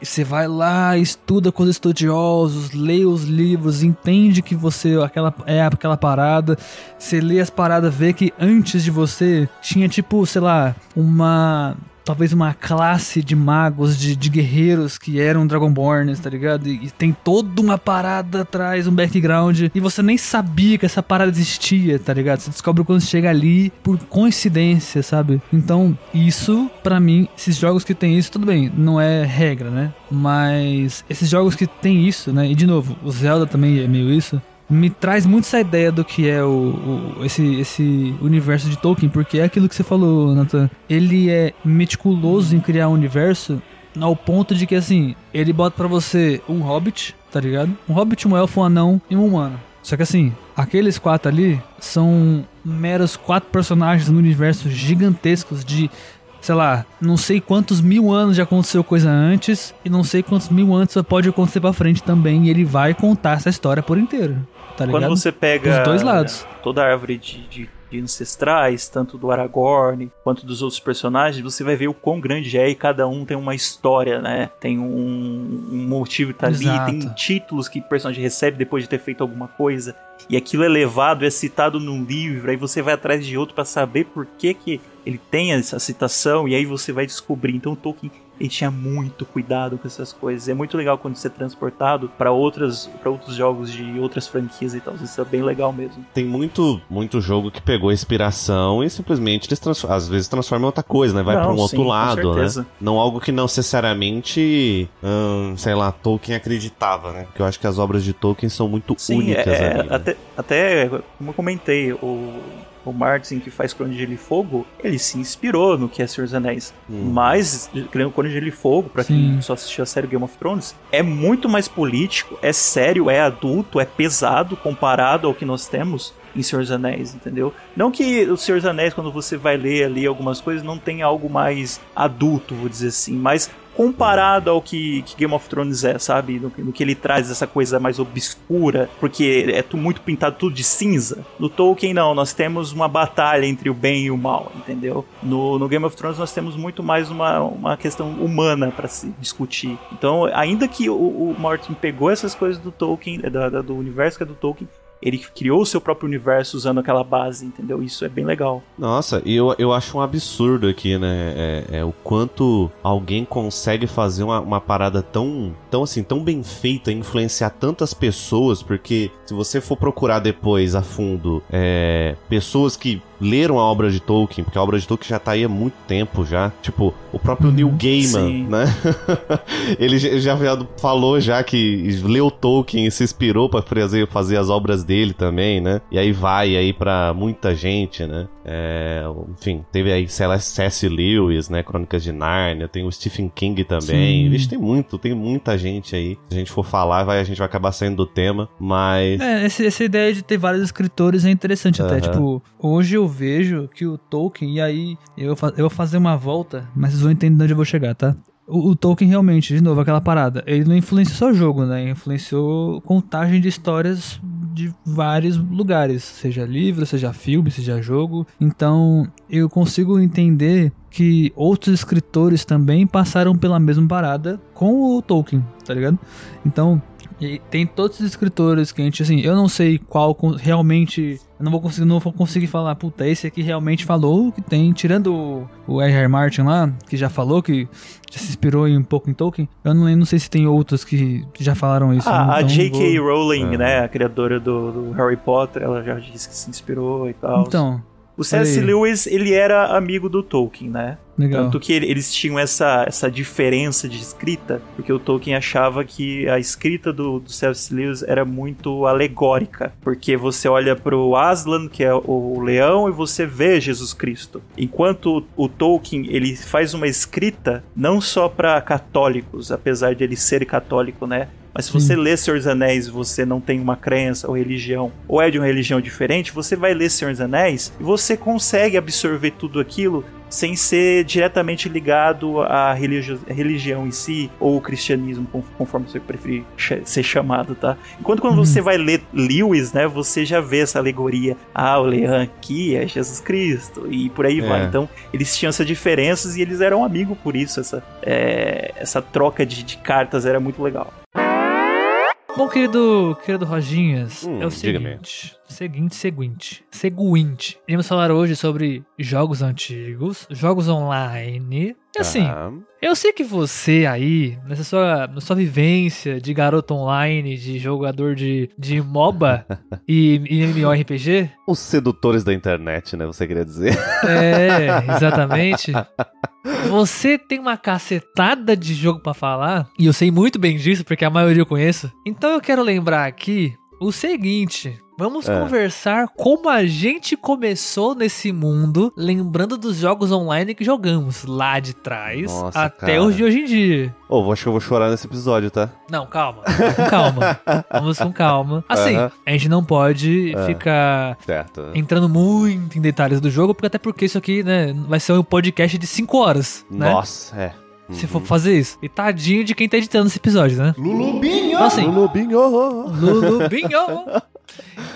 Você vai lá, estuda com os estudiosos, lê os livros, entende que você aquela, é aquela parada. Você lê as paradas, vê que antes de você tinha tipo, sei lá, uma talvez uma classe de magos, de, de guerreiros que eram Dragonborns, tá ligado? E, e, tem toda uma parada atrás, um background, e você nem sabia que essa parada existia, tá ligado? Você descobre quando chega ali por coincidência, sabe? Então, isso, para mim, esses jogos que tem isso, tudo bem, não é regra, né? Mas esses jogos que tem isso, né? E de novo, o Zelda também é meio isso me traz muito essa ideia do que é o, o, esse, esse universo de Tolkien, porque é aquilo que você falou, Nathan. Ele é meticuloso em criar um universo ao ponto de que, assim, ele bota para você um hobbit, tá ligado? Um hobbit, um elfo, um anão e um humano. Só que assim, aqueles quatro ali são meros quatro personagens no universo gigantescos de sei lá, não sei quantos mil anos já aconteceu coisa antes e não sei quantos mil anos pode acontecer pra frente também. E ele vai contar essa história por inteiro. Tá Quando você pega Os dois lados. toda a árvore de, de, de, ancestrais, tanto do Aragorn quanto dos outros personagens, você vai ver o quão grande é e cada um tem uma história, né? Tem um, um motivo que tá ali, tem títulos que o personagem recebe depois de ter feito alguma coisa. E aquilo é levado, é citado num livro, aí você vai atrás de outro para saber por que, que ele tem essa citação, e aí você vai descobrir. Então Tolkien ele tinha muito cuidado com essas coisas. É muito legal quando você é transportado para outras para outros jogos de outras franquias e tal. Isso é bem legal mesmo. Tem muito muito jogo que pegou inspiração e simplesmente eles às vezes transforma em outra coisa, né? Vai para um sim, outro lado, né? Não algo que não necessariamente, hum, sei lá, Tolkien acreditava, né? Porque eu acho que as obras de Tolkien são muito sim, únicas é, ali, né? até, até como eu comentei, o o Martin que faz Crônica de Gelo e Fogo, ele se inspirou no que é Senhor dos Anéis. Hum. Mas, Crônica de Gelo e Fogo, pra quem só assistiu a série Game of Thrones, é muito mais político, é sério, é adulto, é pesado comparado ao que nós temos em Senhor dos Anéis, entendeu? Não que o Senhor dos Anéis, quando você vai ler ali algumas coisas, não tem algo mais adulto, vou dizer assim, mas comparado ao que, que, Game of Thrones é, sabe? No, no, que ele traz essa coisa mais obscura, porque é muito pintado tudo de cinza. No Tolkien, não, nós temos uma batalha entre o bem e o mal, entendeu? No, no Game of Thrones, nós temos muito mais uma, uma questão humana para se discutir. Então, ainda que o, o Martin pegou essas coisas do Tolkien, da, da, do universo que é do Tolkien, ele criou o seu próprio universo usando aquela base, entendeu? Isso é bem legal. Nossa, e eu, eu acho um absurdo aqui, né? É, é o quanto alguém consegue fazer uma, uma parada tão, tão assim, tão bem feita, influenciar tantas pessoas, porque se você for procurar depois a fundo é, pessoas que leram a obra de Tolkien, porque a obra de Tolkien já tá aí há muito tempo já. Tipo, o próprio Neil uhum. Gaiman, Sim. né? ele já falou já que leu Tolkien e se inspirou para fazer, fazer as obras dele também, né? E aí vai aí para muita gente, né? É, enfim, teve aí C.S. Lewis, né? Crônicas de Narnia, tem o Stephen King também. Vixe, tem muito, tem muita gente aí. Se a gente for falar, vai, a gente vai acabar saindo do tema, mas... É, essa, essa ideia de ter vários escritores é interessante até. Tipo, hoje eu vejo que o Tolkien, e aí eu, eu vou fazer uma volta, mas vocês vão entender onde eu vou chegar, tá? O, o, Tolkien realmente, de novo, aquela parada, ele não influenciou só o jogo, né? Influenciou contagem de histórias de vários lugares, seja livro, seja filme, seja jogo. Então, eu consigo entender que outros escritores também passaram pela mesma parada com o Tolkien, tá ligado? Então, e tem todos os escritores que a gente, assim, eu não sei qual realmente. Eu não vou conseguir, não vou conseguir falar, puta, esse aqui realmente falou que tem, tirando o, R.R. Martin lá, que já falou que já se inspirou um pouco em Tolkien. Eu não, não sei se tem outros que já falaram isso. Ah, então a J.K. Vou... Rowling, é. né, a criadora do, do Harry Potter, ela já disse que se inspirou e tal. Então, o C.S. Lewis, ele era amigo do Tolkien, né? Legal. Tanto que eles tinham essa, essa diferença de escrita, porque o Tolkien achava que a escrita do, do C.S. Lewis era muito alegórica, porque você olha pro Aslan, que é o leão, e você vê Jesus Cristo. Enquanto o, o Tolkien, ele faz uma escrita não só para católicos, apesar de ele ser católico, né? Mas se você Sim. lê Senhor dos Anéis e você não tem uma crença ou religião, ou é de uma religião diferente, você vai ler Senhor dos Anéis e você consegue absorver tudo aquilo sem ser diretamente ligado à religi religião em si, ou o cristianismo, conforme você preferir ser chamado, tá? Enquanto quando uhum. você vai ler Lewis, né, você já vê essa alegoria, ah, o Leão aqui é Jesus Cristo, e por aí é. vai. Então, eles tinham essas diferenças e eles eram amigos por isso, essa, é, essa troca de, de cartas era muito legal. Bom, querido, querido Roginhas, hum, é o seguinte. Seguinte, seguinte. Seguinte. Iremos falar hoje sobre jogos antigos, jogos online. E assim, ah. eu sei que você aí, nessa sua, na sua vivência de garoto online, de jogador de, de MOBA e, e MMORPG. Os sedutores da internet, né? Você queria dizer. É, exatamente. Você tem uma cacetada de jogo para falar, e eu sei muito bem disso, porque a maioria eu conheço. Então eu quero lembrar aqui o seguinte: Vamos é. conversar como a gente começou nesse mundo, lembrando dos jogos online que jogamos lá de trás Nossa, até cara. os de hoje em dia. Ô, oh, acho que eu vou chorar nesse episódio, tá? Não, calma. Com calma. Vamos com calma. Assim, uh -huh. a gente não pode uh, ficar certo. entrando muito em detalhes do jogo, porque até porque isso aqui, né, vai ser um podcast de 5 horas, né? Nossa, é. Se for fazer isso. E tadinho de quem tá editando esse episódio, né? Lulubinho! Então, assim, Lulubinho! Lulubinho!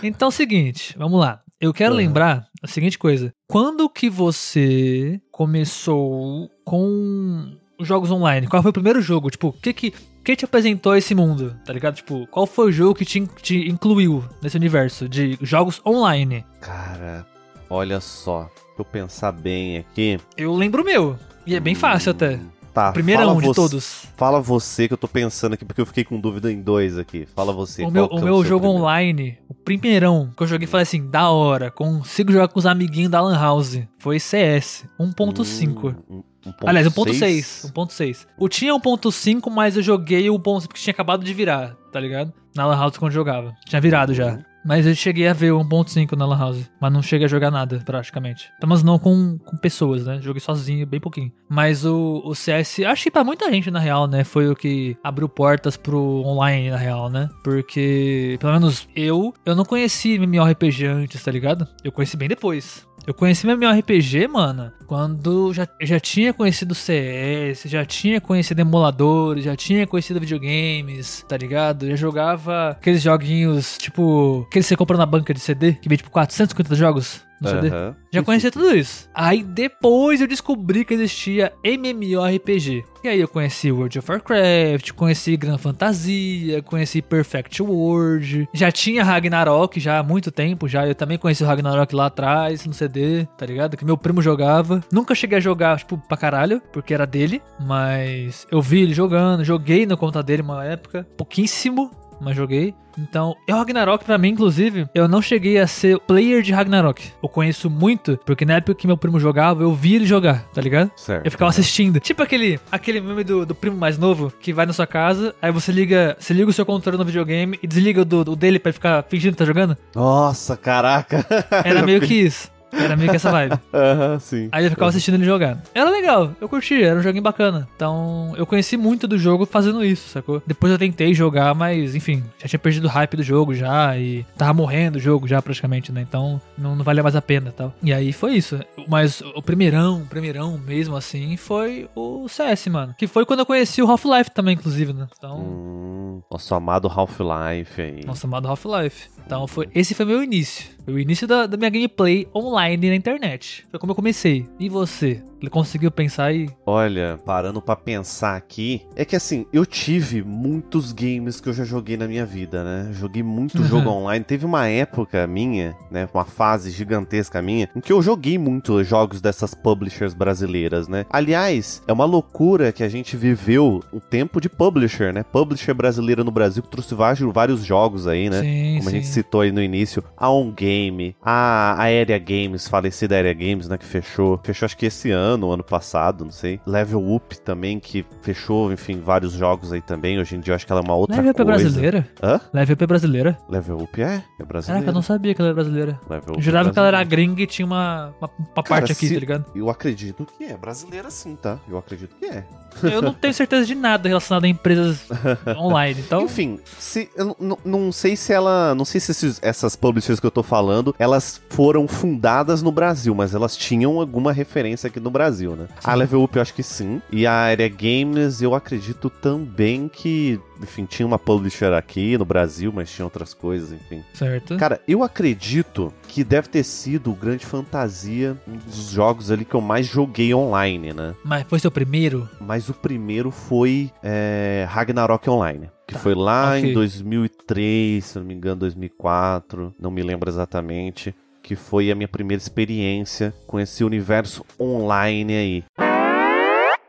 Então é o seguinte, vamos lá. Eu quero uhum. lembrar a seguinte coisa. Quando que você começou com jogos online? Qual foi o primeiro jogo? Tipo, o que que, que te apresentou esse mundo? Tá ligado? Tipo, qual foi o jogo que te, te incluiu nesse universo de jogos online? Cara, olha só. Se eu pensar bem aqui. Eu lembro o meu. E é bem fácil até. Tá, Primeirão de todos. Fala você que eu tô pensando aqui, porque eu fiquei com dúvida em dois aqui. Fala você. O meu, o meu jogo primeiro? online, o primeirão que eu joguei, falei assim, da hora, consigo jogar com os amiguinhos da Lan House. Foi CS 1.5. Hum, 1. Aliás, 1.6. 1.6. O tinha 1.5, mas eu joguei o 1.6 porque tinha acabado de virar, tá ligado? Na Lan House quando jogava. Tinha virado já. Mas eu cheguei a ver o 1.5 na Lan House. Mas não cheguei a jogar nada, praticamente. Mas não com, com pessoas, né? Joguei sozinho, bem pouquinho. Mas o, o CS, acho que pra muita gente, na real, né? Foi o que abriu portas pro online, na real, né? Porque, pelo menos eu, eu não conheci MMORPG antes, tá ligado? Eu conheci bem depois. Eu conheci meu RPG, mano, quando já, já tinha conhecido CS, já tinha conhecido emuladores, já tinha conhecido videogames, tá ligado? Já jogava aqueles joguinhos, tipo, que você compra na banca de CD, que vem tipo 450 jogos no CD. Já conhecia tudo isso. Aí depois eu descobri que existia MMORPG. E aí eu conheci World of Warcraft, conheci Gran Fantasia, conheci Perfect World. Já tinha Ragnarok já há muito tempo, já. Eu também conheci o Ragnarok lá atrás, no CD, tá ligado? Que meu primo jogava. Nunca cheguei a jogar, tipo, pra caralho, porque era dele. Mas eu vi ele jogando, joguei na conta dele uma época. Pouquíssimo, mas joguei. Então, o Ragnarok, para mim, inclusive, eu não cheguei a ser player de Ragnarok. Eu conheço muito, porque na época que meu primo jogava, eu vi ele jogar, tá ligado? Certo. Eu ficava assistindo. Tipo aquele, aquele meme do, do primo mais novo que vai na sua casa, aí você liga, você liga o seu controle no videogame e desliga o do, do dele pra ficar fingindo que tá jogando. Nossa, caraca. Era meio que isso. Era meio que essa vibe. Aham, uhum, sim. Aí eu ficava assistindo ele jogar. Era legal, eu curti, era um joguinho bacana. Então, eu conheci muito do jogo fazendo isso, sacou? Depois eu tentei jogar, mas enfim, já tinha perdido o hype do jogo já e tava morrendo o jogo já praticamente, né? Então, não, não valia mais a pena tal. E aí foi isso. Mas o primeirão, o primeirão mesmo assim, foi o CS, mano. Que foi quando eu conheci o Half-Life também, inclusive, né? Então. Hum, nosso amado Half-Life aí. Nosso amado Half-Life. Então, foi, esse foi meu início. Foi o início da, da minha gameplay online na internet. Foi como eu comecei. E você? Ele conseguiu pensar aí? Olha, parando para pensar aqui, é que assim, eu tive muitos games que eu já joguei na minha vida, né? Joguei muito uhum. jogo online. Teve uma época minha, né? Uma fase gigantesca minha, em que eu joguei muito jogos dessas publishers brasileiras, né? Aliás, é uma loucura que a gente viveu o tempo de publisher, né? Publisher brasileira no Brasil que trouxe vários, vários jogos aí, né? Sim, Como sim. a gente citou aí no início. A On Game, a Aérea Games, falecida Aérea Games, né? Que fechou. Fechou acho que esse ano ano, ano passado, não sei. Level Up também, que fechou, enfim, vários jogos aí também. Hoje em dia eu acho que ela é uma outra Level Up é brasileira? Hã? Level Up é brasileira. Level Up é? É brasileira. Caraca, eu não sabia que ela era brasileira. Level eu jurava é que ela era gringa e tinha uma, uma, uma Cara, parte aqui, se... tá ligado? Eu acredito que é brasileira sim, tá? Eu acredito que é. Eu não tenho certeza de nada relacionado a empresas online, então... Enfim, se, eu não sei se ela... Não sei se esses, essas publishers que eu tô falando, elas foram fundadas no Brasil, mas elas tinham alguma referência aqui no Brasil, né? Sim. A Level Up eu acho que sim. E a Area Games eu acredito também que enfim, tinha uma publisher aqui no Brasil, mas tinha outras coisas, enfim. Certo. Cara, eu acredito que deve ter sido o Grande Fantasia, um dos jogos ali que eu mais joguei online, né? Mas foi seu primeiro? Mas o primeiro foi é, Ragnarok Online. Que tá. foi lá okay. em 2003, se não me engano, 2004, não me lembro exatamente. Que foi a minha primeira experiência com esse universo online aí.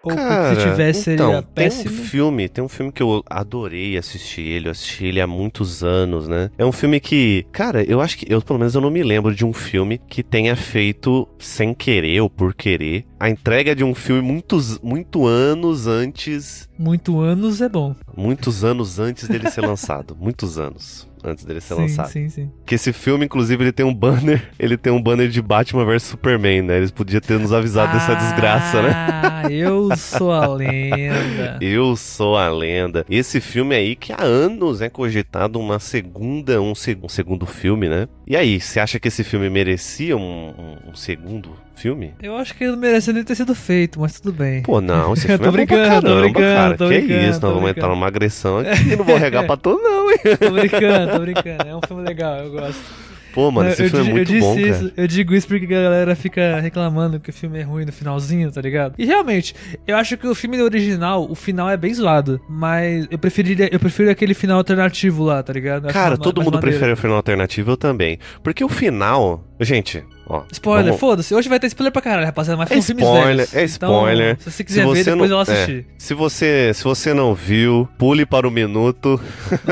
Ou Cara, se tivesse então, seria péssimo? Tem um filme, tem um filme que eu adorei assistir ele, eu assisti ele há muitos anos, né? É um filme que, cara, eu acho que, eu pelo menos eu não me lembro de um filme que tenha feito sem querer ou por querer a entrega de um filme muitos muito anos antes. Muito anos é bom. Muitos anos antes dele ser lançado, muitos anos antes dele ser sim, lançado. Sim, sim. Que esse filme, inclusive, ele tem um banner, ele tem um banner de Batman vs Superman, né? Eles podiam ter nos avisado ah, dessa desgraça, né? Ah, eu sou a lenda. eu sou a lenda. Esse filme aí que há anos é cogitado uma segunda, um, seg um segundo filme, né? E aí, você acha que esse filme merecia um, um, um segundo filme? Eu acho que ele não merecia nem ter sido feito, mas tudo bem. Pô, não, esse filme tô é brincando, caramba, tô brincando, cara. Tô que brincando, isso, nós vamos entrar numa agressão aqui e não vou regar pra todo não, hein? Tô brincando, tô brincando. É um filme legal, eu gosto. Pô, mano, esse eu, filme eu, é muito eu bom, isso, Eu digo isso porque a galera fica reclamando que o filme é ruim no finalzinho, tá ligado? E realmente, eu acho que o filme original, o final é bem zoado, mas eu preferiria, eu prefiro aquele final alternativo lá, tá ligado? Cara, todo mundo prefere o final alternativo, eu também. Porque o final, gente, Ó, spoiler, vamos... foda-se. Hoje vai ter spoiler pra caralho, rapaziada. Mas é spoiler, é spoiler. Então, se você quiser se você ver, depois não... eu assistir. É. Se, você, se você não viu, pule para o minuto.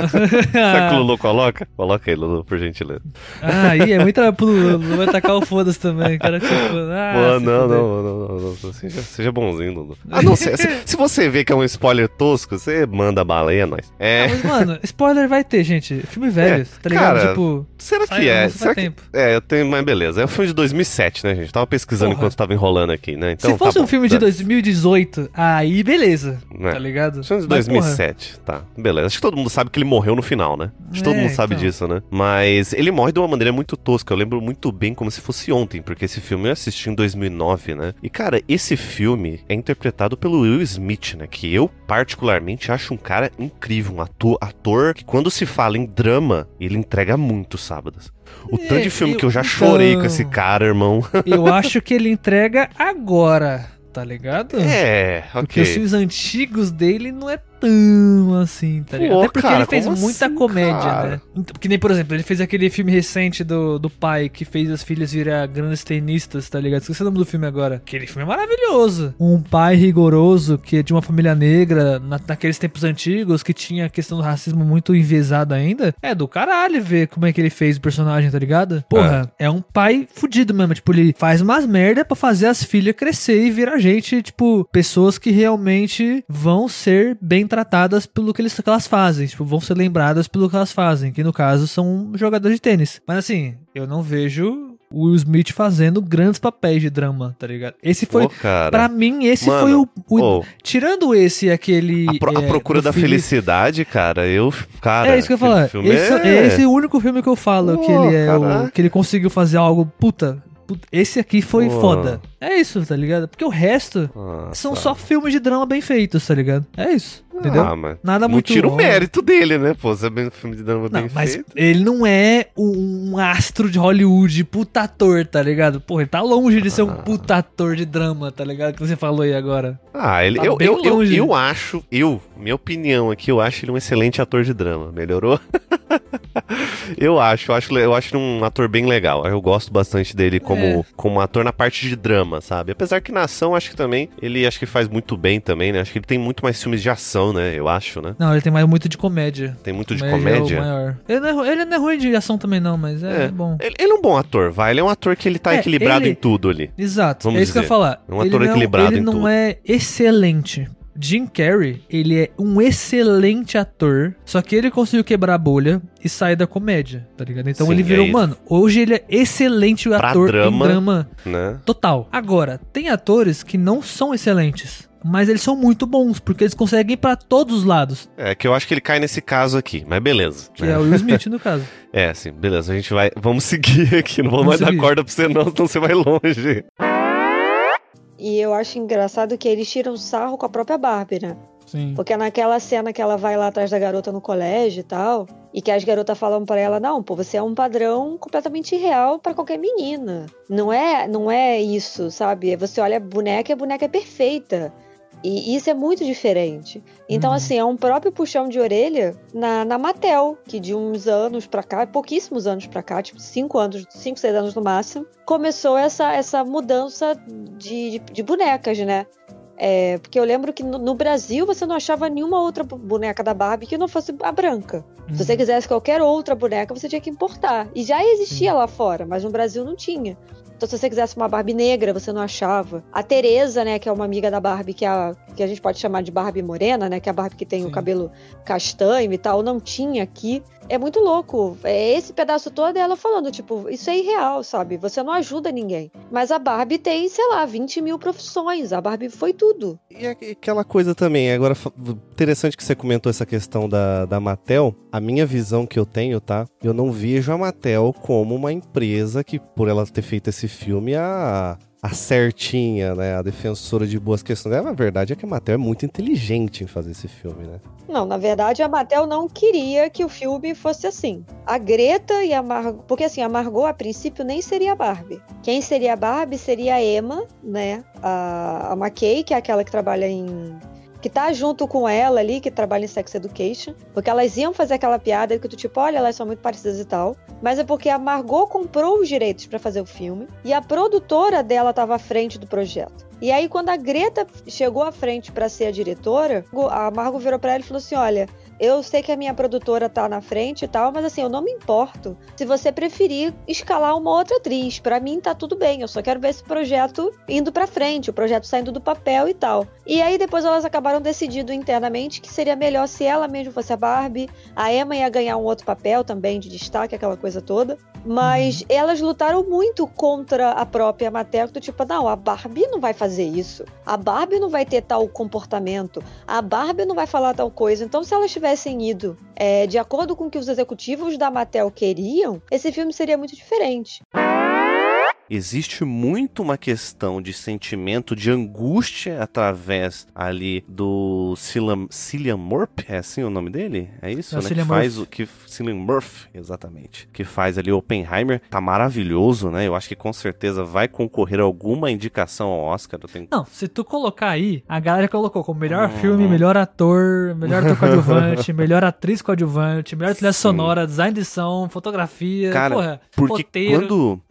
Sabe que o Lulu coloca? Coloca aí, Lulu, por gentileza. Ah, aí é muito pro Lulu. Vai tacar o foda-se também. Cara, tipo, ah, Pô, não, não, não, não, não, Seja, seja bonzinho, Lulu. Ah, não, se, se, se, você vê que é um spoiler tosco, você manda bala aí, é nóis. É. Ah, mas, mano, spoiler vai ter, gente. Filme velho, é, tá ligado? Cara, tipo. Será que é? Será que... É, eu tenho. Mas beleza. É um filme de 2007, né, gente? Tava pesquisando Porra. enquanto tava enrolando aqui, né? Então, Se fosse tá um filme de 2018, aí beleza. É. Tá ligado? Filme de 2007, tá. Beleza. Acho que todo mundo sabe que ele morreu no final, né? Acho que todo é, mundo sabe então. disso, né? Mas ele morre de uma maneira muito tosca. Eu lembro muito bem como se fosse ontem, porque esse filme eu assisti em 2009, né? E, cara, esse filme é interpretado pelo Will Smith, né? Que eu, particularmente, acho um cara incrível. Um ator, ator que, quando se fala em drama, ele entrega muito sábados. O tanto de filme eu, que eu já chorei então, com esse cara, irmão. Eu acho que ele entrega agora, tá ligado? É, ok. Porque os filmes antigos dele não é tão assim, tá ligado? Pô, Até porque cara, ele fez muita assim, comédia, cara? né? Que nem, por exemplo, ele fez aquele filme recente do, do pai que fez as filhas virar grandes tenistas, tá ligado? Esqueci o nome do filme agora. Aquele filme é maravilhoso. Um pai rigoroso que é de uma família negra, na, naqueles tempos antigos, que tinha a questão do racismo muito envezado ainda. É do caralho ver como é que ele fez o personagem, tá ligado? Porra, é, é um pai fudido mesmo. Tipo, ele faz umas merda pra fazer as filhas crescer e virar gente, tipo, pessoas que realmente vão ser bem tratadas pelo que, eles, que elas fazem, tipo, vão ser lembradas pelo que elas fazem, que no caso são jogadores de tênis. Mas assim, eu não vejo o Will Smith fazendo grandes papéis de drama, tá ligado? Esse foi, para pra mim, esse Mano, foi o. o oh, tirando esse, aquele. A, pro, é, a Procura da filme, Felicidade, cara, eu. Cara, é isso que eu ia falar. Esse é... esse é o único filme que eu falo oh, que ele é. O, que ele conseguiu fazer algo. Puta, esse aqui foi oh. foda. É isso, tá ligado? Porque o resto ah, são tá. só filmes de drama bem feitos, tá ligado? É isso. Entendeu? Ah, mas Nada muito. Tira o mérito dele, né? Pô, você é bem filme de drama não, bem mas feito. Ele não é um astro de Hollywood, puta ator, tá ligado? Pô, ele tá longe de ser um ah. puta ator de drama, tá ligado? Que você falou aí agora. Ah, ele. Tá eu, eu, eu, eu, acho, eu, minha opinião aqui, eu acho ele um excelente ator de drama. Melhorou? eu acho, eu acho, eu acho um ator bem legal. Eu gosto bastante dele como, é. como ator na parte de drama, sabe? Apesar que na ação, acho que também, ele acho que faz muito bem também, né? Acho que ele tem muito mais filmes de ação né? Eu acho, né? Não, ele tem mais muito de comédia. Tem muito comédia de comédia? É maior. Ele não, é, ele não é ruim de ação também, não, mas é, é. bom. Ele, ele, é um bom ator, vai. Ele é um ator que ele tá é, equilibrado ele... em tudo ali. Exato. Vamos é isso dizer. que eu ia falar. É um ator ele equilibrado não, ele em tudo. Ele não é excelente. Jim Carrey, ele é um excelente ator, só que ele conseguiu quebrar a bolha e sair da comédia, tá ligado? Então Sim, ele virou, mano, hoje ele é excelente pra ator drama, em drama né? total. Agora, tem atores que não são excelentes. mas eles são muito bons, porque eles conseguem ir pra todos os lados. É, que eu acho que ele cai nesse caso aqui, mas beleza. Que né? é o Will Smith no caso. É, sim, beleza. A gente vai. Vamos seguir aqui. Não vamos mais seguir. dar corda pra você, não, senão você vai longe. E eu acho engraçado que eles tiram sarro com a própria Barbie, né? Sim. Porque naquela cena que ela vai lá atrás da garota no colégio e tal, e que as garotas falam para ela: "Não, pô, você é um padrão completamente irreal para qualquer menina. Não é, não é isso, sabe? Você olha a boneca e a boneca é perfeita. E isso é muito diferente. Então, uhum. assim, é um próprio puxão de orelha na, na Mattel, que de uns anos pra cá, pouquíssimos anos pra cá, tipo cinco anos, cinco, seis anos no máximo, começou essa, essa mudança de, de, de bonecas, né? É, porque eu lembro que no, no, Brasil você não achava nenhuma outra boneca da Barbie que não fosse a branca. Uhum. Se você uhum. quisesse qualquer outra boneca, você tinha que importar. E já existia lá fora, mas no Brasil não tinha. Então, se você quisesse uma Barbie negra, você não achava. A Teresa, né, que é uma amiga da Barbie, que, é a, que a gente pode chamar de Barbie morena, né, que é a Barbie que tem Sim. o cabelo castanho e tal, não tinha aqui é muito louco. É esse pedaço todo ela falando, tipo, isso é irreal, sabe? Você não ajuda ninguém. Mas a Barbie tem, sei lá, 20 mil profissões. A Barbie foi tudo. E aquela coisa também, agora, interessante que você comentou essa questão da, da Mattel. A minha visão que eu tenho, tá? Eu não vejo a Mattel como uma empresa que, por ela ter feito esse filme, a a certinha, né? A defensora de boas questões. É, a verdade é que a Mattel é muito inteligente em fazer esse filme, né? Não, na verdade a Mattel não queria que o filme fosse assim. A Greta e a Margot. Porque assim, a Margot a princípio nem seria a Barbie. Quem seria a Barbie seria a Emma, né? A, a McKay, que é aquela que trabalha em que tá junto com ela ali, que trabalha em Sex Education, porque elas iam fazer aquela piada que tu tipo, olha, elas são muito parecidas e tal, mas é porque a Margot comprou os direitos para fazer o filme e a produtora dela estava à frente do projeto. E aí, quando a Greta chegou à frente para ser a diretora, a Margot virou para ela e falou assim: Olha, eu sei que a minha produtora tá na frente e tal, mas assim, eu não me importo se você preferir escalar uma outra atriz. Para mim tá tudo bem, eu só quero ver esse projeto indo para frente, o projeto saindo do papel e tal. E aí depois elas acabaram decidindo internamente que seria melhor se ela mesma fosse a Barbie, a Emma ia ganhar um outro papel também de destaque, aquela coisa toda. Mas uhum. elas lutaram muito contra a própria Mattel, do tipo, não, a Barbie não vai fazer isso. A Barbie não vai ter tal comportamento. A Barbie não vai falar tal coisa. Então, se elas tivessem ido é, de acordo com o que os executivos da Mattel queriam, esse filme seria muito diferente existe muito uma questão de sentimento de angústia através ali do Cillian, Cillian Murphy, é assim o nome dele? É isso, é né? Cillian que faz o que Cillian Murphy, exatamente, que faz ali Oppenheimer, tá maravilhoso, né? Eu acho que com certeza vai concorrer a alguma indicação ao Oscar. Tenho... Não, se tu colocar aí, a galera colocou como melhor uhum. filme, melhor ator, melhor ator coadjuvante, melhor atriz coadjuvante, melhor trilha sonora, design de som, fotografia, Cara, porra, porque roteiro. quando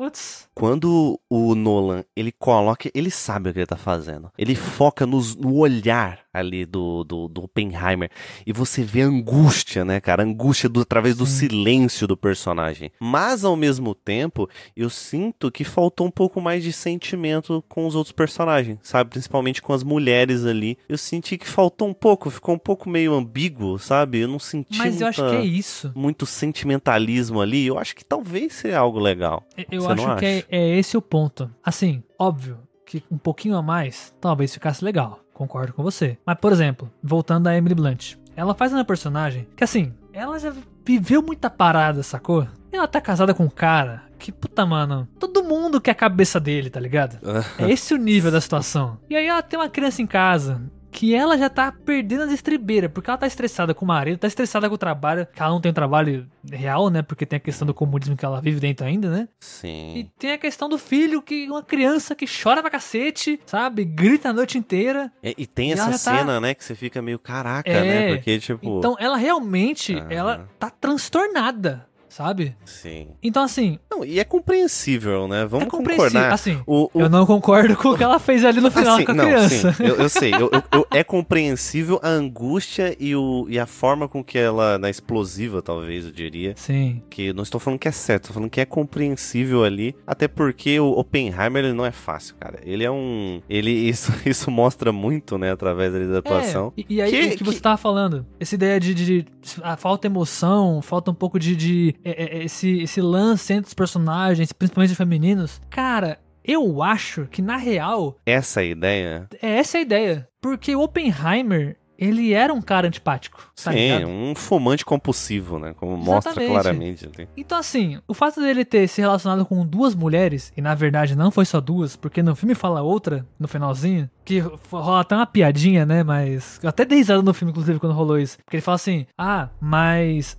quando o Nolan, ele coloca, ele sabe o que ele tá fazendo. Ele foca nos, no olhar ali do, do, do Oppenheimer. E você vê a angústia, né, cara? A angústia do, através do Sim. silêncio do personagem. Mas, ao mesmo tempo, eu sinto que faltou um pouco mais de sentimento com os outros personagens, sabe? Principalmente com as mulheres ali. Eu senti que faltou um pouco, ficou um pouco meio ambíguo, sabe? Eu não senti Mas muita, eu acho que é isso. muito sentimentalismo ali. Eu acho que talvez seja algo legal. Eu Você acho que é, é esse o ponto. Assim, óbvio que um pouquinho a mais talvez ficasse legal. Concordo com você. Mas, por exemplo, voltando a Emily Blunt. Ela faz uma personagem que, assim, ela já viveu muita parada, sacou? Ela tá casada com um cara que, puta, mano, todo mundo quer a cabeça dele, tá ligado? é esse o nível da situação. E aí ela tem uma criança em casa que ela já tá perdendo as estribeiras, porque ela tá estressada com o marido, tá estressada com o trabalho, que ela não tem um trabalho real, né? Porque tem a questão do comunismo que ela vive dentro ainda, né? Sim. E tem a questão do filho, que uma criança que chora pra cacete, sabe? Grita a noite inteira. É, e tem e essa tá cena, tá... né, que você fica meio caraca, é... né? Porque, tipo. Então ela realmente, ela tá transtornada sabe? Sim. Então, assim. Não, e é compreensível, né? Vamos é concordar. Assim, o, o... eu não concordo com o que ela fez ali no final assim, com a não, criança. Sim, eu, eu sei. Eu, eu, é compreensível a angústia e, o, e a forma com que ela, na explosiva, talvez, eu diria. Sim. Que não estou falando que é certo, estou falando que é compreensível ali. Até porque o Oppenheimer, ele não é fácil, cara. Ele é um. Ele, isso, isso mostra muito, né, através ali da atuação. É, e, e, aí, que, o que, que, você tava falando? Essa ideia de, de, de, a falta emoção, falta um pouco de, de é, é, esse, esse lance entre os personagens, principalmente femininos, cara, eu acho que na real. Essa é a ideia? É essa a ideia. Porque o Oppenheimer, ele era um cara antipático. Tá Sim, ligado? um fumante compulsivo, né? Como Exatamente. mostra claramente. Então, assim, o fato dele ter se relacionado com duas mulheres, e na verdade não foi só duas, porque no filme fala outra, no finalzinho, que rola até uma piadinha, né? Mas. Eu até dei risada no filme, inclusive, quando rolou isso. Porque ele fala assim: Ah, mas.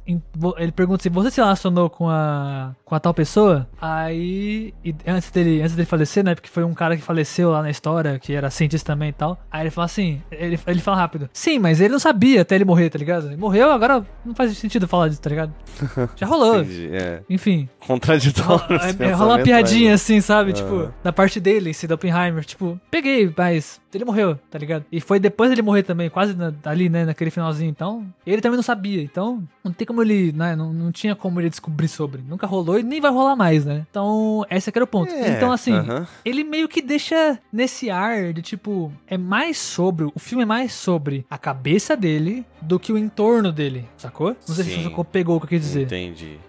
Ele pergunta se você se relacionou com a. com a tal pessoa. Aí. antes dele, antes dele falecer, né? Porque foi um cara que faleceu lá na história, que era cientista também e tal. Aí ele fala assim: ele, ele fala rápido. Sim, mas ele não sabia até ele morrer, tá ligado? Ele morreu, agora não faz sentido falar disso, tá ligado? Já rolou. Entendi, é. Enfim. Contraditório. É, rola uma piadinha assim, sabe? Ah. Tipo, da parte dele, esse do Oppenheimer. Tipo, peguei, mas ele morreu, tá ligado? E foi depois dele morrer também, quase na, ali, né, naquele finalzinho. Então, ele também não sabia. Então, não tem como ele, né, não, não tinha como ele descobrir sobre. Nunca rolou e nem vai rolar mais, né? Então, esse aqui era o ponto. É, então, assim, uh -huh. ele meio que deixa nesse ar de tipo, é mais sobre, o filme é mais sobre a cabeça dele do que o entorno dele, sacou? Não sei Sim. se você pegou o que eu quis dizer. Entendi.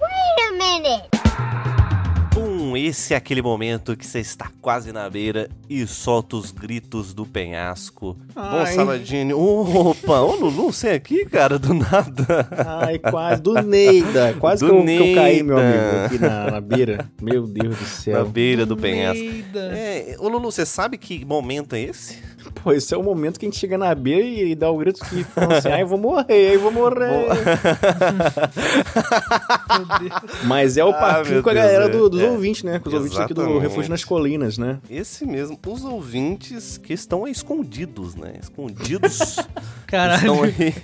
Wait a minute esse é aquele momento que você está quase na beira e solta os gritos do penhasco. Ai. Bom, Saladini. Opa, ô Lulu, você é aqui, cara, do nada. Ai, quase, do Neida. Quase do que, eu, Neida. que eu caí, meu amigo, aqui na, na, beira. Meu Deus do céu. Na beira do, do penhasco. É, ô Lulu, você sabe que momento é esse? Pô, esse é o momento que a gente chega na beira e, dá o grito que fala assim, ai, eu vou morrer, eu vou morrer. Mas é o ah, com a galera do, dos é. ouvintes, né? Com os Exatamente. ouvintes aqui do Refúgio nas Colinas, né? Esse mesmo. Os ouvintes que estão escondidos, né? Escondidos. Caralho. Estão aí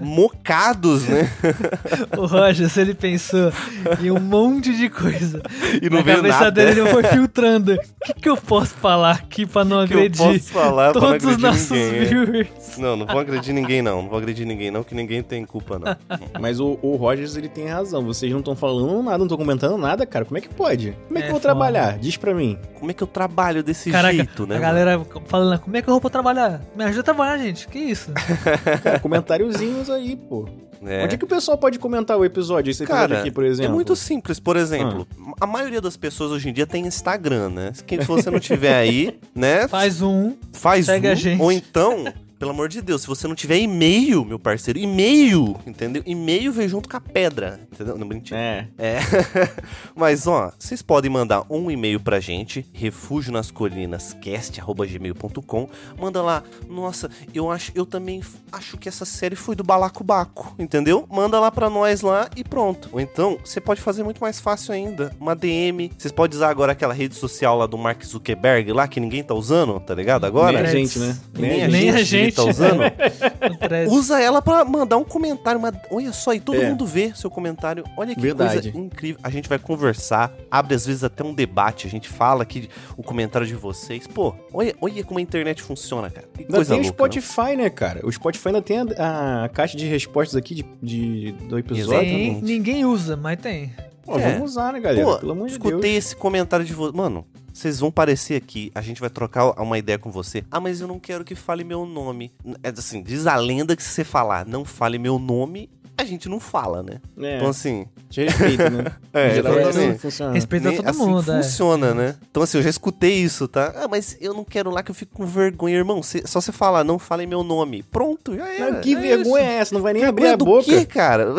mocados, né? o Roger, se ele pensou em um monte de coisa. E não veio cabeça nada. dele ele foi filtrando. O que, que eu posso falar aqui pra não que agredir? Eu posso falar todos os nossos ninguém. viewers. Não, não vou agredir ninguém, não. Não vou agredir ninguém, não, que ninguém tem culpa, não. Mas o, o Rogers, ele tem razão. Vocês não estão falando nada, não estão comentando nada, cara. Como é que pode? Como é que é eu vou foda. trabalhar? Diz pra mim. Como é que eu trabalho desse Caraca, jeito, né? A galera falando, como é que eu vou trabalhar? Me ajuda a trabalhar, gente. Que isso? cara, comentáriozinhos aí, pô. É. Onde é que o pessoal pode comentar o episódio, esse episódio Cara, aqui, por exemplo? É muito simples. Por exemplo, ah. a maioria das pessoas hoje em dia tem Instagram, né? Se você não tiver aí, né? Faz um. Faz um. A gente. Ou então, pelo amor de Deus, se você não tiver e-mail, meu parceiro, e-mail, entendeu? E-mail vem junto com a pedra, entendeu? Não mentira. É. É. Mas, ó, vocês podem mandar um e-mail pra gente, refúgio nas colinas cast@gmail.com. Manda lá. Nossa, eu acho, eu também acho que essa série foi do Balacobaco, entendeu? Manda lá pra nós lá e pronto. Ou então, você pode fazer muito mais fácil ainda, uma DM. Vocês podem usar agora aquela rede social lá do Mark Zuckerberg lá que ninguém tá usando, tá ligado? Agora. Nem a gente, né? Nem, Nem a gente. Nem a gente tá usando, usa ela para mandar um comentário. Uma... Olha só, e todo é. mundo vê seu comentário. Olha que Verdade. coisa incrível. A gente vai conversar, abre às vezes até um debate. A gente fala aqui o comentário de vocês. Pô, olha, olha como a internet funciona, cara. Que ainda coisa tem louca, o Spotify, não? né, cara? O Spotify ainda tem a, a caixa de respostas aqui de, de do episódio. Tem, ninguém usa, mas tem. Pô, é. vamos usar, né, galera? Pô, Pelo amor de Deus. Escutei esse comentário de vocês. Mano, vocês vão aparecer aqui, a gente vai trocar uma ideia com você. Ah, mas eu não quero que fale meu nome. É assim, diz a lenda que se você falar não fale meu nome, a gente não fala, né? É. Então, assim. Te respeita, né? é, exatamente. Funciona. Respeita Nem, todo assim mundo, é. funciona, né? Então, assim, eu já escutei isso, tá? Ah, mas eu não quero lá que eu fico com vergonha, irmão. Cê, só você falar, não fale meu nome. Pronto, já era. que é vergonha isso. é essa? Não vai nem vergonha abrir a boca. Quê, cara?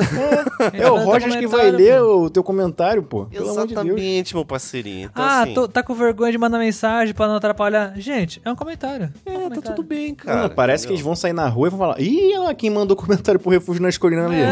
É, é o Rogers que vai ler o teu comentário, pô. Pelo Exatamente, de meu parceirinho. Então, ah, assim... tô, tá com vergonha de mandar mensagem pra não atrapalhar. Gente, é um comentário. É, um comentário. tá tudo bem, cara. Não, parece entendeu? que eles vão sair na rua e vão falar: Ih, olha lá quem mandou comentário pro refúgio na escolinha ali.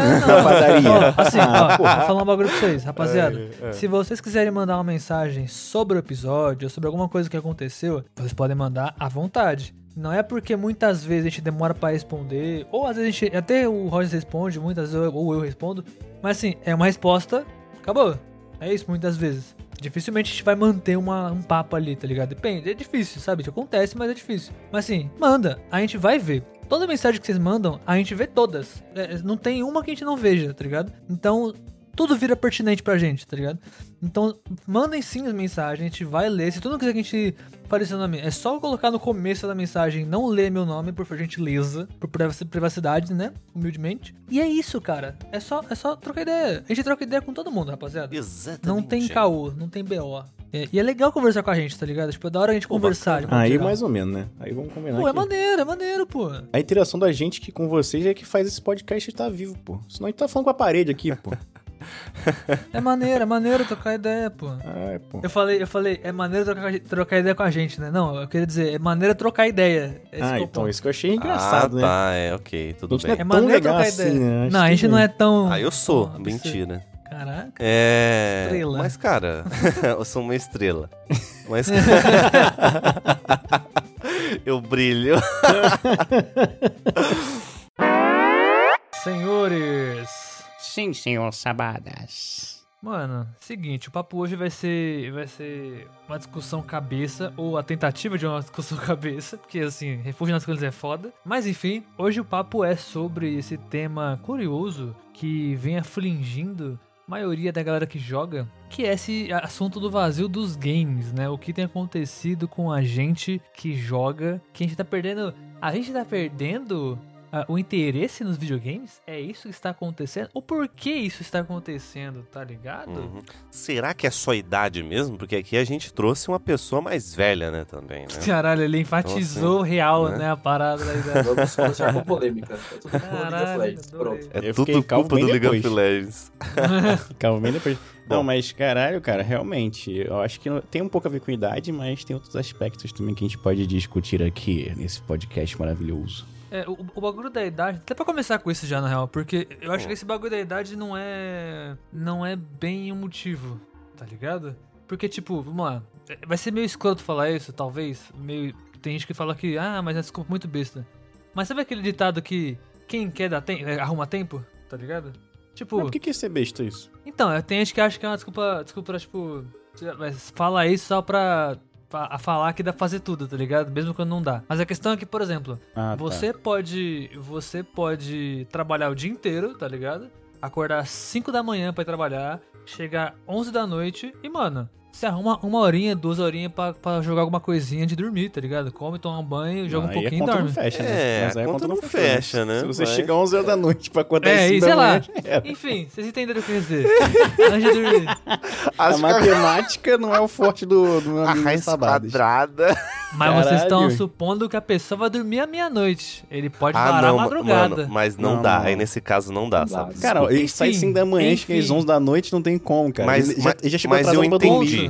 Padaria. Ó, assim, ó, vou falar um bagulho pra vocês, rapaziada. É, é. Se vocês quiserem mandar uma mensagem sobre o episódio, sobre alguma coisa que aconteceu, vocês podem mandar à vontade. Não é porque muitas vezes a gente demora para responder, ou às vezes a gente, até o Roger responde, muitas vezes ou eu respondo, mas assim, é uma resposta, acabou. É isso muitas vezes. Dificilmente a gente vai manter uma, um papo ali, tá ligado? Depende, é difícil, sabe? Isso acontece, mas é difícil. Mas assim, manda, a gente vai ver toda mensagem que vocês mandam, a gente vê todas. É, não tem uma que a gente não veja, tá ligado? Então, tudo vira pertinente pra gente, tá ligado? Então, mandem sim as mensagens, a gente vai ler. Se tu não quiser que a gente fale seu nome, é só colocar no começo da mensagem, não ler meu nome, por gentileza, por privacidade, né? Humildemente. E é isso, cara. É só, é só trocar ideia. A gente troca ideia com todo mundo, rapaziada. Exatamente. Não tem caô, não tem BO. É, e é legal conversar com a gente, tá ligado? Tipo, é da hora a gente pô, conversar. Aí mais ou menos, né? Aí vamos combinar. Pô, é maneiro, é maneiro, pô. A interação da gente aqui com vocês é que faz esse podcast estar vivo, pô. Senão a gente tá falando com a parede aqui, pô. É maneiro, é maneiro trocar ideia, pô. É, pô. Eu falei, eu falei, é maneiro trocar, trocar ideia com a gente, né? Não, eu queria dizer, é maneiro trocar ideia. Esse ah, então, isso que eu achei engraçado, ah, né? tá, é, ok, tudo bem. É, é maneiro trocar assim, ideia. Né? Não, a gente não é tão... Ah, eu sou, mentira. Caraca. É. Estrela. Mas, cara, eu sou uma estrela. Mas. eu brilho. Senhores. Sim, senhor Sabadas. Mano, seguinte, o papo hoje vai ser vai ser uma discussão cabeça ou a tentativa de uma discussão cabeça, porque assim, refúgio nas coisas é foda. Mas enfim, hoje o papo é sobre esse tema curioso que vem afligindo maioria da galera que joga, que é esse assunto do vazio dos games, né? O que tem acontecido com a gente que joga, que a gente tá perdendo. A gente tá perdendo uh, o interesse nos videogames? É isso que está acontecendo? O porquê isso está acontecendo, tá ligado? Uhum. Será que é só idade mesmo? Porque aqui a gente trouxe uma pessoa mais velha, né, também, né? Caralho, ele enfatizou então, assim, real, né? né? a parada da idade. Vamos começar com polêmica. É tudo Caralho, Pronto. É tudo culpa do League of Legends. calma bem depois. Não, mas caralho, cara, realmente, eu acho que tem um pouco a ver com idade, mas tem outros aspectos também que a gente pode discutir aqui nesse podcast maravilhoso. É, o, o, bagulho da idade, até pra começar com isso já, na real, porque eu acho que esse bagulho da idade não é. Não é bem o um motivo, tá ligado? Porque, tipo, vamos lá. É, vai ser meio escroto falar isso, talvez. Meio. Tem gente que fala que, ah, mas é desculpa muito besta. Mas sabe aquele ditado que quem quer dar tempo, é, arruma tempo, tá ligado? Tipo. Mas por que, que é ser besta isso? Então, tem gente que acha que é uma desculpa, desculpa tipo. Fala isso só pra a falar que dá pra fazer tudo, tá ligado? Mesmo quando não dá. Mas a questão é que, por exemplo, ah, tá. você tá. pode. Você pode trabalhar o dia inteiro, tá ligado? Acordar às 5 da manhã para ir trabalhar, chegar 11 da noite e, mano, você arruma uma horinha, duas horinhas pra, pra jogar alguma coisinha de dormir, tá ligado? Come, toma um banho, joga um pouquinho e dorme. Não fecha, né? É, Mas aí a conta, não fecha, fecha né? Se você Mas... chegar 11 horas da noite pra acordar É, e sei lá. Enfim, vocês entenderam o que eu quis dizer. Antes de dormir. A matemática não é o forte do, do meu amigo A raiz quadrada. Mas Caralho. vocês estão supondo que a pessoa vai dormir à meia-noite. Ele pode ah, parar não, a madrugada. Mano, mas não, não dá. Não. Aí nesse caso não dá, não sabe? Cara, ele sai 5 da manhã, chega às 11 da noite, não tem como, cara. Mas, ele, mas, já, já chegou mas eu entendi.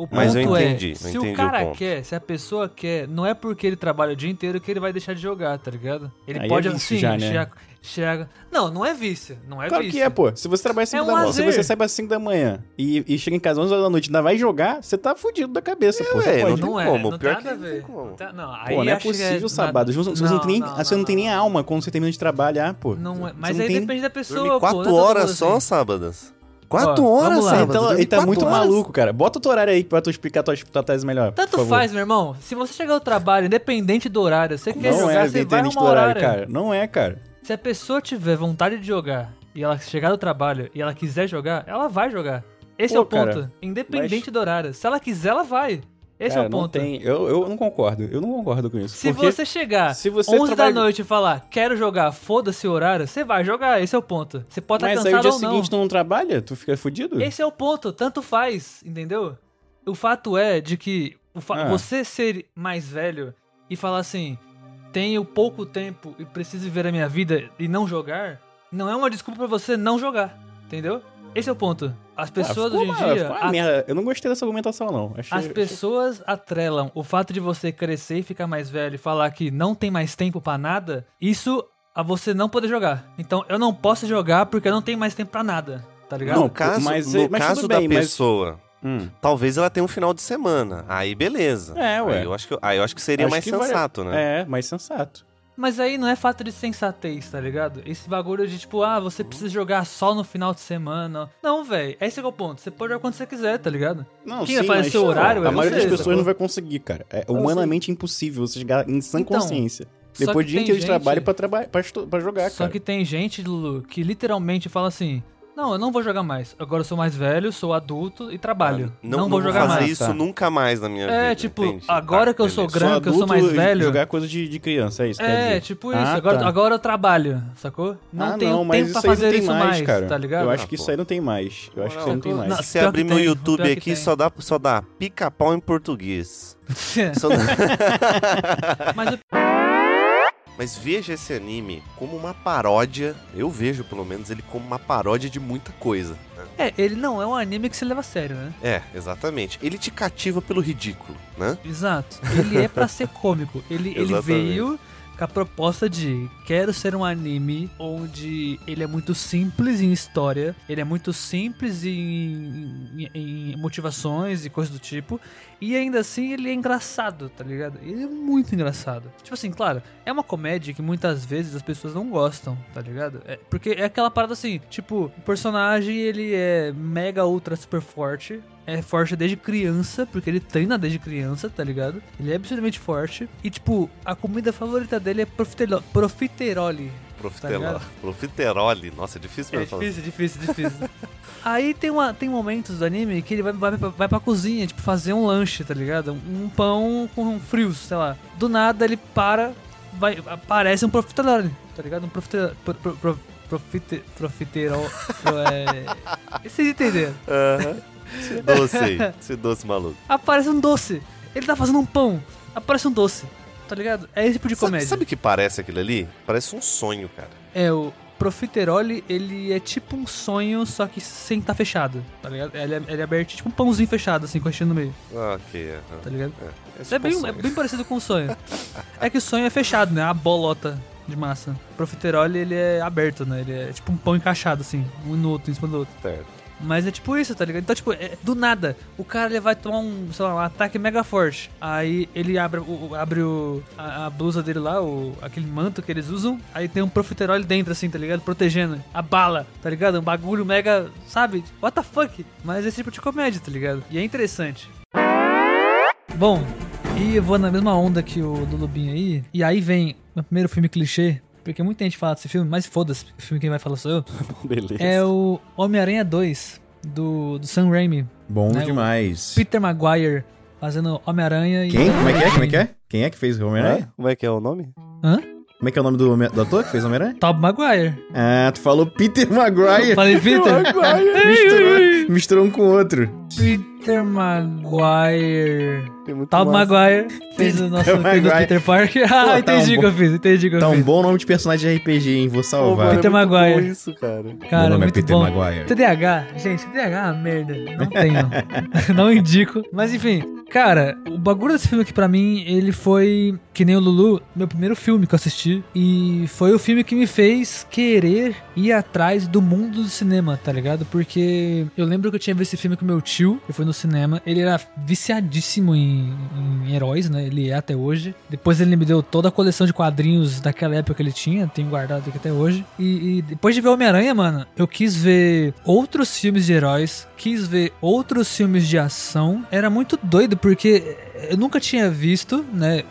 O ponto Mas eu entendi, é, se o cara o quer, se a pessoa quer, não é porque ele trabalha o dia inteiro que ele vai deixar de jogar, tá ligado? Ele Aí pode, é assim, já, né? chega... Não, não é vício, não é claro vício. que é, pô. Se você trabalha às 5 é um da manhã, se você sai às 5 da manhã e, e, chega em casa às 11 horas da noite e ainda vai jogar, você tá fudido da cabeça, é, pô. Ué, não, não, é, como. Não Pior tem nada a ver. Tá, não, aí pô, não é possível, é sábado. Você, não, não, nem, você não, tem nem alma quando você termina de trabalhar, pô. Não é, mas aí tem... depende da pessoa, pô. 4 horas só, assim. Quatro Ó, horas, lá, então, Ele tá muito horas. maluco, cara. Bota o horário aí pra tu explicar tua, tua tese melhor. Tanto faz, meu irmão. Se você chegar ao trabalho, independente do horário, você quer não jogar, é você vai arrumar horário, horário, cara. Não é, cara. Se a pessoa tiver vontade de jogar e ela chegar no trabalho e ela quiser jogar, ela vai jogar. Esse Pô, é o ponto. Cara, independente mas... do horário. Se ela quiser, ela vai. Esse Cara, é o ponto. Tem, eu, eu não concordo. Eu não concordo com isso. Se você chegar se você 11 trabalha... da noite e falar, quero jogar, foda-se o horário, você vai jogar. Esse é o ponto. Você pode estar cansado ou não. Mas aí o dia seguinte tu não trabalha? Tu fica fudido? Esse é o ponto. Tanto faz, entendeu? O fato é de que fa... ah. você ser mais velho e falar assim, tenho pouco tempo e preciso viver a minha vida e não jogar, não é uma desculpa para você não jogar, entendeu? Esse é o ponto. As ah, pessoas hoje em dia. A... Eu não gostei dessa argumentação, não. Achei, as pessoas achei... atrelam o fato de você crescer e ficar mais velho e falar que não tem mais tempo para nada, isso a você não poder jogar. Então eu não posso jogar porque eu não tenho mais tempo para nada. Tá ligado? No caso, mas, no mas caso bem, da pessoa. Hum. Talvez ela tenha um final de semana. Aí beleza. É, ué. Aí eu acho que, aí eu acho que seria acho mais que sensato, vai... né? É, mais sensato. Mas aí não é fato de sensatez, tá ligado? Esse bagulho de tipo, ah, você precisa jogar só no final de semana. Não, velho. Esse é o ponto. Você pode jogar quando você quiser, tá ligado? Não, Quem sim, vai fazer seu horário A é maioria das pessoas não vai conseguir, cara. É humanamente impossível você chegar em sã então, consciência. Depois de dia inteiro de trabalho pra, traba pra, pra jogar, só cara. Só que tem gente, Lulu, que literalmente fala assim: Não, eu não vou jogar mais. Agora eu sou mais velho, sou adulto e trabalho. Ah, não, não, vou jogar mais. Não vou fazer isso tá. nunca mais na minha é, vida. É, tipo, entendi. agora tá, que eu sou grande, que eu sou mais velho. Jogar coisa de, de criança, é isso? É, tipo isso. Ah, agora, tá. agora eu trabalho, sacou? Não ah, tenho não, tempo pra fazer isso mais, mais, cara. tá ligado? Eu acho que isso aí não tem mais. Eu acho que isso aí não tem mais. Se você abrir meu YouTube aqui, só dá, só dá pica-pau em português. Mas Mas veja esse anime como uma paródia. Eu vejo, pelo menos, ele como uma paródia de muita coisa. Né? É, ele não é um anime que se leva a sério, né? É, exatamente. Ele te cativa pelo ridículo, né? Exato. Ele é para ser cômico. Ele, ele veio com a proposta de quero ser um anime onde ele é muito simples em história, ele é muito simples em, em, em motivações e coisas do tipo, e ainda assim ele é engraçado, tá ligado? Ele é muito engraçado. Tipo assim, claro, é uma comédia que muitas vezes as pessoas não gostam, tá ligado? É, porque é aquela parada assim, tipo, o personagem ele é mega ultra super forte, é forte desde criança, porque ele treina desde criança, tá ligado? Ele é absolutamente forte. E, tipo, a comida favorita dele é profiterole. Profiterole. Tá profiterole. Nossa, é difícil mesmo. É difícil, difícil, difícil. Aí tem, uma, tem momentos do anime que ele vai, vai, vai pra cozinha, tipo, fazer um lanche, tá ligado? Um pão com frios, sei lá. Do nada ele para, vai, aparece um profiterole, tá ligado? Um profiterole. Pro, pro, pro, profite, profiterol. Pro, é... Vocês entenderam? Aham. Esse doce aí, esse doce maluco. Aparece um doce. Ele tá fazendo um pão. Aparece um doce. Tá ligado? É esse tipo de comédia. Sabe o que parece aquilo ali? Parece um sonho, cara. É, o profiterole, ele é tipo um sonho, só que sem estar tá fechado, tá ligado? Ele é, ele é aberto, tipo um pãozinho fechado, assim, com a no meio. Ok, uh -huh. Tá ligado? É, é, tipo é bem, um é bem parecido com o sonho. é que o sonho é fechado, né? A bolota de massa. O profiterole, ele é aberto, né? Ele é tipo um pão encaixado, assim, um no outro, em cima do outro. Certo. Mas é tipo isso, tá ligado? Então, tipo, é, do nada, o cara ele vai tomar um, sei lá, um ataque mega forte. Aí ele abre, o, abre o, a, a, blusa dele lá, o, aquele manto que eles usam. Aí tem um profiterole dentro, assim, tá ligado? Protegendo a bala, tá ligado? Um bagulho mega, sabe? What the fuck? Mas esse tipo de comédia, tá ligado? E é interessante. Bom, e eu vou na mesma onda que o do aí. E aí vem o primeiro filme clichê, porque muita gente fala desse filme, mas foda-se, o filme quem vai falar sou eu. Beleza. É o Homem-Aranha 2, do, do Sam Raimi. Bom né? demais. O Peter Maguire fazendo Homem-Aranha e. Quem? Como é que é? Como é que é? Quem é que fez o Homem-Aranha? Como é que é o nome? Hã? Como é que é o nome do, do ator que fez Homem-Aranha? Tom Maguire. Ah, tu falou Peter Maguire. falei Peter? Maguire. misturou, misturou um com o outro. Peter Maguire. Tom Maguire fez o nosso querido Peter Parker. ah, Pô, entendi o que eu fiz, entendi o que eu tá fiz. um bom nome de personagem de RPG, hein? Vou salvar. Pô, Peter é Maguire. isso, cara. Cara, Meu nome é muito é Peter bom. Maguire. TDAH, gente, TDAH é uma merda. Não tenho. não indico. Mas enfim, cara, o bagulho desse filme aqui pra mim, ele foi, que nem o Lulu, meu primeiro filme que eu assisti. E foi o filme que me fez querer ir atrás do mundo do cinema, tá ligado? Porque eu lembro que eu tinha visto esse filme com meu tio, eu fui no cinema. Ele era viciadíssimo em, em heróis, né? Ele é até hoje. Depois ele me deu toda a coleção de quadrinhos daquela época que ele tinha, tenho guardado aqui até hoje. E, e depois de ver Homem-Aranha, mano, eu quis ver outros filmes de heróis, quis ver outros filmes de ação. Era muito doido porque eu nunca tinha visto, né?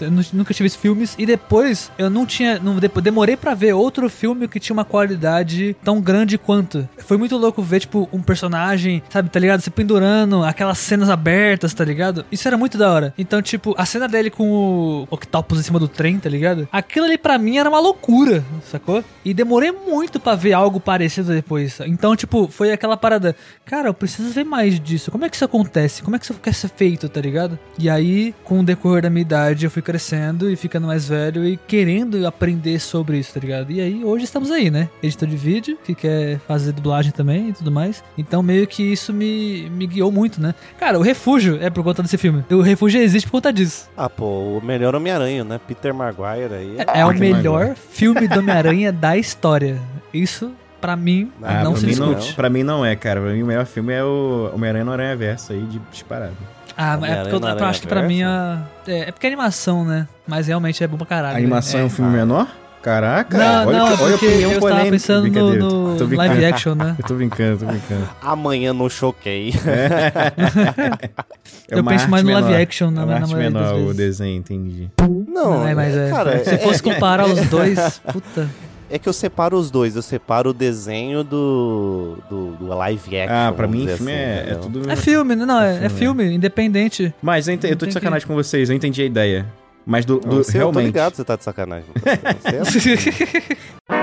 Eu nunca visto filmes. E depois eu não tinha. Não, demorei para ver outro filme que tinha uma qualidade tão grande quanto. Foi muito louco ver, tipo, um personagem, sabe, tá ligado? Se pendurando, aquelas cenas abertas, tá ligado? Isso era muito da hora. Então, tipo, a cena dele com o Octopus em cima do trem, tá ligado? Aquilo ali pra mim era uma loucura, sacou? E demorei muito para ver algo parecido depois. Então, tipo, foi aquela parada. Cara, eu preciso ver mais disso. Como é que isso acontece? Como é que isso quer ser feito, tá ligado? E aí, com o decorrer da minha idade, eu fui crescendo e ficando mais velho e querendo aprender sobre isso, tá ligado? E aí, hoje estamos aí, né? Editor de vídeo, que quer fazer dublagem também e tudo mais. Então, meio que isso me, me guiou muito, né? Cara, o Refúgio é por conta desse filme. O Refúgio existe por conta disso. Ah, pô, o melhor Homem-Aranha, né? Peter Maguire aí. É, é o melhor Maguire. filme do Homem-Aranha da história. Isso pra mim, ah, não pra se mim discute. Não, pra mim não é, cara. Pra mim o melhor filme é o Homem-Aranha no Aranha Verso aí, de disparado. Ah, é porque eu, eu acho que pra mim a, é, é porque é animação, né? Mas realmente é bom pra caralho. A animação né? é um filme menor? Caraca, não, olha, não, olha a opinião eu polêmica. pensando no, no live action, né? eu tô brincando, tô brincando. Amanhã não choquei. É. eu penso mais no live action, na, é na menor o desenho, entendi. Não, não é, mas é, cara, se fosse comparar os dois, puta... é que eu separo os dois. Eu separo o desenho do, do, do live action. Ah, pra mim, filme assim, é, é, tudo. É filme, não, é, é filme, é. independente. Mas eu, ent... eu tô de sacanagem que... com vocês, eu entendi a ideia. Mas do, do você, realmente. Eu tô ligado, você tá de sacanagem. Você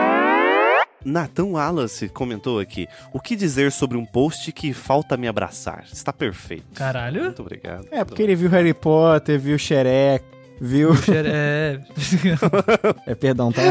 Nathan Wallace comentou aqui: O que dizer sobre um post que falta me abraçar? Está perfeito. Caralho. Muito obrigado. É, porque ele viu Harry Potter, viu Shrek, viu. É. é, perdão, tá?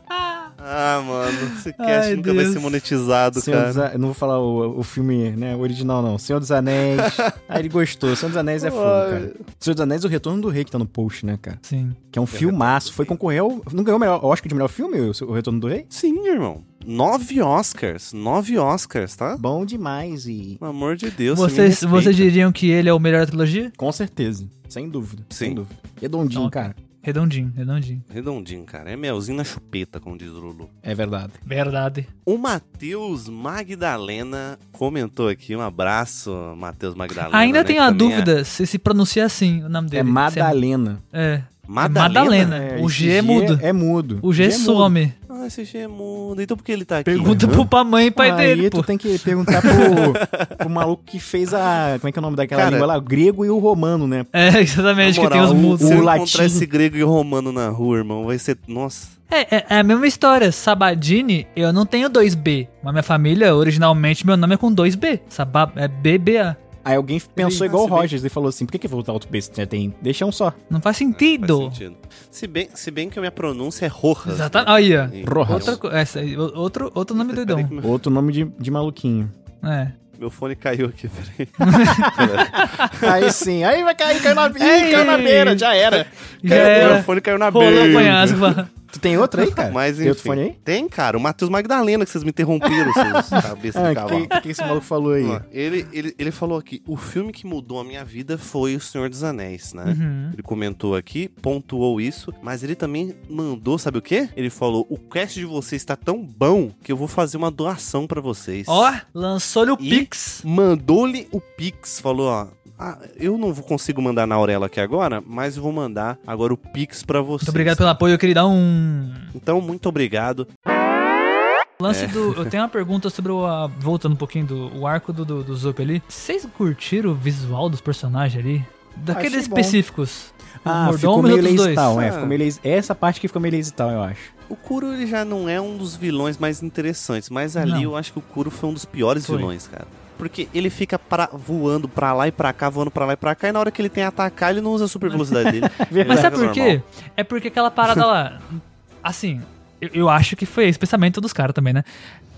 Ah, mano, esse cast Ai, nunca Deus. vai ser monetizado, Senhor cara. Não vou falar o, o filme, né, o original não. Senhor dos Anéis. ah, ele gostou. Senhor dos Anéis é foda, cara. Senhor dos Anéis, o Retorno do Rei que tá no post, né, cara? Sim. Que é um é filmaço. Foi concorrer ao... Não ganhou o melhor Oscar de melhor filme, o Retorno do Rei? Sim, irmão. Nove Oscars. Nove Oscars, tá? Bom demais e... Pelo amor de Deus, Vocês, vocês diriam que ele é o melhor da trilogia? Com certeza. Sem dúvida. Sim. Sem dúvida. Redondinho, então, cara. Redondinho, redondinho. Redondinho, cara. É melzinho na chupeta, como diz o Lulu. É verdade. Verdade. O Matheus Magdalena comentou aqui. Um abraço, Matheus Magdalena. Ainda né, tem a dúvida é... se se pronuncia assim o nome dele. É Madalena. É. Madalena. Madalena. É, o G é mudo. É mudo. O G, G é some. Ah, esse G é mudo. Então por que ele tá aqui? Pergunta uhum. pro mãe e pai ah, dele, aí pô. tu tem que perguntar pro, pro maluco que fez a... Como é que é o nome daquela Cara, língua lá? O grego e o romano, né? É, exatamente, moral, que tem os mudos. Se o, o latim. encontrar esse grego e o romano na rua, irmão, vai ser... Nossa... É, é, é, a mesma história. Sabadini, eu não tenho 2B. Mas minha família, originalmente, meu nome é com 2B. Sabab é BBA. Aí alguém pensou igual o Rogers e falou assim: por que, que vou botar outro B se já tem? Deixa um só. Não faz sentido. Não faz sentido. Se bem, se bem que a minha pronúncia é Rojas. Exatamente. Olha. Rojas. Outra, essa, outro, outro nome doidão. Meu... Outro nome de, de maluquinho. É. Meu fone caiu aqui, peraí. aí sim, aí vai cair, caiu na, Ih, caiu na beira, já era. Já era. Meu fone caiu na beira. Tu tem outro aí, cara? Mas, enfim, tem outro fone aí? Tem, cara. O Matheus Magdalena, que vocês me interromperam, seus cabeças ah, de cavalo. O que, que esse maluco falou aí? Ele, ele, ele falou aqui, o filme que mudou a minha vida foi O Senhor dos Anéis, né? Uhum. Ele comentou aqui, pontuou isso, mas ele também mandou, sabe o quê? Ele falou, o cast de vocês está tão bom que eu vou fazer uma doação para vocês. Ó, oh, lançou-lhe o e Pix. Mandou-lhe o Pix, falou, ó, ah, eu não consigo mandar na Aurela aqui agora, mas eu vou mandar agora o Pix para vocês. Muito obrigado pelo apoio, eu queria dar um. Então, muito obrigado. Lance é. do. Eu tenho uma pergunta sobre o. Uh, voltando um pouquinho do o arco do, do, do Zup ali. Vocês curtiram o visual dos personagens ali? Daqueles específicos. Ah, ficou meio lazy tal, é, ficou meio lazy, Essa parte que ficou meio lazy tal, eu acho. O Kuro ele já não é um dos vilões mais interessantes, mas ali não. eu acho que o Kuro foi um dos piores foi. vilões, cara porque ele fica pra, voando pra lá e pra cá, voando pra lá e pra cá, e na hora que ele tem que atacar, ele não usa a super velocidade dele. Mas sabe por quê? É porque aquela parada lá. Assim, eu, eu acho que foi esse pensamento dos caras também, né?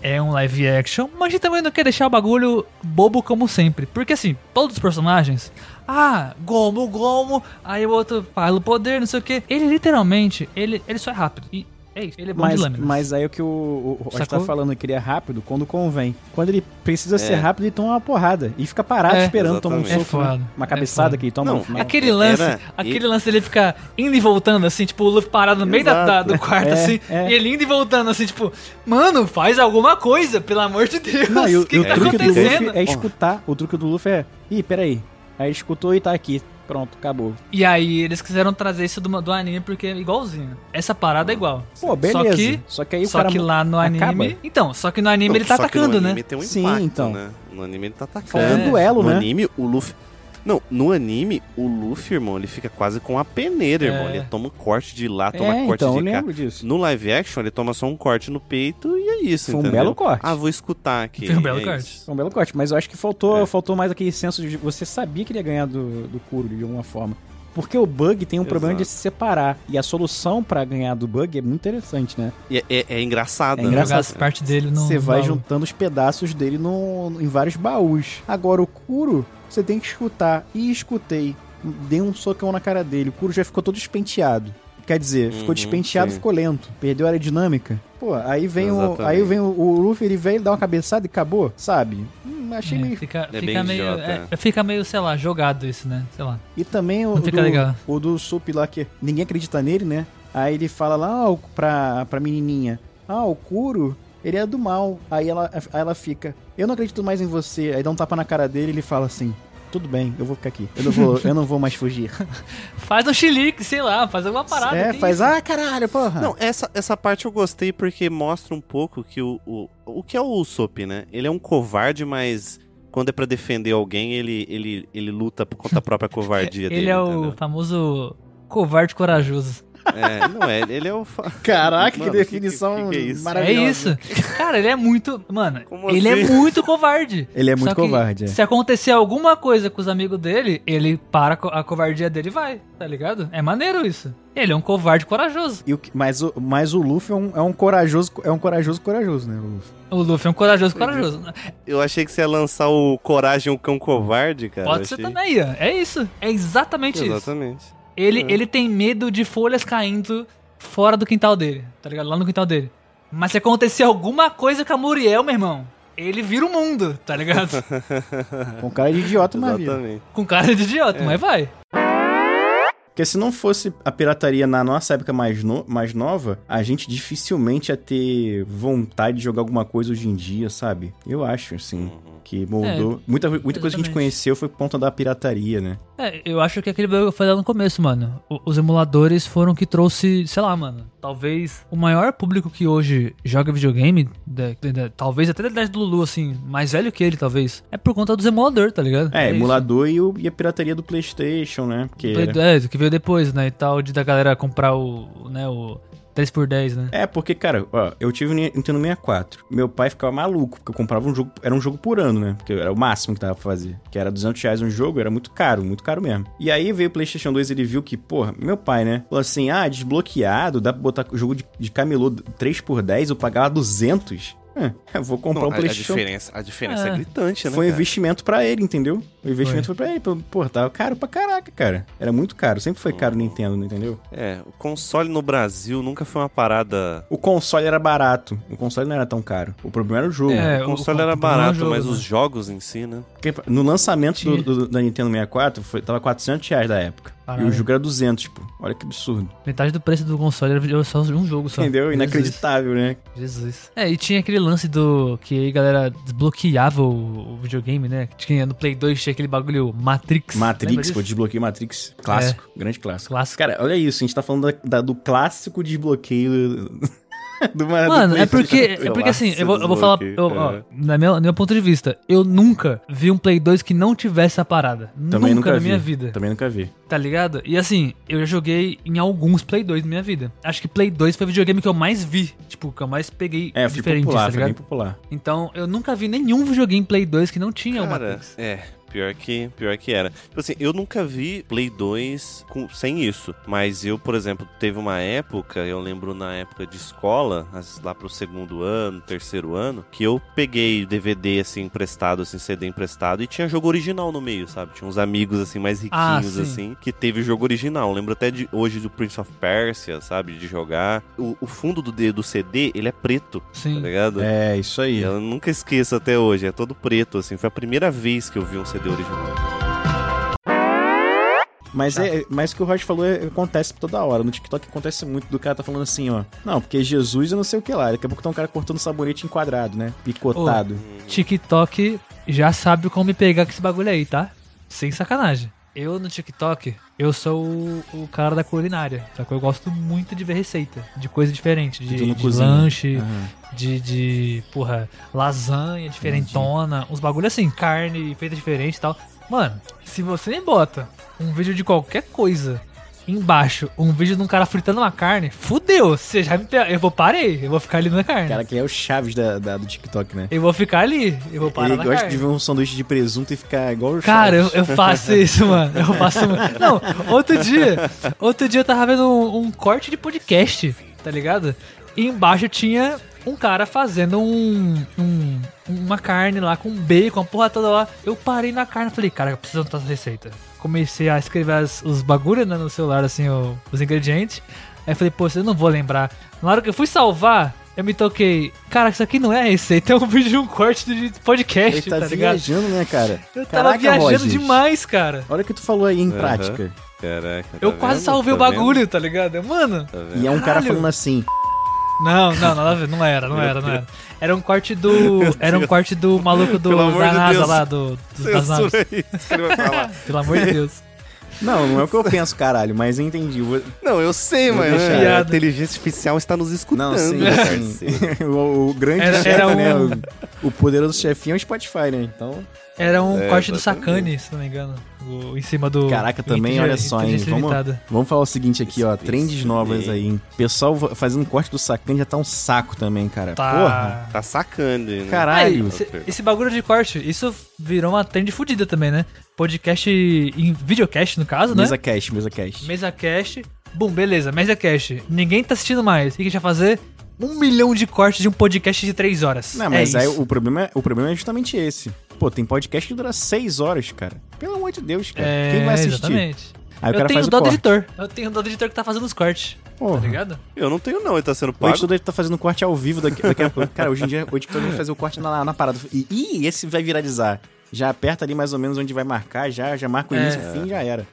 É um live action, mas a gente também não quer deixar o bagulho bobo como sempre. Porque assim, todos os personagens. Ah, Gomo, Gomo. Aí o outro fala o poder, não sei o que. Ele literalmente, ele, ele só é rápido. E é isso, ele é bom mas, de lâminas. Mas aí o que o, o Roger tá falando que ele é rápido quando convém. Quando ele precisa é. ser rápido, ele toma uma porrada. E fica parado é, esperando tomar um soco. É né? Uma cabeçada é que ele toma. Não, aquele lance, era... aquele lance dele ficar indo e voltando, assim, tipo, o Luffy parado no meio da, da, do quarto, é, assim, é. e ele indo e voltando, assim, tipo, mano, faz alguma coisa, pelo amor de Deus. Não, o, que, o tá truque do Luffy é escutar. O truque do Luffy é. Ih, peraí. Aí escutou e tá aqui. Pronto, acabou. E aí eles quiseram trazer isso do, do anime porque é igualzinho. Essa parada é igual. Pô, beleza. Só que, só que aí o só que lá no anime. Acaba. Então, só que no anime Não, ele tá atacando, né? Tem um impacto, Sim, então. Né? No anime ele tá atacando. É um duelo, no né? No anime, o Luffy não, no anime, o Luffy, irmão, ele fica quase com a peneira, é. irmão. Ele toma um corte de lá, toma é, corte então, de cá. Disso. No live action, ele toma só um corte no peito e é isso, Foi entendeu? um belo corte. Ah, vou escutar aqui. Foi um belo é corte. Foi um belo corte, mas eu acho que faltou, é. faltou mais aquele senso de... Você sabia que ele ia ganhar do, do Kuro, de alguma forma. Porque o bug tem um Exato. problema de se separar. E a solução para ganhar do bug é muito interessante, né? É, é, é engraçado. É né? engraçado. parte dele no Você vai baú. juntando os pedaços dele no, em vários baús. Agora, o Kuro, você tem que escutar. E escutei. Dei um socão na cara dele. O Kuro já ficou todo despenteado. Quer dizer, uhum, ficou despenteado, sim. ficou lento. Perdeu a aerodinâmica. Pô, aí vem Exatamente. o. Aí vem o, o Luffy, ele vem, dá uma cabeçada e acabou, sabe? Hum, achei é, meio. Fica, é fica meio. É, fica meio, sei lá, jogado isso, né? Sei lá. E também o, do, legal. o do Sup lá, que ninguém acredita nele, né? Aí ele fala lá ó, pra, pra menininha: Ah, o Kuro, ele é do mal. Aí ela, aí ela fica: Eu não acredito mais em você. Aí dá um tapa na cara dele e ele fala assim: tudo bem, eu vou ficar aqui. Eu não vou, eu não vou mais fugir. faz um chilique, sei lá, faz alguma parada. É, faz, isso. ah, caralho, porra. Não, essa, essa parte eu gostei porque mostra um pouco que o, o, o que é o Usopp, né? Ele é um covarde, mas quando é para defender alguém, ele, ele, ele luta contra a própria covardia ele dele. Ele é o famoso covarde corajoso. É, não é, ele é o. Caraca, mano, que definição que, que, que é isso? maravilhosa. É isso. Cara, ele é muito. Mano, Como ele é assim? é muito covarde. Ele é muito covarde. É. Se acontecer alguma coisa com os amigos dele, ele para a covardia dele e vai, tá ligado? É maneiro isso. Ele é um covarde corajoso. E o, mas, o, mas o Luffy é um, é um corajoso, é um corajoso corajoso, né? O Luffy. O Luffy é um corajoso corajoso. Eu achei que você ia lançar o Coragem, o cão covarde, cara. Pode ser também, ó. É isso. É exatamente, exatamente. isso. Exatamente. Ele, é. ele tem medo de folhas caindo fora do quintal dele, tá ligado? Lá no quintal dele. Mas se acontecer alguma coisa com a Muriel, meu irmão, ele vira o mundo, tá ligado? Com cara de idiota, mas Exatamente. Com cara de idiota, é. mas vai. Porque se não fosse a pirataria na nossa época mais, no, mais nova, a gente dificilmente ia ter vontade de jogar alguma coisa hoje em dia, sabe? Eu acho, assim. Uhum que moldou. É, muita muita coisa que a gente conheceu foi por conta da pirataria, né? É, eu acho que aquele eu falei lá no começo, mano. os emuladores foram que trouxe, sei lá, mano. Talvez o maior público que hoje joga videogame, de, de, de, talvez até da idade do Lulu, assim, mais velho que ele, talvez, é por conta dos emuladores, tá ligado? É, é emulador e, o, e, a pirataria do PlayStation, né? Que é, que veio depois, né? E tal, de da galera comprar o, né, o 3x10, né? É, porque, cara, ó, eu tive o Nintendo 64. Meu pai ficava maluco, porque eu comprava um jogo, era um jogo por ano, né? Porque era o máximo que dava pra fazer. Que era 200 reais um jogo, era muito caro, muito caro mesmo. E aí veio o PlayStation 2 ele viu que, porra, meu pai, né? Falou assim: ah, desbloqueado, dá pra botar jogo de, de camelô 3x10, eu pagava 200. É, eu vou comprar não, um PlayStation. A diferença, a diferença é, é gritante, né? Foi um investimento para ele, entendeu? O investimento foi, foi pra ele. Pô, tava caro pra caraca, cara. Era muito caro. Sempre foi caro o Nintendo, entendeu? É, o console no Brasil nunca foi uma parada. O console era barato. O console não era tão caro. O problema era o jogo. É, o console o, era barato, jogo, mas né? os jogos em si, né? Porque no lançamento do, do, da Nintendo 64, foi, tava 400 reais da época. Caralho. E o jogo era 200, tipo. Olha que absurdo. Metade do preço do console era só um jogo só. Entendeu? Inacreditável, Jesus. né? Jesus. É, e tinha aquele lance do... Que aí a galera desbloqueava o, o videogame, né? Tinha no Play 2, tinha aquele bagulho Matrix. Matrix, pô, desbloqueio Matrix. Clássico. É. Grande clássico. Clássico. Cara, olha isso. A gente tá falando da, da, do clássico desbloqueio... do Mano, é porque, é porque assim, eu vou, eu vou falar, eu, ó, é. na minha, no meu ponto de vista, eu nunca vi um Play 2 que não tivesse a parada. Também nunca, nunca na vi. minha vida. Também nunca vi. Tá ligado? E assim, eu já joguei em alguns Play 2 na minha vida. Acho que Play 2 foi o videogame que eu mais vi. Tipo, que eu mais peguei é, diferente, popular, tá ligado? popular. Então, eu nunca vi nenhum videogame Play 2 que não tinha Cara, uma. É. Pior que, pior que era. Tipo assim, eu nunca vi Play 2 com, sem isso. Mas eu, por exemplo, teve uma época, eu lembro na época de escola, lá pro segundo ano, terceiro ano, que eu peguei DVD assim emprestado, assim, CD emprestado, e tinha jogo original no meio, sabe? Tinha uns amigos assim mais ah, riquinhos, ah, assim, que teve jogo original. Eu lembro até de hoje do Prince of Persia, sabe? De jogar. O, o fundo do, do CD, ele é preto. Sim. Tá ligado? É, isso aí. Eu nunca esqueço até hoje. É todo preto, assim. Foi a primeira vez que eu vi um CD original. Mas, é, mas o que o Roger falou é, acontece toda hora. No TikTok acontece muito do cara tá falando assim, ó. Não, porque Jesus eu não sei o que lá. Daqui a pouco tá um cara cortando sabonete em quadrado, né? Picotado. Ô, TikTok já sabe como me pegar com esse bagulho aí, tá? Sem sacanagem. Eu no TikTok, eu sou o, o, cara da culinária. Só que eu gosto muito de ver receita, de coisa diferente, de, de lanche, uhum. de, de, porra, lasanha diferentona, Entendi. uns bagulho assim, carne feita diferente e tal. Mano, se você me bota um vídeo de qualquer coisa embaixo um vídeo de um cara fritando uma carne, fudeu. Você já me. Eu vou parei, eu vou ficar ali na carne. Cara, que é o Chaves da, da, do TikTok, né? Eu vou ficar ali, eu vou parar Ele na gosta carne. de ver um sanduíche de presunto e ficar igual o Cara, eu, eu, faço isso, mano. Eu faço. Não, outro dia, outro dia eu tava vendo um, um corte de podcast, tá ligado? E embaixo tinha um cara fazendo um, um, uma carne lá com bacon, a porra toda lá. Eu parei na carne e falei, cara, eu preciso anotar essa receita comecei a escrever as, os bagulhos né, no celular, assim, o, os ingredientes. Aí falei, pô, eu não vou lembrar. Na hora que eu fui salvar, eu me toquei. Cara, isso aqui não é receita, é um vídeo de um corte de podcast, Ele tá, tá viajando, né, cara? Eu tava Caraca, viajando Rogers. demais, cara. Olha o que tu falou aí em uhum. prática. Caraca. Tá eu quase salvei tá o bagulho, vendo? tá ligado? Mano. Tá e é um cara falando assim. Não, não, nada a ver, não era, não era, não era. Era um corte do. Era um corte do maluco do, da de NASA Deus. lá, do, do das naves. Isso, ele vai falar. Pelo amor de Deus. Não, não é o que eu penso, caralho, mas eu entendi. Vou... Não, eu sei, mas a inteligência artificial está nos escutando. Não, sim, sim. o, o, grande era, chefe, era né? um... né? O, o poderoso chefinho é o Spotify, né? Então... Era um é, corte do Sakane, se não me engano. em cima do. Caraca, também, olha só, hein? Vamos, vamos falar o seguinte aqui, ó. Trends novas aí, hein? Pessoal fazendo corte do Sakane já tá um saco também, cara. Tá. Porra. Tá sacando, né? Caralho. Aí, esse, esse, bagulho de corte, isso virou uma trend fodida também, né? Podcast em videocast, no caso, né? Mesa cast, mesa cast. Mesa cast. Bum, beleza, mesa cast. Ninguém tá assistindo mais. O que a gente vai fazer? um milhão de cortes de um podcast de três horas. Não, mas é aí o problema, é, o problema é justamente esse. Pô, tem podcast que dura seis horas, cara. Pelo amor de Deus, cara. É, Quem vai assistir? Exatamente. Aí eu o cara tenho faz dó do editor. Eu tenho dó do editor que tá fazendo os cortes. Porra. Tá ligado? Eu não tenho, não. Ele tá sendo pago. O editor tá fazendo corte ao vivo daqui, daqui a pouco. Cara, hoje em dia o editor vai fazer o corte na, na parada. E, ih, esse vai viralizar. Já aperta ali mais ou menos onde vai marcar, já, já marca o início e é. fim já era.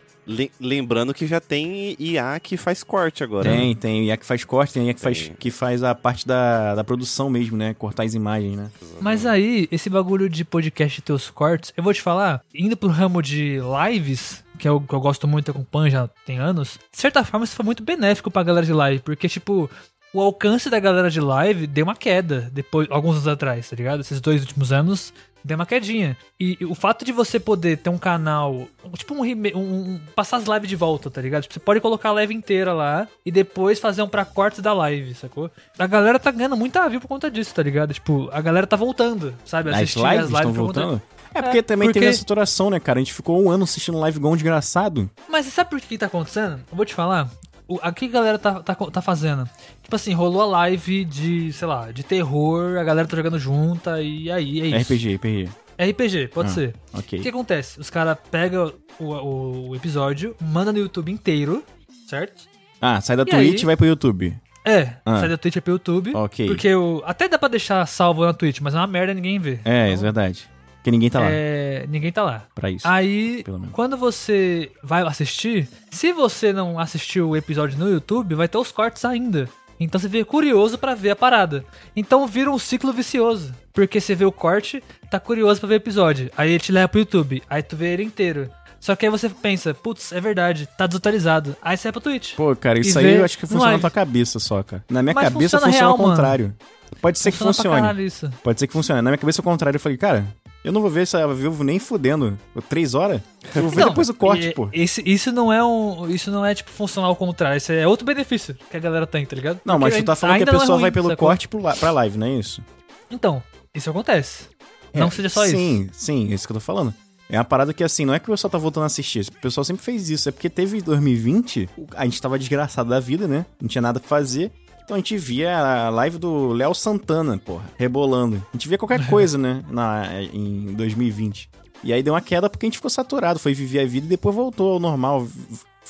Lembrando que já tem IA que faz corte agora. Tem, né? tem IA que faz corte, tem IA que, faz, que faz a parte da, da produção mesmo, né? Cortar as imagens, né? Mas aí, esse bagulho de podcast ter os cortes, eu vou te falar, indo pro ramo de lives, que é o que eu gosto muito, com Pan já tem anos, de certa forma isso foi muito benéfico pra galera de live, porque, tipo, o alcance da galera de live deu uma queda depois, alguns anos atrás, tá ligado? Esses dois últimos anos deu uma quedinha. E, e, o fato de você poder ter um canal, tipo um, um, um, passar as lives de volta, tá ligado? Tipo, você pode colocar a live inteira lá e depois fazer um pra corte da live, sacou? A galera tá ganhando muita view por conta disso, tá ligado? Tipo, a galera tá voltando, sabe? Assistir as lives, as lives estão voltando. É porque é, também porque... teve a saturação, né, cara? A gente ficou um ano assistindo live igual um desgraçado. Mas você sabe por que tá acontecendo? Eu vou te falar. O, a que a galera tá, tá, tá fazendo? Tipo assim, rolou a live de, sei lá, de terror, a galera tá jogando junta e aí é isso. RPG, RPG. RPG, pode ah, ser. Ok. O que acontece? Os caras pegam o, o, episódio, mandam no YouTube inteiro, certo? Ah, sai da e Twitch aí... e vai pro YouTube. É, ah. sai da Twitch e pro YouTube. Ok. Porque o, até dá pra deixar salvo na Twitch, mas é uma merda ninguém vê. É, então, é verdade. Porque ninguém tá lá. É, ninguém tá lá. Pra isso. Aí, quando você vai assistir, se você não assistiu o episódio no YouTube, vai ter os cortes ainda. Então você fica curioso para ver a parada. Então vira um ciclo vicioso. Porque você vê o corte, tá curioso para ver o episódio. Aí ele te leva pro YouTube. Aí tu vê ele inteiro. Só que aí você pensa, putz, é verdade, tá desatualizado. Aí você vai pro Twitch. Pô, cara, isso aí eu acho que funciona na tua cabeça só, cara. Na minha Mas cabeça funciona, funciona real, ao contrário. Mano. Pode ser funciona que funcione. Pode ser que funcione. Na minha cabeça, ao contrário, eu falei, cara, eu não vou ver essa vivo nem fudendo. Três horas? Eu vou ver não, depois o corte, e, pô. Esse, isso não é um. Isso não é, tipo, funcional ao contrário. Isso é outro benefício que a galera tem, tá ligado? Não, Porque mas tu tá falando que a pessoa é ruim, vai pelo sacou? corte pro, pra live, não é isso? Então, isso acontece. É, não seja só sim, isso. Sim, sim, é isso que eu tô falando. É uma parada que, assim, não é que o pessoal tá voltando a assistir. O pessoal sempre fez isso. É porque teve 2020, a gente tava desgraçado da vida, né? Não tinha nada pra fazer. Então a gente via a live do Léo Santana, porra, rebolando. A gente via qualquer coisa, né, na, em 2020. E aí deu uma queda porque a gente ficou saturado, foi viver a vida e depois voltou ao normal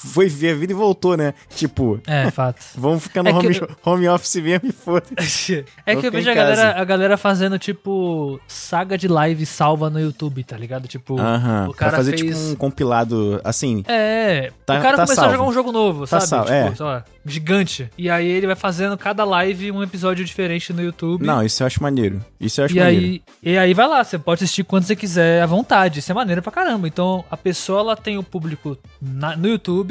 foi ver a vida e voltou, né? Tipo. É, fato. vamos ficar no é home, eu... home office mesmo e foda-se. É que eu vejo a galera, a galera fazendo, tipo, saga de live salva no YouTube, tá ligado? Tipo, uh -huh. o cara. Pra fazer, fez... tipo, um compilado assim. É. Tá, o cara tá começou salvo. a jogar um jogo novo, tá sabe? Salvo, tipo, é. Só, gigante. E aí ele vai fazendo cada live um episódio diferente no YouTube. Não, isso eu acho maneiro. Isso eu acho e maneiro. Aí, e aí vai lá, você pode assistir quando você quiser à vontade. Isso é maneiro pra caramba. Então a pessoa ela tem o público na, no YouTube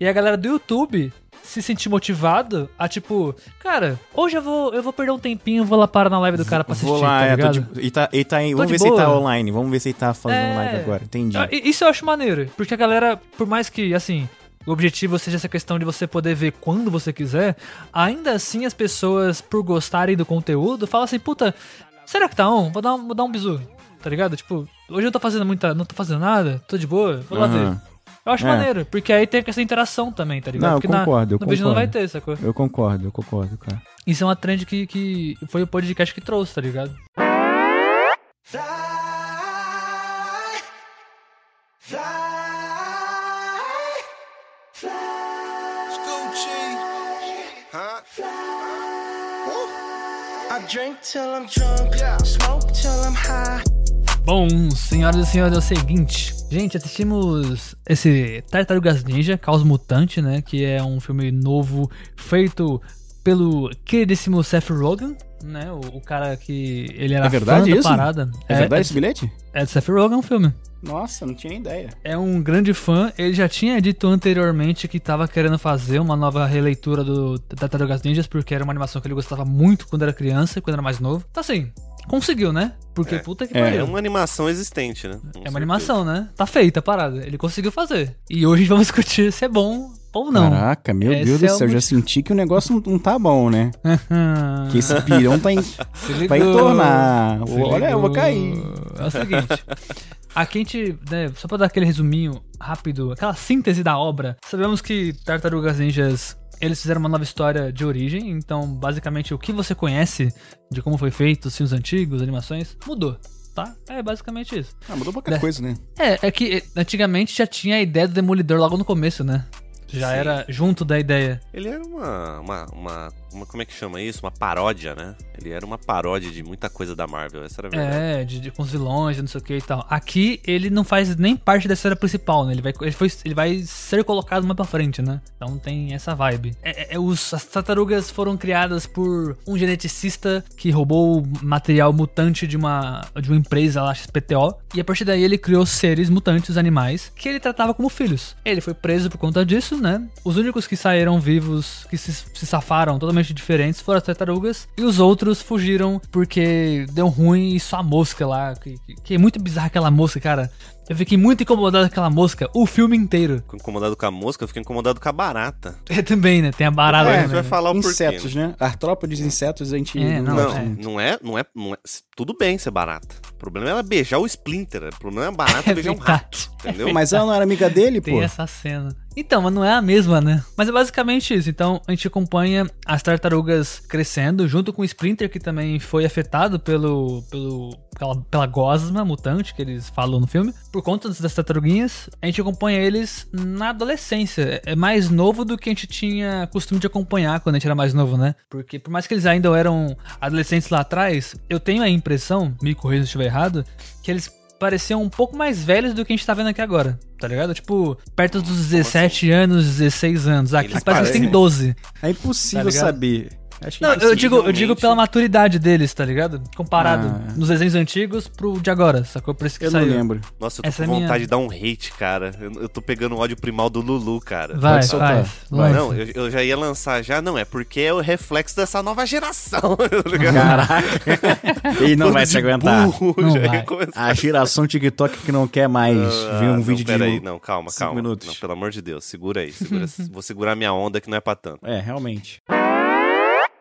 e a galera do YouTube se sentir motivado a tipo, cara, hoje eu vou, eu vou perder um tempinho, vou lá parar na live do cara pra assistir. Vou lá, tá é, de, e tá, e tá em, vamos ver boa. se ele tá online, vamos ver se ele tá falando é, live agora, entendi. Ah, isso eu acho maneiro, porque a galera, por mais que, assim, o objetivo seja essa questão de você poder ver quando você quiser, ainda assim as pessoas, por gostarem do conteúdo, falam assim, puta, será que tá on? Vou dar um, vou dar um bisu, tá ligado? Tipo, hoje eu tô fazendo muita, não tô fazendo nada, tô de boa, vou uhum. lá ver. Eu acho é. maneiro, porque aí tem essa interação também, tá ligado? Não, eu concordo, na, eu no concordo. vídeo não vai ter, sacou? Eu concordo, eu concordo, cara. Isso é uma trend que, que foi o podcast que trouxe, tá ligado? I drink till I'm drunk, smoke till I'm high. Bom, senhoras e senhores, é o seguinte. Gente, assistimos esse Tartarugas Ninja, Caos Mutante, né? Que é um filme novo feito pelo queridíssimo Seth Rogen, né? O, o, cara que ele era é verdade fã isso? da parada. É, é verdade é, esse bilhete? É do Seth Rogen, o filme. Nossa, não tinha ideia. É um grande fã. Ele já tinha dito anteriormente que tava querendo fazer uma nova releitura do Tartarugas Ninjas, porque era uma animação que ele gostava muito quando era criança e quando era mais novo. Então assim, conseguiu, né? Porque é. puta que é. pariu. É uma animação existente, né? Com é uma certeza. animação, né? Tá feita a parada. Ele conseguiu fazer. E hoje vamos discutir se é bom ou não. Caraca, meu Esse Deus do céu, é já senti que o negócio não, não tá bom, né? que esse pirão tá em, vai entornar. Olha, eu vou cair. É o seguinte. Aqui a gente, né, só pra dar aquele resuminho rápido, aquela síntese da obra. Sabemos que Tartarugas Ninjas eles fizeram uma nova história de origem, então basicamente o que você conhece de como foi feito, os filmes antigos, animações, mudou. Tá? É basicamente isso. Ah, mudou pouca é. coisa, né? É, é que antigamente já tinha a ideia do Demolidor logo no começo, né? Já Sim. era junto da ideia. Ele era uma, uma, uma, uma, Como é que chama isso? Uma paródia, né? Ele era uma paródia de muita coisa da Marvel, essa era a verdade. É, de, de, com os vilões, não sei o que e tal. Aqui ele não faz nem parte da história principal, né? Ele vai, ele, foi, ele vai ser colocado mais pra frente, né? Então tem essa vibe. É, é, os, as tartarugas foram criadas por um geneticista que roubou material mutante de uma, de uma empresa lá, XPTO. E a partir daí ele criou seres mutantes, animais, que ele tratava como filhos. Ele foi preso por conta disso, né? Os únicos que saíram vivos, que se, se safaram totalmente diferentes, foram as tartarugas. E os outros fugiram porque deu ruim e só a mosca lá. Que, que é muito bizarra aquela mosca, cara. Eu fiquei muito incomodado com aquela mosca o filme inteiro. Fico incomodado com a mosca, eu fiquei incomodado com a barata. É também, né? Tem a barata. É, a gente vai falar o Insetos, porquê, né? Artrópodes, insetos, a gente... É, não, Não, é. não é, não é, não é. Tudo bem ser barata. O problema é ela beijar o Splinter. O problema é a barata É beijar um rato. Entendeu? Mas ela não era amiga dele, Tem pô? essa cena. Então, mas não é a mesma, né? Mas é basicamente isso. Então, a gente acompanha as tartarugas crescendo, junto com o Splinter, que também foi afetado pelo, pelo, pela, pela gosma mutante que eles falam no filme. Por conta das tartaruguinhas, a gente acompanha eles na adolescência. É mais novo do que a gente tinha costume de acompanhar quando a gente era mais novo, né? Porque por mais que eles ainda eram adolescentes lá atrás, eu tenho a impressão, me corrija se eu estiver errado, que eles pareciam um pouco mais velhos do que a gente tá vendo aqui agora, tá ligado? Tipo, perto dos 17 anos, 16 anos. Aqui Eles parece que parecem- 12. É impossível Tá saber. Acho que Não, é eu digo, eu digo pela maturidade deles, tá ligado? Comparado Ah. nos desenhos antigos pro de agora, sacou? Por isso que Eu não saiu. lembro. Nossa, eu tô Essa com é minha- vontade de dar um hate, cara. Eu, eu tô pegando o ódio primal do Lulu, cara. Vai, Pode soltar. vai. Vai. Não, eu, eu já ia lançar já, não, é porque é o reflexo dessa nova geração. tá ligado? Caraca. Ele não vai de se aguentar. burro, Não vai. A geração TikTok que não quer mais Ah, ver um não, vídeo de... pera aí, não, calma, cinco calma. minutos. Não, pelo amor de Deus, segura aí. segura- vou segurar minha onda que não é pra tanto. É, realmente.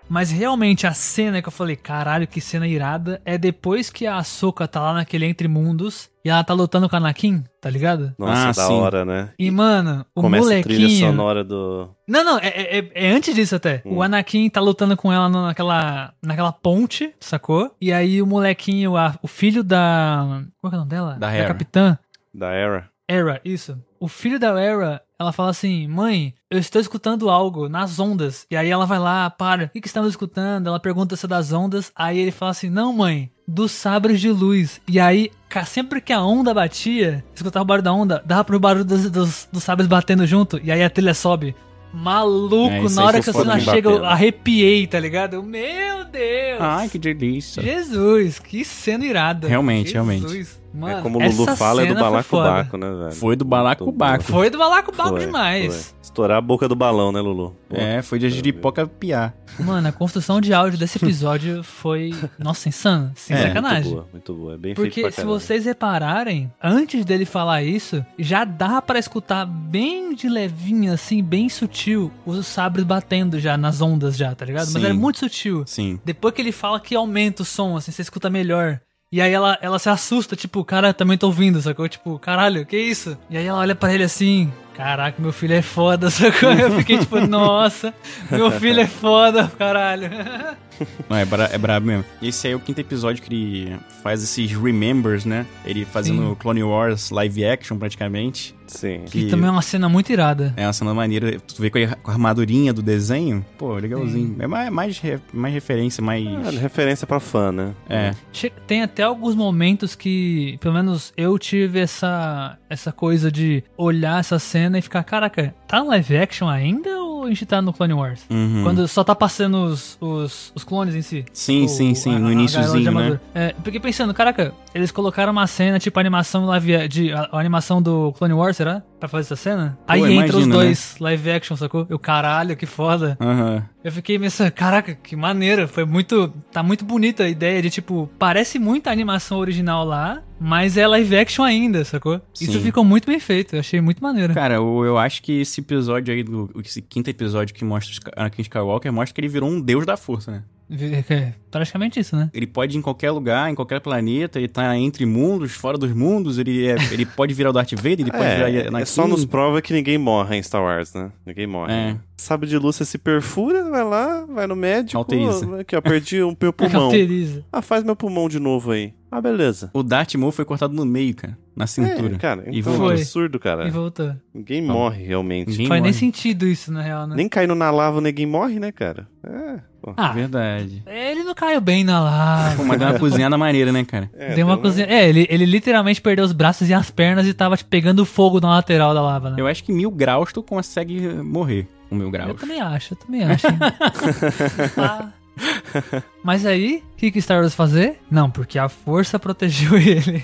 Mas realmente a cena que eu falei, caralho, que cena irada, é depois que a Ahsoka tá lá naquele Entre Mundos e ela tá lutando com a Anakin, tá ligado? Nossa, Ah, da sim. hora, né? E, mano, o Começa a trilha molequinho... sonora do. Não, não, é, é- é antes disso até. Hum. O Anakin tá lutando com ela naquela, naquela ponte, sacou? E aí o molequinho, a- o filho da. Qual é o nome dela? Da Hera. capitã. Da Era. Era, isso. O filho da Era, ela fala assim: Mãe, eu estou escutando algo nas ondas. E aí ela vai lá, para, o que, que estamos escutando? Ela pergunta se é das ondas. Aí ele fala assim: Não, mãe, dos sabres de luz. E aí, sempre que a onda batia, escutava o barulho da onda, dava pro barulho dos, dos, dos sabres batendo junto. E aí a trilha sobe. Maluco, É, na hora que a cena chega, eu arrepiei, tá ligado? Eu, Meu Deus! Ai, que delícia. Jesus, que cena irada. Realmente, Jesus. realmente. Mano, é como o Lulu fala, é do balacobaco, né, velho? Foi do balacobaco. Foi do balacobaco demais. foi. Estourar a boca do balão, né, Lulu? Pô. É, foi de giripoca piar. Mano, a construção de áudio desse episódio foi, nossa, insano. Sem É, sacanagem. Muito boa, muito boa. É bem Porque feito pra se vocês repararem, antes dele falar isso, já dá pra escutar bem de levinho, assim, bem sutil, os sabres batendo já nas ondas já, tá ligado? Mas Sim. era muito sutil. Sim. Depois que ele fala que aumenta o som, assim, você escuta melhor. E aí ela, ela se assusta, tipo, cara, também tô ouvindo, sacou? Tipo, caralho, que isso? E aí ela olha pra ele assim, caraca, meu filho é foda, sacou? Eu fiquei tipo, nossa, meu filho é foda, caralho. Não, é, bra é brabo mesmo. Esse aí é o quinto episódio que ele faz esses remembers, né? Ele fazendo Sim. Clone Wars live action praticamente. Sim. Que também é uma cena muito irada. É uma cena maneira. Tu vê com a, com a armadurinha do desenho. Pô, legalzinho. É mais, mais, mais referência, mais. É, referência pra fã, né? É. Che- Tem até alguns momentos que, pelo menos eu tive essa, essa coisa de olhar essa cena e ficar, caraca, tá no live action ainda ou a gente tá no Clone Wars. Uhum. Quando só tá passando os, os, os clones em si. Sim, o, sim, sim, a, no iníciozinho, né? É, porque pensando, caraca, eles colocaram uma cena tipo animação live, de, a, a animação do Clone Wars, será? Pra fazer essa cena? Pô, Aí imagina, entra os dois né? live action, sacou? Eu, caralho, que foda. Uhum. Eu fiquei pensando, caraca, que maneira. Foi muito. Tá muito bonita a ideia de, tipo, parece muito a animação original lá, mas é live action ainda, sacou? Sim. Isso ficou muito bem feito, eu achei muito maneiro. Cara, eu, eu acho que esse episódio aí, do, esse quinto episódio que mostra Anakin Skywalker, mostra que ele virou um deus da força, né? É, praticamente isso, né? Ele pode ir em qualquer lugar, em qualquer planeta, ele tá entre mundos, fora dos mundos, ele, é, ele pode virar o Darth Vader, ele pode é, virar Anakin. É só nos prova que ninguém morre em Star Wars, né? Ninguém morre. É. Sabe de luz, você se perfura, vai lá, vai no médico. Alteriza. Aqui, ó, perdi um meu pulmão. Alteriza. Ah, faz meu pulmão de novo aí. Ah, beleza. O Darth Maul foi cortado no meio, cara. Na cintura. É, cara, então e foi. é absurdo, cara. E voltou. Ninguém morre, realmente. Ninguém Faz morre. nem sentido isso, na real, né? Nem caindo na lava, ninguém morre, né, cara? É. Pô. Ah, verdade. Ele não caiu bem na lava. mas deu uma cozinhada maneira, né, cara? É, deu uma cozinha. É, ele, ele literalmente perdeu os braços e as pernas e tava tipo, pegando fogo na lateral da lava, né? Eu acho que mil graus tu consegue morrer. Um mil graus. Eu também acho, eu também acho. ah. Mas aí, o que, que Star Wars fazer? Não, porque a força protegeu ele.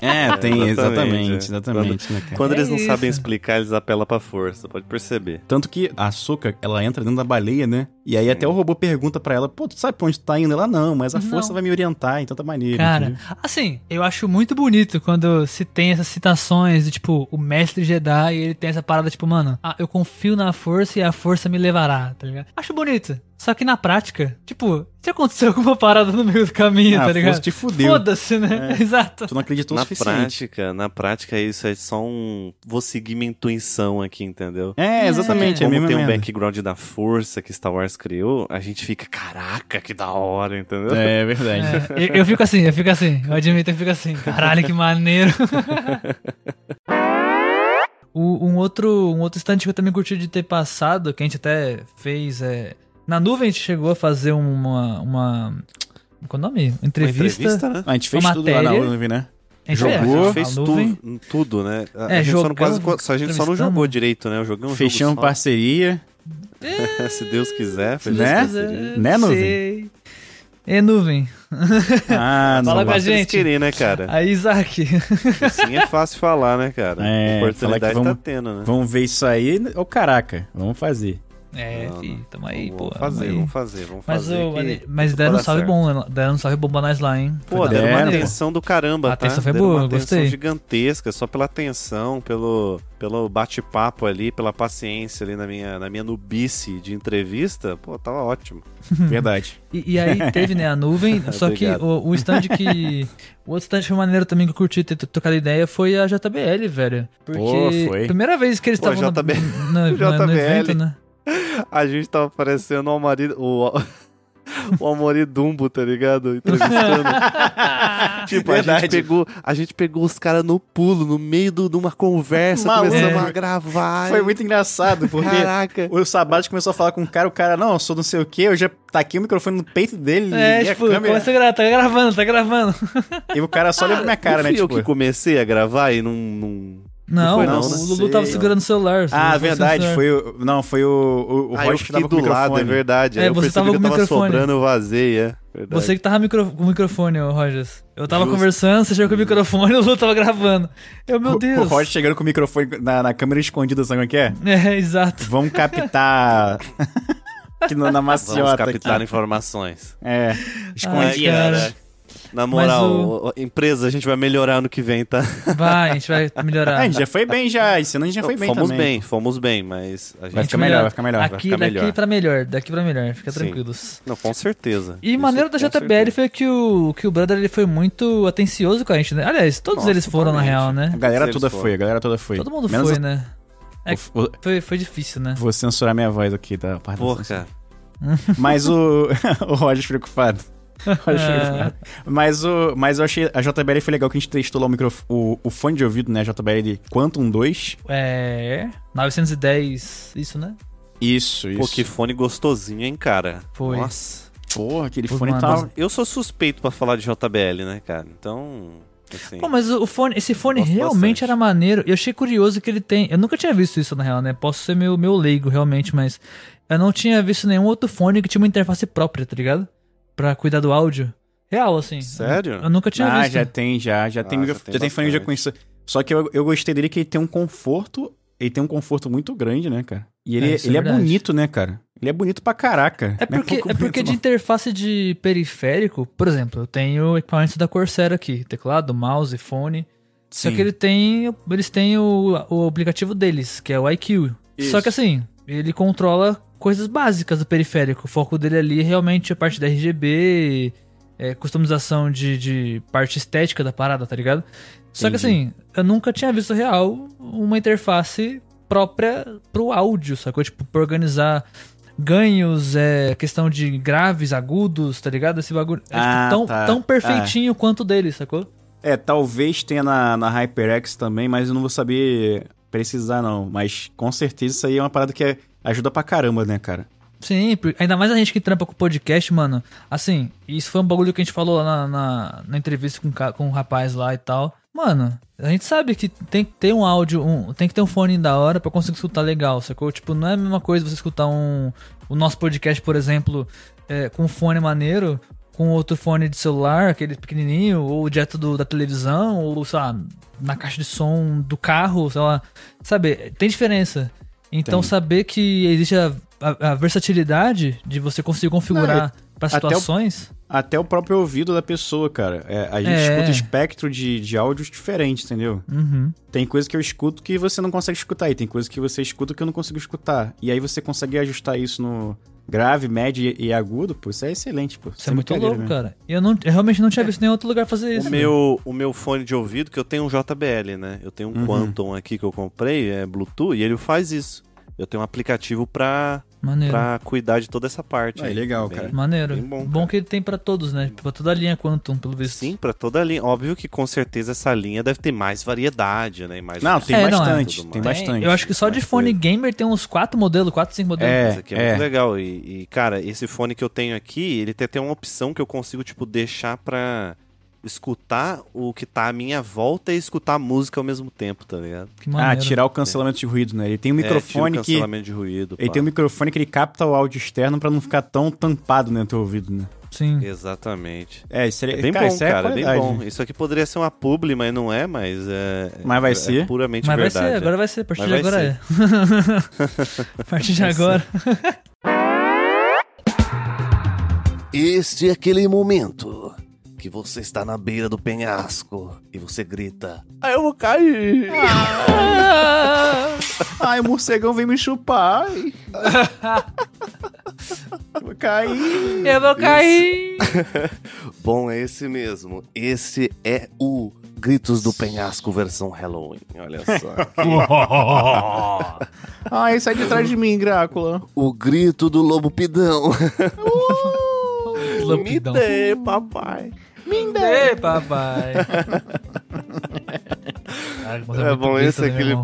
É, tem, exatamente, exatamente. Quando, né, quando é eles não isso. sabem explicar, eles apelam pra força, pode perceber. Tanto que a Açúcar, ela entra dentro da baleia, né? E aí Sim. até o robô pergunta pra ela, pô, tu sabe pra onde tu tá indo? Ela, não, mas a não. força vai me orientar em tanta maneira. Cara, entendeu? assim, eu acho muito bonito quando se tem essas citações de, tipo, o mestre Jedi e ele tem essa parada, tipo, mano, ah, eu confio na força e a força me levará, tá ligado? Acho bonito. Só que na prática, tipo, se aconteceu alguma parada no meio do caminho, ah, tá ligado? te fudeu. Foda-se, né? É. Exato. Tu não acreditou na o suficiente. prática, na prática isso é só um vou seguir minha intuição aqui, entendeu? É, exatamente. É. Como é tem um background da força que Star Wars criou, a gente fica, caraca, que da hora, entendeu? É, é verdade. É, eu, eu, fico assim, eu fico assim. Eu admito, eu fico assim. Caralho, que maneiro. o, um outro um outro stand que eu também curti de ter passado, que a gente até fez é na nuvem a gente chegou a fazer uma. uma qual é o nome? Entrevista. Uma entrevista né? A gente fez tudo matéria. lá na nuvem, né? A jogou, a fez tu, tudo, né? A, é, gente só não quase, a gente só não jogou direito, né? Eu joguei um Fechamos parceria. Se Deus quiser, fez né? Né, nuvem? É nuvem. Ah, não. Fala com a gente. querer, né, cara? A Isaac. Assim é fácil falar, né, cara? É, a oportunidade vamos, tá tendo, né? Vamos ver isso aí. Ô, oh, caraca, vamos fazer. É, não, fi, tamo aí, vamos pô. Fazer, aí. vamos fazer, vamos mas fazer. O, mas deram um salve bom, deram um salve bom pra nós lá, hein? Pô, deram uma atenção do caramba, a tá? atenção foi deram boa, uma gostei. atenção gigantesca, só pela atenção, pelo, pelo bate-papo ali, pela paciência ali na minha, na minha nubice de entrevista, pô, tava ótimo. Verdade. E, e, aí teve, né, a nuvem, só que o, o stand que... O outro stand foi maneiro também que eu curti ter tocado ideia foi a JBL, velho. Porque Pô, foi. primeira vez que eles estavam no, no, no, no evento, né? A gente tava parecendo o marido. O, o Amori Dumbo, tá ligado? Entrevistando. tipo, a gente, pegou, a gente pegou os caras no pulo, no meio de uma conversa, Maluco. começamos a gravar. Foi muito engraçado, porque Caraca. o Sabate começou a falar com o cara, o cara, não, eu sou não sei o quê, eu já taquei o microfone no peito dele. É, tipo, começa a gravar, tá gravando, tá gravando. E o cara só olhou pra minha cara, né? Tipo, eu que comecei a gravar e não... não não, não, não, o Lulu tava segurando o celular. Ah, verdade, foi o. Não, foi o. O, o ah, Rocha que tava do com o lado, é verdade. É, você tava com o microfone. sobrando, eu vazei, é. Verdade. Você que tava micro, com o microfone, Rogers. Eu tava Justo. conversando, você chegou com o microfone e o Lulu tava gravando. Eu, meu Deus. O, o Roger chegando com o microfone na, na câmera escondida, sabe o que é? É, exato. Vamos captar. aqui na maciota. Vamos captar aqui. informações. É, escondida. Na moral, o... empresa, a gente vai melhorar no que vem, tá? Vai, a gente vai melhorar. a gente já foi bem já, esse ano a gente já foi bem fomos também. bem, fomos bem, mas a gente... Vai ficar melhor, vai ficar melhor. Aqui, vai ficar daqui melhor. pra melhor, daqui pra melhor, fica Sim. tranquilos. Não, com certeza. E maneiro da JBL certeza. foi que o, que o brother ele foi muito atencioso com a gente, né? Aliás, todos Nossa, eles foram na real, né? A galera toda foi, a galera toda foi. Todo mundo Menos foi, né? É, o, foi, foi difícil, né? Vou censurar minha voz aqui da parte Porra. Mas o, o Roger preocupado. É. mas, o, mas eu achei. A JBL foi legal que a gente testou lá o, microfone, o, o fone de ouvido, né? JBL Quantum 2. É. 910, isso, né? Isso, isso. Pô, que fone gostosinho, hein, cara? Foi. Nossa. Porra, aquele Pô, fone tá. Eu sou suspeito para falar de JBL, né, cara? Então. Assim. Pô, mas o fone, esse fone realmente bastante. era maneiro. Eu achei curioso que ele tem. Eu nunca tinha visto isso na real, né? Posso ser meu, meu leigo realmente, mas eu não tinha visto nenhum outro fone que tinha uma interface própria, tá ligado? Pra cuidar do áudio. Real, assim. Sério? Eu, eu nunca tinha ah, visto. Ah, já tem, já. Já tem, ah, já tem, já tem fone já com isso. Só que eu, eu gostei dele que ele tem um conforto. Ele tem um conforto muito grande, né, cara? E ele, é, ele é, é bonito, né, cara? Ele é bonito pra caraca. É porque, é, é porque de interface de periférico, por exemplo, eu tenho equipamentos da Corsair aqui, teclado, mouse, fone. Sim. Só que ele tem, eles têm o, o aplicativo deles, que é o iQ. Isso. Só que assim, ele controla coisas básicas do periférico. O foco dele ali é realmente a parte da RGB, é, customização de, de parte estética da parada, tá ligado? Só Entendi. que assim, eu nunca tinha visto real uma interface própria pro áudio, sacou? Tipo, pra organizar ganhos, é, questão de graves, agudos, tá ligado? Esse bagulho. É tipo, ah, tão, tá. tão perfeitinho ah. quanto dele, sacou? É, talvez tenha na, na HyperX também, mas eu não vou saber precisar, não. Mas com certeza isso aí é uma parada que é, ajuda pra caramba, né, cara? Sim, ainda mais a gente que trampa com podcast, mano. Assim, isso foi um bagulho que a gente falou lá na, na, na entrevista com, com o rapaz lá e tal. Mano, a gente sabe que tem que ter um áudio, um, tem que ter um fone da hora para conseguir escutar legal, sacou? Tipo, não é a mesma coisa você escutar um. O nosso podcast, por exemplo, é, com um fone maneiro, com outro fone de celular, aquele pequenininho, ou direto do, da televisão, ou, sei lá, na caixa de som do carro, sei lá. Sabe, tem diferença. Então, tem. saber que existe a, a, a, versatilidade de você conseguir configurar para situações. Até o próprio ouvido da pessoa, cara. É, a gente é. escuta espectro de, de áudios diferentes, entendeu? Uhum. Tem coisa que eu escuto que você não consegue escutar, e tem coisa que você escuta que eu não consigo escutar. E aí você consegue ajustar isso no grave, médio e agudo, pô, isso é excelente, pô. Isso é, é muito louco, mesmo. cara. Eu, não, eu realmente não tinha visto em nenhum outro lugar fazer isso. O meu, o meu fone de ouvido, que eu tenho um JBL, né? Eu tenho um uhum. Quantum aqui que eu comprei, é Bluetooth, e ele faz isso. Eu tenho um aplicativo pra Maneiro. pra cuidar de toda essa parte. É legal, bem, cara. Maneiro. Bom, bom, que ele tem para todos, né? Pra toda a linha Quantum, pelo visto. Sim, para toda a linha. Óbvio que com certeza essa linha deve ter mais variedade, né? Mais não, tem é, bastante. Não, é. Tem bastante. Eu acho que só de fone gamer tem uns quatro modelos, quatro, cinco modelos. É, Esse aqui é, é, muito legal. E, e, cara, esse fone que eu tenho aqui, ele tem até uma opção que eu consigo, tipo, deixar pra escutar o que tá à minha volta e escutar a música ao mesmo tempo, tá ligado? ah, tirar o cancelamento é. de ruído, né? Ele tem um é, microfone é, que. cancelamento de ruído. Ele pá. tem um microfone que ele capta o áudio externo para não ficar tão tampado no teu ouvido, né? Sim. Exatamente. É, isso é bem cara, bom, cara, é, bem bom. Isso aqui poderia ser uma publi, mas não é, mas é. Mas vai é ser. puramente mas verdade. Vai ser, agora vai ser, a partir mas de agora ser. é. a partir de agora. Este é aquele momento que você está na beira do penhasco e você grita: Ah, eu vou cair! Ah, ai, o morcegão vem me chupar! eu vou cair! Eu vou cair! Bom, é esse mesmo. Esse é o Gritos do Penhasco versão Halloween. Olha só. Ai, sai de trás de mim, Drácula. O grito do lobo pidão. Uh, me dê, papai. Me dê, papai. é bom, esse é aquele.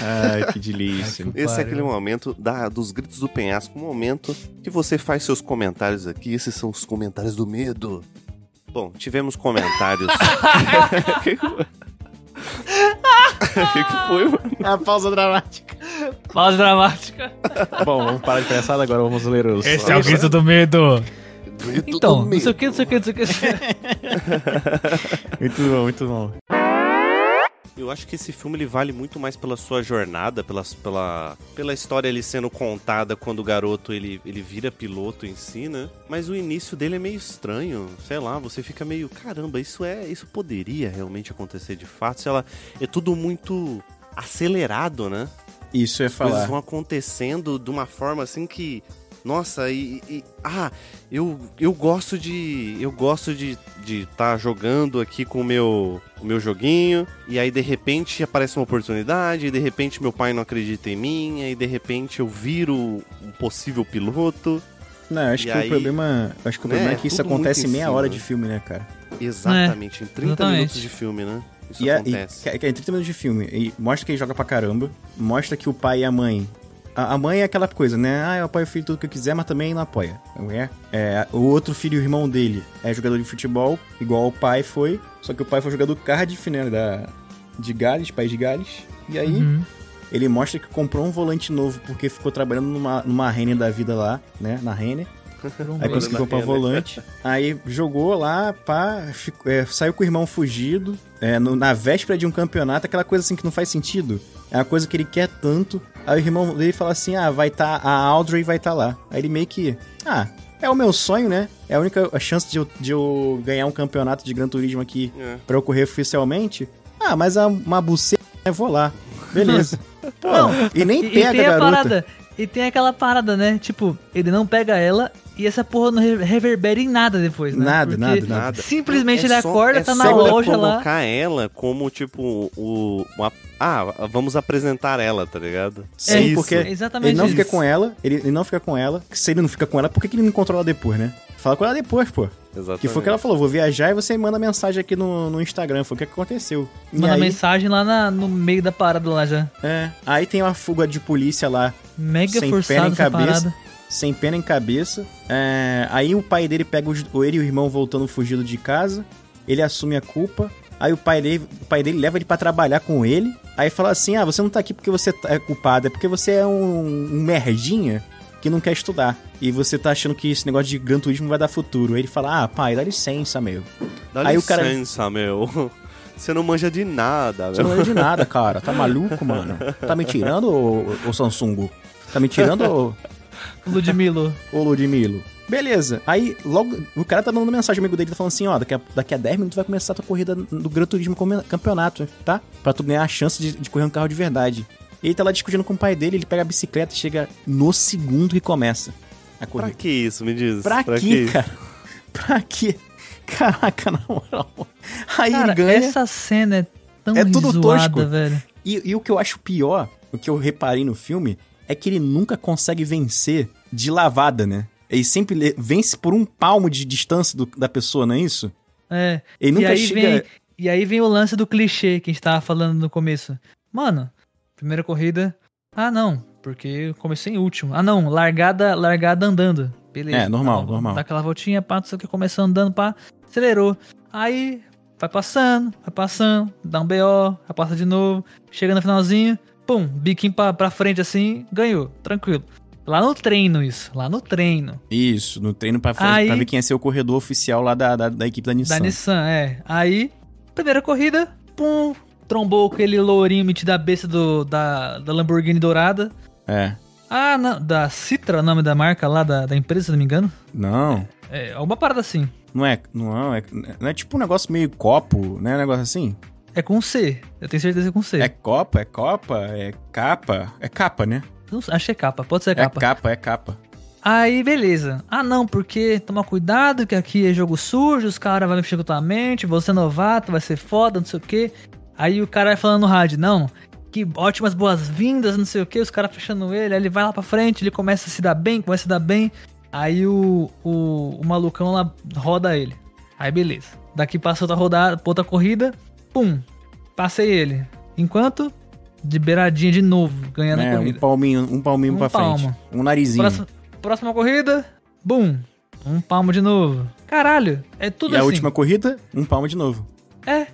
Ai, que delícia. Esse é aquele momento da, dos gritos do penhasco, um momento que você faz seus comentários aqui. Esses são os comentários do medo. Bom, tivemos comentários. O que, que foi, mano? É a pausa dramática. Pausa dramática. Bom, vamos parar de pensar agora, vamos ler os. Esse é o grito do medo. Então, não sei o que, não sei o que, não sei o que. muito bom, muito bom. Eu acho que esse filme ele vale muito mais pela sua jornada, pela, pela, pela história ele sendo contada quando o garoto ele, ele vira piloto em si, né? Mas o início dele é meio estranho, sei lá, você fica meio, caramba, isso é, isso poderia realmente acontecer de fato, sei lá, é tudo muito acelerado, né? Isso é falar. As coisas vão acontecendo de uma forma assim que nossa, e, e, ah, eu, eu gosto de eu gosto de de estar tá jogando aqui com o meu o meu joguinho e aí de repente aparece uma oportunidade, e de repente meu pai não acredita em mim, e de repente eu viro um possível piloto. Não, acho que aí, o problema, acho que o problema né, é que isso acontece em meia hora de filme, né, cara? Exatamente, é, em 30 exatamente. minutos de filme, né? Isso e acontece. É, e, é, 30 minutos de filme, e mostra que ele joga pra caramba, mostra que o pai e a mãe a, mãe é aquela coisa, né? Ah, eu apoio o filho tudo que eu quiser, mas também não apoia. É, é, o outro filho, o irmão dele, é jogador de futebol, igual o pai foi. Só que o pai foi jogador Cardiff, né? Da, de Gales, país de Gales. E aí, uhum. ele mostra que comprou um volante novo porque ficou trabalhando numa, numa Renner da vida lá, né? Na Renner. Aí conseguiu comprar um volante. Aí jogou lá, pá, ficou, é, saiu com o irmão fugido. É, no, na véspera de um campeonato, aquela coisa assim que não faz sentido. É uma coisa que ele quer tanto. Aí o irmão dele fala assim: ah, vai estar. Tá, a Audrey vai estar tá lá. Aí ele meio que. Ah, é o meu sonho, né? É a única chance de eu, de eu ganhar um campeonato de Gran Turismo aqui é. pra ocorrer oficialmente. Ah, mas a, uma buceta, eu vou lá. Beleza. não, e nem pega e tem a, a parada. E tem aquela parada, né? Tipo, ele não pega ela e essa porra não reverbera em nada depois, né? Nada, Porque nada, nada. Simplesmente é ele só, acorda, é tá na loja lá. colocar ela como, tipo, o. Uma, ah, vamos apresentar ela, tá ligado? Sim, é isso. porque Exatamente ele não isso. fica com ela, ele, ele, não fica com ela. Se ele não fica com ela, por que, que ele não controla depois, né? Fala com ela depois, pô. Exatamente. Que foi o que ela falou, vou viajar e você manda mensagem aqui no, no Instagram. Foi o que aconteceu. Manda aí... mensagem lá na, no meio da parada lá já. É. Aí tem uma fuga de polícia lá. Mega sem pé em cabeça sem pena em cabeça. É, aí o pai dele pega os, ele e o irmão voltando fugido de casa. Ele assume a culpa. Aí o pai dele, o pai dele leva ele para trabalhar com ele. Aí fala assim: Ah, você não tá aqui porque você é culpado, é porque você é um, um merdinha que não quer estudar. E você tá achando que esse negócio de Gran Turismo vai dar futuro. Aí ele fala: Ah, pai, dá licença, meu. Dá Aí licença, cara... meu. Você não manja de nada, Você não manja de nada, cara. Tá maluco, mano? Tá me tirando, ô, ô Samsung? Tá me tirando, ô... Ludmilo. Ô, Ludmilo. Beleza. Aí, logo, o cara tá mandando mensagem amigo dele, tá falando assim, ó, daqui a, daqui a 10 minutos vai começar a tua corrida do Gran Turismo Campeonato, tá? Pra tu ganhar a chance de, de correr um carro de verdade. E ele tá lá discutindo com o pai dele, ele pega a bicicleta e chega no segundo que começa a corrida. Pra que isso, me diz? Pra, pra quê, cara? Pra quê? Caraca, na moral. Aí cara, ele ganha. essa cena é tão é tudo zoada, tosco. velho. E, e o que eu acho pior, o que eu reparei no filme, é que ele nunca consegue vencer de lavada, né? Ele sempre vence por um palmo de distância do, da pessoa, não é isso? É. Ele nunca e aí chega. Vem, e aí vem o lance do clichê que a gente tava falando no começo. Mano, primeira corrida. Ah, não, porque eu comecei em último. Ah, não, largada, largada andando. Beleza. É, normal, tá, normal. Dá aquela voltinha, pá, só que começou andando, pá, acelerou. Aí vai passando, vai passando, dá um BO, vai passar de novo, chega no finalzinho, pum, biquinho pra, pra frente assim, ganhou, tranquilo. Lá no treino, isso. Lá no treino. Isso, no treino pra, Aí, pra ver quem ia ser o corredor oficial lá da, da, da, equipe da Nissan. Da Nissan, é. Aí, primeira corrida, pum, trombou aquele lourinho metido da besta do, da, da Lamborghini dourada. É. Ah, não, da Citra, o nome da marca lá da, da empresa, se não me engano. Não. É, é uma parada assim. Não é, não é, não é tipo um negócio meio copo, né? Um negócio assim? É com C. Eu tenho certeza que é com C. É Copa, é Copa, é capa. É capa, né? Acho que é capa, pode ser capa. É capa, é capa. Aí, beleza. Ah, não, porque toma cuidado que aqui é jogo sujo, os caras vão mexer com tua mente, você é novato, vai ser foda, não sei o quê. Aí o cara vai falando no rádio, não, que ótimas boas-vindas, não sei o quê, os caras fechando ele, aí ele vai lá pra frente, ele começa a se dar bem, começa a se dar bem. Aí o, o, o malucão lá roda ele. Aí beleza. Daqui passa outra rodada, outra corrida, pum, passei ele. Enquanto, de beiradinha de novo, ganhando é, a corrida. Um palminho, um palminho um pra palmo. frente. Um narizinho. Próxima, próxima corrida, bum, um palmo de novo. Caralho, é tudo e assim. a última corrida, um palmo de novo. É.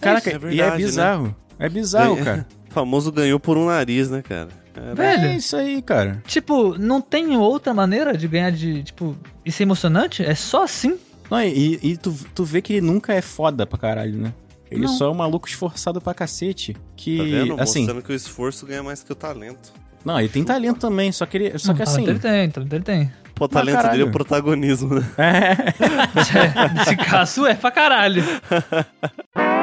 Caraca, é verdade, e é bizarro. Né? É bizarro, cara. O famoso ganhou por um nariz, né, cara? É, Velho, é isso aí, cara. Tipo, não tem outra maneira de ganhar de, tipo, isso é emocionante? É só assim? Não, e, e tu, tu vê que ele nunca é foda pra caralho, né? Ele não. só é um maluco esforçado pra cacete. Que, tá vendo? assim... Mostrando que o esforço ganha mais que o talento. Não, ele tem talento também, só que ele. Só não, que assim. Ele tem, talento ele tem. Pô, o talento dele é o protagonismo, né? É. Nesse caso é pra caralho.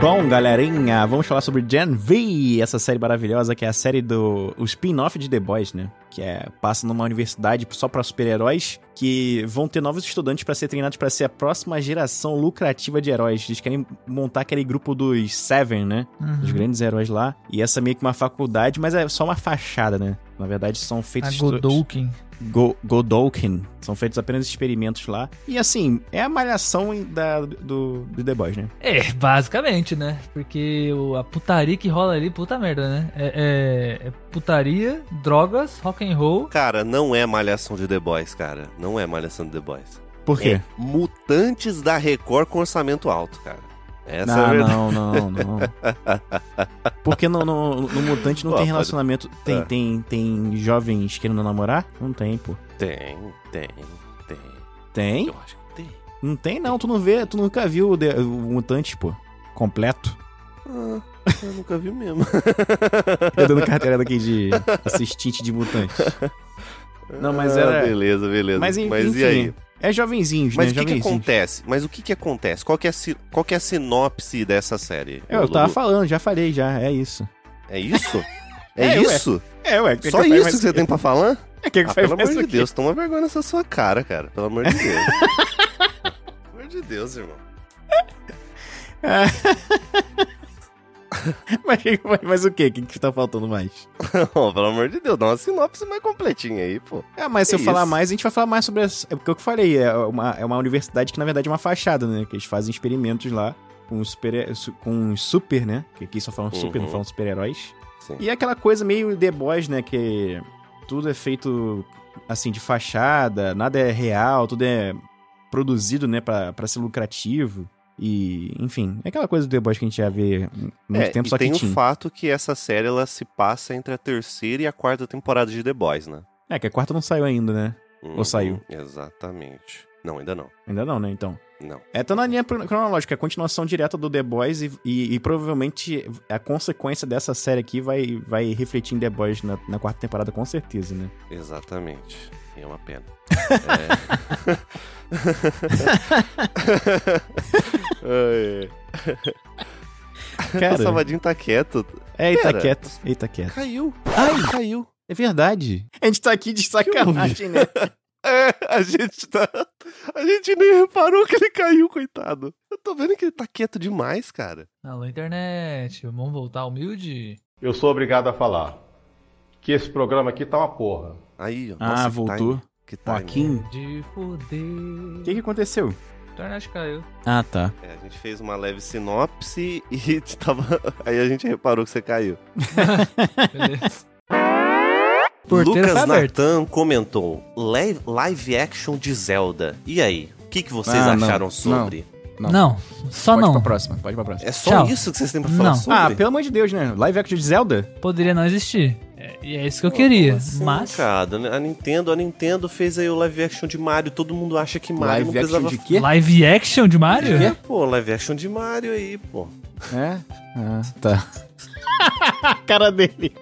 Bom, galerinha, vamos falar sobre Gen V, essa série maravilhosa que é a série do o spin-off de The Boys, né? Que é passa numa universidade só para super-heróis que vão ter novos estudantes para ser treinados para ser a próxima geração lucrativa de heróis. Eles querem montar aquele grupo dos Seven, né? Uhum. Os grandes heróis lá. E essa meio que uma faculdade, mas é só uma fachada, né? Na verdade, são feitos. A Godolkin. Go Godolkin. São feitos apenas experimentos lá. E assim, é a malhação da, do, do The Boys, né? É, basicamente, né? Porque o, a putaria que rola ali, puta merda, né? É, é, é, putaria, drogas, rock and roll. Cara, não é malhação de The Boys, cara. Não é malhação de The Boys. Por quê? É mutantes da Record com orçamento alto, cara. Essa não, é não, não, não. Porque no, no, no Mutante não pô, tem relacionamento. Pode... Tem, é. tem, tem jovens querendo namorar? Não tem, pô. Tem, tem, tem. Tem? Eu acho que tem. Não tem, não. Tu não vê, tu nunca viu o, o Mutante, pô. Completo. Ah, eu nunca vi mesmo. eu dando carteira daqui de assistente de mutante. Não, mas ah, era. Ah, beleza, beleza. Mas, mas enfim, e aí? É jovenzinhos, Mas né? o que, que, acontece? Mas o que, que acontece? Qual que, é a, qual que é a sinopse dessa série? Eu, eu tava falando, já falei, já. É isso. É isso? É, é isso? Ué. É, ué. Só que isso que você tem pra falar? É que, que ah, pelo amor de Deus, toma vergonha nessa sua cara, cara. Pelo amor de Deus. pelo amor de Deus, irmão. mas, mas, o quê? O que, que tá faltando mais? oh, pelo amor de Deus, dá uma sinopse mais completinha aí, pô. É, mas se eu isso? falar mais, a gente vai falar mais sobre. As... É porque eu que falei, é uma, é uma universidade que na verdade é uma fachada, né? Que eles fazem experimentos lá com super, com super né? Que aqui só falam uhum. super, não falam super-heróis. E é aquela coisa meio The Boys, né? Que tudo é feito assim de fachada, nada é real, tudo é produzido, né, para ser lucrativo. E, enfim, é aquela coisa do The Boys que a gente já vê muito é, tempo, só que tem o fato que essa série ela se passa entre a terceira e a quarta temporada de The Boys, né? É, que a quarta não saiu ainda, né? Uhum, Ou saiu? Exatamente. Não, ainda não. Ainda não, né, então? Não. É, tá na linha cronológica, é a continuação direta do The Boys e, e, e, provavelmente a consequência dessa série aqui vai, vai refletir em The Boys na, na quarta temporada, com certeza, né? Exatamente. É uma pena. é... Cara, o Salvadinho tá quieto. É, ele tá quieto. Ele tá quieto. Caiu. Ai, caiu. É verdade. A gente tá aqui de sacanagem, né? É, a gente tá. A gente nem reparou que ele caiu, coitado. Eu tô vendo que ele tá quieto demais, cara. Alô, internet. Vamos voltar humilde? Eu sou obrigado a falar que esse programa aqui tá uma porra. Aí, ó. Ah, Nossa, voltou. Que tá Joaquim. De foder. O que, que aconteceu? Internet caiu. Ah, tá. É, a gente fez uma leve sinopse e tava. Aí a gente reparou que você caiu. Beleza. Lucas Natan comentou: live, live action de Zelda. E aí? O que, que vocês ah, acharam não, sobre? Não, não. só pode não. Pode pra próxima, pode pra próxima. É só Tchau. isso que vocês têm pra falar não. sobre? Ah, pelo amor de Deus, né? Live action de Zelda? Poderia não existir. É, e é isso que eu queria, assim, mas... Cara, a Nintendo, a Nintendo fez aí o live action de Mario, todo mundo acha que Mario live não precisava... Action de quê? Live action de Mario? É, pô, live action de Mario aí, pô. É? Ah, tá. cara dele.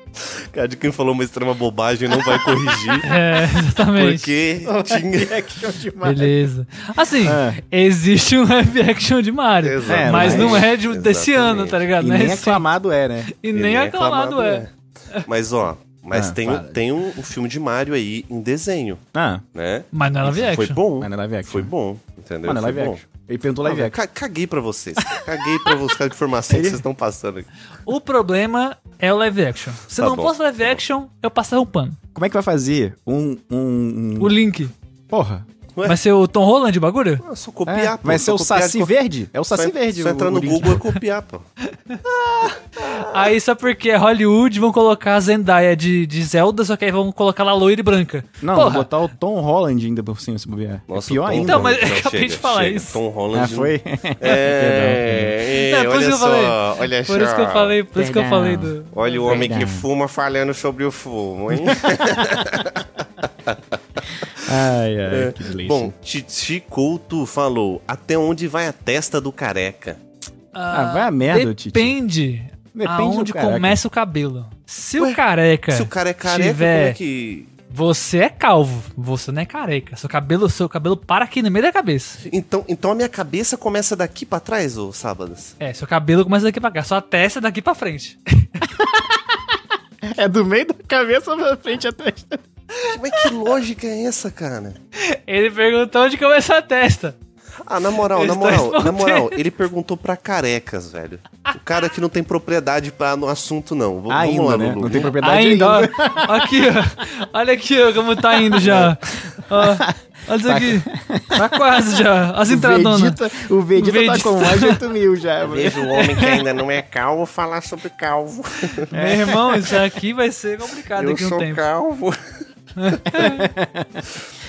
Cara, de quem falou uma extrema bobagem não vai corrigir. É, exatamente. Porque tinha action de Mario. Beleza. Assim, é. existe um live action de Mario. É, mas, mas, não é de, desse ano, tá ligado? E não nem é aclamado é, né? E, e nem, nem aclamado, aclamado é. é. Mas, ó, mas ah, tem, tem um, um, filme de Mario aí em desenho. Ah. Né? Mas não é live action. Foi bom. Mas não é live action. Foi bom, entendeu? Mas não é live action. Ele perguntou live action. Caguei pra vocês. Caguei pra buscar informação que vocês estão passando aqui. O problema é o live action. Se tá não bom, fosse live tá action, eu passava um pano. Como é que vai fazer um... um, um... O link. Porra. Ué? Vai ser o Tom Holland o bagulho? É só copiar, é, pô. Vai ser o Saci co... Verde? É o Saci só, Verde. Só entrar no Google e copiar, pô. aí só porque é Hollywood vão colocar a Zendaya de, de Zelda, só que aí vão colocar ela loira e branca. Não, Porra. vou botar o Tom Holland ainda por cima, se bobear. Nossa, é pior ainda. Então, mas eu acabei chega, de falar chega. isso. Tom Holland. Ah, foi? É, é, por olha só, falei. olha Por isso que eu falei, por isso que eu falei do... Olha o homem que fuma falhando sobre o fumo, hein? Ai, ai, é. que delícia. Bom, Titi Couto falou: até onde vai a testa do careca? Ah, ah vai a merda, Titi. Depende. Depende aonde começa o cabelo. Se Ué, o careca. Se o cara é careca, tiver... como é que. Você é calvo, você não é careca. Seu cabelo, seu cabelo para aqui no meio da cabeça. Então, então a minha cabeça começa daqui para trás, ô Sábados? É, seu cabelo começa daqui pra cá, sua testa é daqui para frente. é do meio da cabeça pra frente a testa. Mas que lógica é essa, cara? Ele perguntou onde começa a testa. Ah, na moral, na moral, na moral, ele perguntou pra carecas, velho. O cara que não tem propriedade pra, no assunto, não. V ainda, vamos lá, né? Lulu. Não tem propriedade ainda. ainda. Ó, aqui, ó. Olha aqui, ó, como tá indo já. Ó. Olha isso tá. aqui. Tá quase já. As entradonas. O Vegeta, o Vegeta tá com mais de 8 mil já. Vejo o homem que ainda não é calvo falar sobre calvo. Meu irmão, isso aqui vai ser complicado Eu daqui um tempo. Eu sou calvo.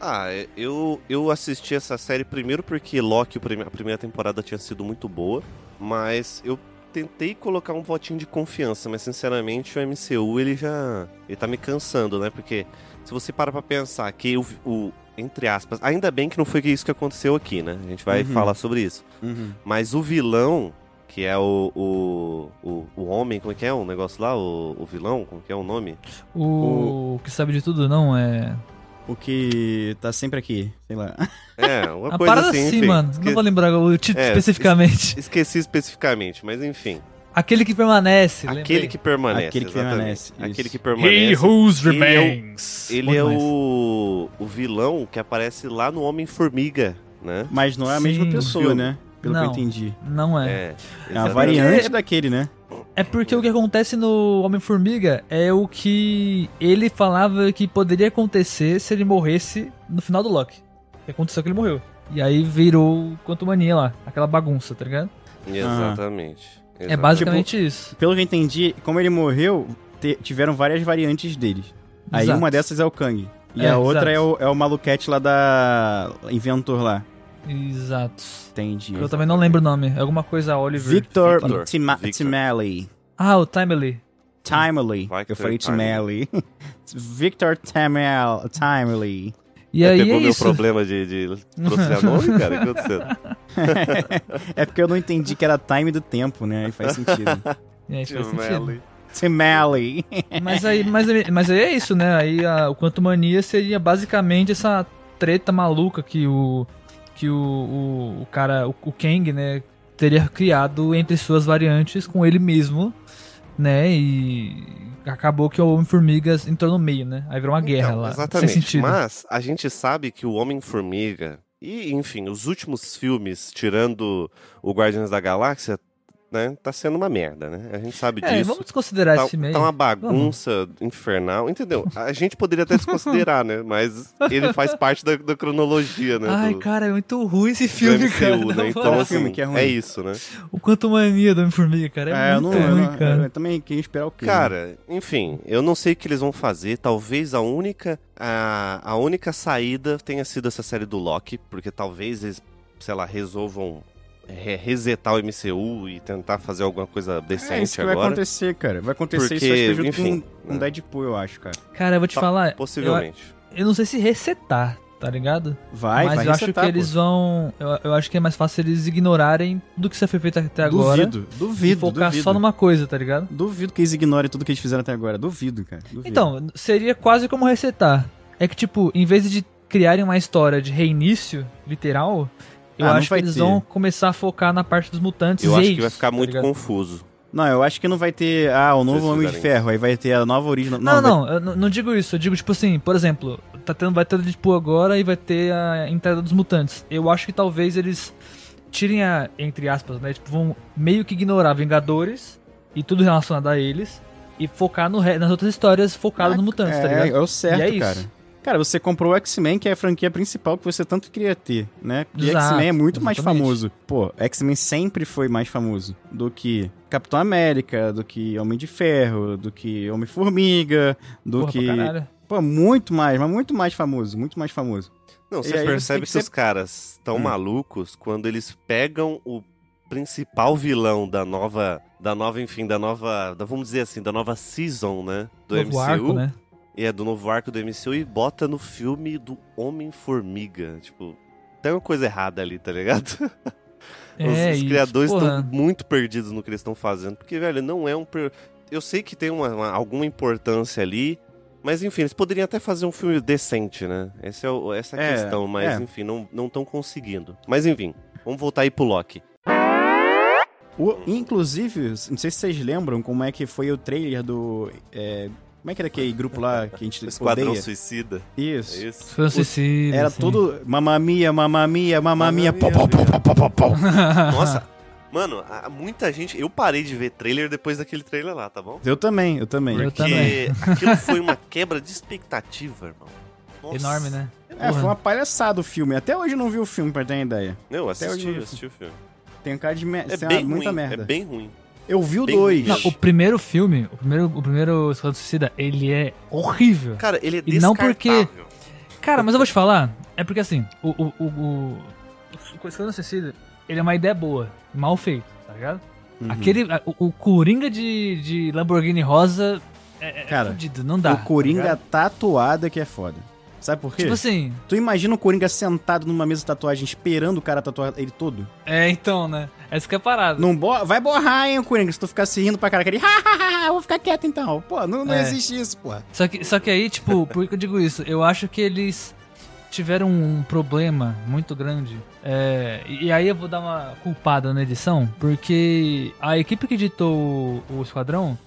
Ah, eu, eu assisti essa série primeiro porque Loki, a primeira temporada tinha sido muito boa, mas eu tentei colocar um votinho de confiança, mas sinceramente o MCU ele já ele tá me cansando, né? Porque se você para pra pensar que o, o entre aspas, ainda bem que não foi isso que aconteceu aqui, né? A gente vai uhum. falar sobre isso. Uhum. Mas o vilão, que é o, o, o, o, homem, como é que é o negócio lá? O, o vilão, como que é o nome? O, o que sabe de tudo, não, é o que tá sempre aqui, sei lá. É, uma a coisa parada assim, assim enfim, mano. Esque... Não vou lembrar o título é, especificamente. Esqueci especificamente, mas enfim. Aquele que permanece. Aquele lembrei. que permanece. Aquele que exatamente. permanece. Aquele que permanece. He whose remains. Ele é, o, ele é o, o vilão que aparece lá no Homem-Formiga, né? Mas não é a Sim, mesma pessoa, né? Pelo não, que eu entendi. Não é. É, é a variante daquele, né? É porque o que acontece no Homem-Formiga é o que ele falava que poderia acontecer se ele morresse no final do Loki. Que aconteceu que ele morreu. E aí virou Quanto Mania lá, aquela bagunça, tá ligado? Exatamente. Ah. É basicamente tipo, isso. Pelo que eu entendi, como ele morreu, tiveram várias variantes dele. Aí Exato. uma dessas é o Kang. E é, a outra é o, é o maluquete lá da. Inventor lá. Exato. Entendi. Eu também não lembro o nome. É alguma coisa Oliver. Victor, Victor. Timely. Ah, o Timely. Timely. Eu falei Timely. Victor Timely. Timely. E aí pegou é meu isso. problema de, de pronunciar nome, cara? O que aconteceu? é porque eu não entendi que era time do tempo, né? Aí faz sentido. É, faz sentido. Timely. mas aí, mas, mas aí é isso, né? Aí a, o Quanto Mania seria basicamente essa treta maluca que o que o, o, o cara, o, o Kang, né, teria criado entre suas variantes com ele mesmo, né, e acabou que o Homem-Formiga entrou no meio, né, aí virou uma guerra então, lá. Exatamente, mas a gente sabe que o Homem-Formiga e, enfim, os últimos filmes, tirando o Guardiões da Galáxia, né, tá sendo uma merda, né? A gente sabe é, disso. Vamos desconsiderar tá, esse meio. Tá uma bagunça vamos. infernal, entendeu? A gente poderia até desconsiderar, né? Mas ele faz parte da, da cronologia, né? Ai, do, cara, é muito ruim esse filme, MCU, cara. Né? Então, assim, é, é, isso, né? O quanto mania do Homem-Formiga, cara. É, é muito não, ruim, eu, cara. Eu, também queria esperar o quê? Cara, né? enfim, eu não sei o que eles vão fazer. Talvez a única, a, a única saída tenha sido essa série do Loki, porque talvez eles, sei lá, resolvam resetar o MCU e tentar fazer alguma coisa decente é, isso que agora. vai acontecer, cara. Vai acontecer Porque, isso junto enfim, com um né? Deadpool, eu acho, cara. Cara, eu vou te tá, falar. Possivelmente. Eu, eu, não sei se resetar, tá ligado? Vai, Mas vai eu resetar, acho que eles vão. Eu, eu, acho que é mais fácil eles ignorarem tudo que já foi feito até agora. Duvido, duvido. E focar duvido. só numa coisa, tá ligado? Duvido que eles ignorem tudo que eles fizeram até agora. Duvido, cara. Duvido. Então, seria quase como resetar. É que, tipo, em vez de criarem uma história de reinício, literal, eu ah, acho que eles ter. vão começar a focar na parte dos mutantes. Eu acho que vai ficar tá muito confuso. Não, eu acho que não vai ter, ah, o novo Homem de Ferro, aí vai ter a nova origem. Não, não, não, vai... eu não digo isso. Eu digo, tipo assim, por exemplo, tá tendo, vai ter o Deadpool agora e vai ter a entrada dos mutantes. Eu acho que talvez eles tirem a, entre aspas, né, tipo, vão meio que ignorar Vingadores e tudo relacionado a eles e focar no, nas outras histórias focadas ah, no mutantes, tá é, tá ligado? É o certo, é cara. Cara, você comprou o X-Men, que é a franquia principal que você tanto queria ter, né? E X-Men é muito exatamente. mais famoso. Pô, X-Men sempre foi mais famoso do que Capitão América, do que Homem de Ferro, do que Homem-Formiga, do Porra, que. Pô, muito mais, mas muito mais famoso, muito mais famoso. Não, você percebe que, que, os caras estão hum. malucos quando eles pegam o principal vilão da nova, da nova, enfim, da nova, da, vamos dizer assim, da nova season, né, do Novo MCU. Arco, né? É do novo arco do MCU e bota no filme do Homem-Formiga. Tipo, tem uma coisa errada ali, tá ligado? É, os, os criadores estão muito perdidos no que eles estão fazendo. Porque, velho, não é um. Per... Eu sei que tem uma, uma, alguma importância ali. Mas enfim, eles poderiam até fazer um filme decente, né? Essa é, o, essa é a é, questão, mas é. enfim, não estão conseguindo. Mas enfim, vamos voltar aí pro Loki. O, inclusive, não sei se vocês lembram como é que foi o trailer do é, Como é que era aquele grupo lá que a gente Esquadrão odeia? Suicida. Isso. É isso? Esquadrão Suicida. Era sim. tudo mamamia, mamamia, mamamia, mia, pó, pó, pó, pó, pó. Nossa, mano, muita gente. Eu parei de ver trailer depois daquele trailer lá, tá bom? Eu também, eu também. Eu Porque também. aquilo foi uma quebra de expectativa, irmão. Nossa. Enorme, né? É, foi uma palhaçada o filme. Até hoje eu não vi o filme, pra ter uma ideia. Não, eu Até assisti, hoje eu eu assisti o filme. Tem cara de mer É ser bem muita ruim, merda. é bem ruim. Eu vi o bem 2. ruim. Não, o primeiro filme, o primeiro, o primeiro Esquadrão Suicida, ele é horrível. Cara, ele é E não porque-. Cara, mas eu vou te falar, é porque assim, o, o, o, o, o Esquadrão Suicida, ele é uma ideia boa, mal feito, tá ligado? Uhum. Aquele, o, o Coringa de, de Lamborghini rosa é, é Cara, fudido, não dá. o Coringa tá tatuado é que é foda. Sabe por quê? Tipo assim, Tu imagina o Coringa sentado numa mesa de tatuagem esperando o cara tatuar ele todo? é então, né? Essa que é a parada. Não bo vai borrar, hein, o Coringa, se tu ficar se rindo pra cara, aquele hahaha, eu vou ficar quieto então. Pô, não, não É. existe isso, pô. Só que, só que aí, tipo, por que eu digo isso? Eu acho que eles tiveram um problema muito grande. É, e aí eu vou dar uma culpada na edição, porque a equipe que editou o, o Esquadrão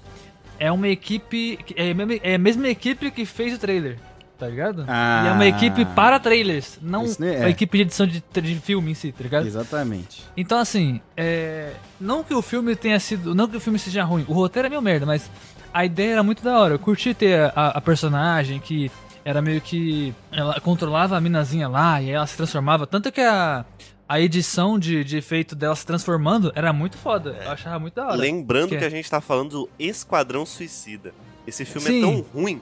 é uma equipe. que- É é a mesma equipe que fez o trailer. Tá ligado? Ah. e é uma equipe para trailers, não É. equipe de edição de, de filme em si, tá ligado? Exatamente. Então, assim, é... não que o filme tenha sido. Não que o filme seja ruim, o roteiro é meio merda, mas a ideia era muito da hora. Eu curti ter a, a personagem que era meio que. Ela controlava a minazinha lá e ela se transformava. Tanto que a, a edição de, de efeito dela se transformando era muito foda. Eu achava muito da hora. Lembrando Que que, é- a gente tá falando do Esquadrão Suicida. Esse filme Sim. é tão ruim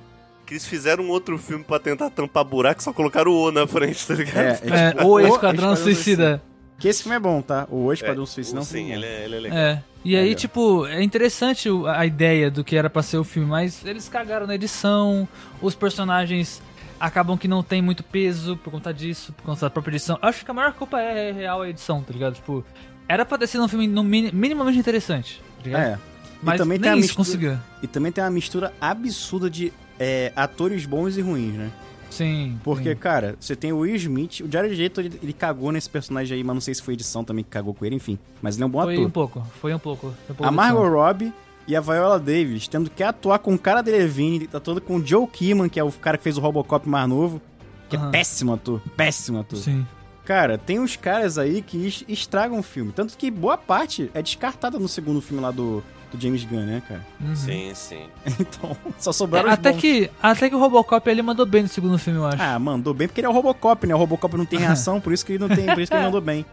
que eles fizeram um outro filme pra tentar tampar buraco e só colocaram o O na frente, tá ligado? É, É, tipo, o Esquadrão Suicida. Que esse filme é bom, tá? O Esquadrão Suicida não Sim, ele é, ele é legal. É. E aí, Legal. tipo, é interessante a ideia do que era pra ser o filme, mas eles cagaram na edição, os personagens acabam que não tem muito peso por conta disso, por conta da própria edição. Acho que a maior culpa é real a edição, tá ligado? Tipo, era pra ter sido um filme no mini- minimamente interessante, tá ligado? É. Mas e também nem tem a isso mistura, conseguiu. E também tem uma mistura absurda de é, atores bons e ruins, né? Sim. Porque, sim. cara, você tem o Will Smith, o Jared Leto, ele, ele cagou nesse personagem aí, mas não sei se foi edição também que cagou com ele, enfim. Mas ele é um bom Foi ator. um pouco, foi um pouco. Foi um pouco A de Margot edição. Robbie e a Viola Davis tendo que atuar com o cara Delevingne, tá todo com o Joe Keeman, que é o cara que fez o Robocop mais novo, que é Aham. péssimo ator, péssimo ator. Sim. Cara, tem uns caras aí que es- estragam o filme, tanto que boa parte é descartada no segundo filme lá do, do James Gunn, né, cara? Uhum. Sim, sim. Então, só É, sobraram os até, bons. que, até que o Robocop ele mandou bem no segundo filme, eu acho. Ah, mandou bem porque ele é o Robocop, né? O Robocop não tem reação, por isso que ele não tem, por isso que ele mandou bem.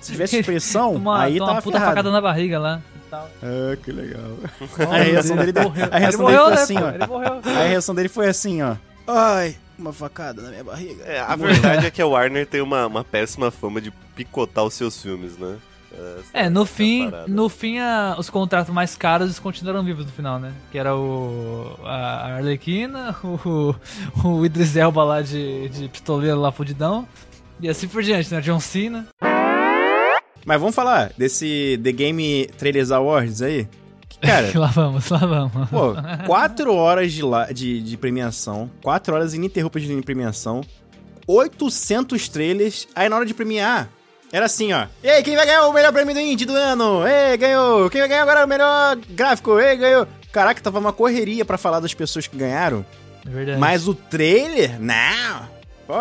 Se tivesse expressão, uma, aí uma tava puta ferrado. facada na barriga lá. e tal. Ah, que legal. Oh, a reação dele, morreu. a reação Ele dele morreu, foi né, assim, pô? ó. Ele morreu. A reação dele foi assim, ó. Ai, uma facada na minha barriga. É, a verdade é que a Warner tem uma, uma péssima fama de picotar os seus filmes, né? Essa- É, no fim, parada. no fim a- os contratos mais caros continuaram vivos no final, né? Que era o a Arlequina, o, o Idris Elba lá de, de pistoleiro lá fudidão, e assim por diante, né? John Cena. Mas vamos falar desse The Game Trailers Awards aí? Que, Cara, lá vamos, lá vamos. pô, quatro horas de, la- de, de premiação, quatro horas ininterruptas de premiação, 800 trailers, aí na hora de premiar, era assim, ó. Ei, quem vai ganhar o melhor prêmio do Indie do ano? Ei, ganhou! Quem vai ganhar agora o melhor gráfico? Ei, ganhou! Caraca, tava uma correria pra falar das pessoas que ganharam. É verdade. Mas o trailer? Não! Pô,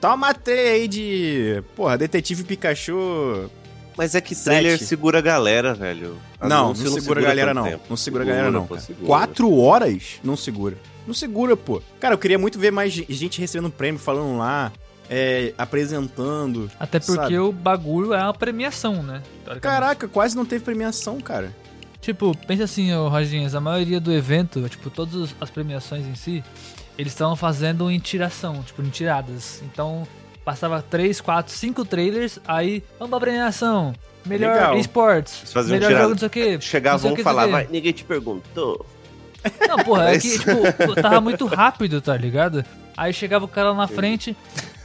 toma trailer aí de. Porra, Detetive Pikachu. Mas é que Sete. trailer segura a galera, velho. Não, não Anúncio segura a galera, não. tempo. Não segura a galera, não. pô. Quatro horas? Não segura. Não segura, pô. Cara, eu queria muito ver mais gente recebendo prêmio, falando lá, é, apresentando. Até porque sabe? o bagulho é uma premiação, né? Caraca, quase não teve premiação, cara. Tipo, pensa assim, ô Roginhas, a maioria do evento, tipo, todas as premiações em si, eles estavam fazendo em tiração, tipo, em tiradas. Então, passava 3, 4, 5 trailers, aí, vamos pra premiação. Melhor Legal. esportes, melhor tirada. jogo, não sei o quê. Sei e quê. ninguém te perguntou. Não, porra, é É que, tipo, tava muito rápido, tá ligado? Aí chegava o cara lá na frente,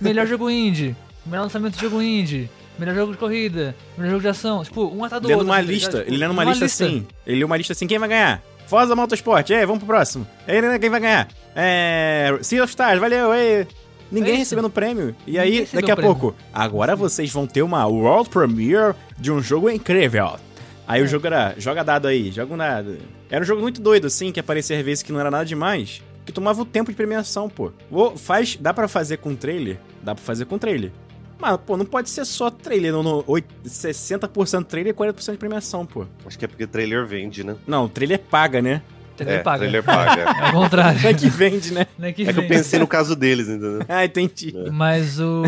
melhor jogo indie, melhor lançamento de jogo indie, melhor jogo de corrida, melhor jogo de ação, tipo, um atrás do lendo outro. uma assim, tá lista. Tipo, ele lendo uma, lista, assim. Ele leu uma lista assim, quem vai ganhar? Forza Motorsport, ei, vamos pro próximo. Ei, quem vai ganhar? É. Sea of Stars, valeu, ei. Ninguém É recebendo prêmio. E Ninguém aí, daqui a prêmio. pouco, agora vocês vão ter uma World Premiere de um jogo incrível. Aí É. o jogo era, joga dado aí, joga um dado. Era um jogo muito doido, assim, que aparecia às vezes que não era nada demais. que tomava o tempo de premiação, pô. Ou faz, dá para fazer com trailer? Dá para fazer com trailer. Mas, pô, não pode ser só trailer, não, no 60% trailer e 40% de premiação, pô. Acho que é porque trailer vende, né? Não, trailer paga, né? Trailer é, paga. Trailer paga. é o contrário. Não é que vende, né? Não é que, é vende. que eu pensei no caso deles, entendeu? ah, entendi. É. Mas o.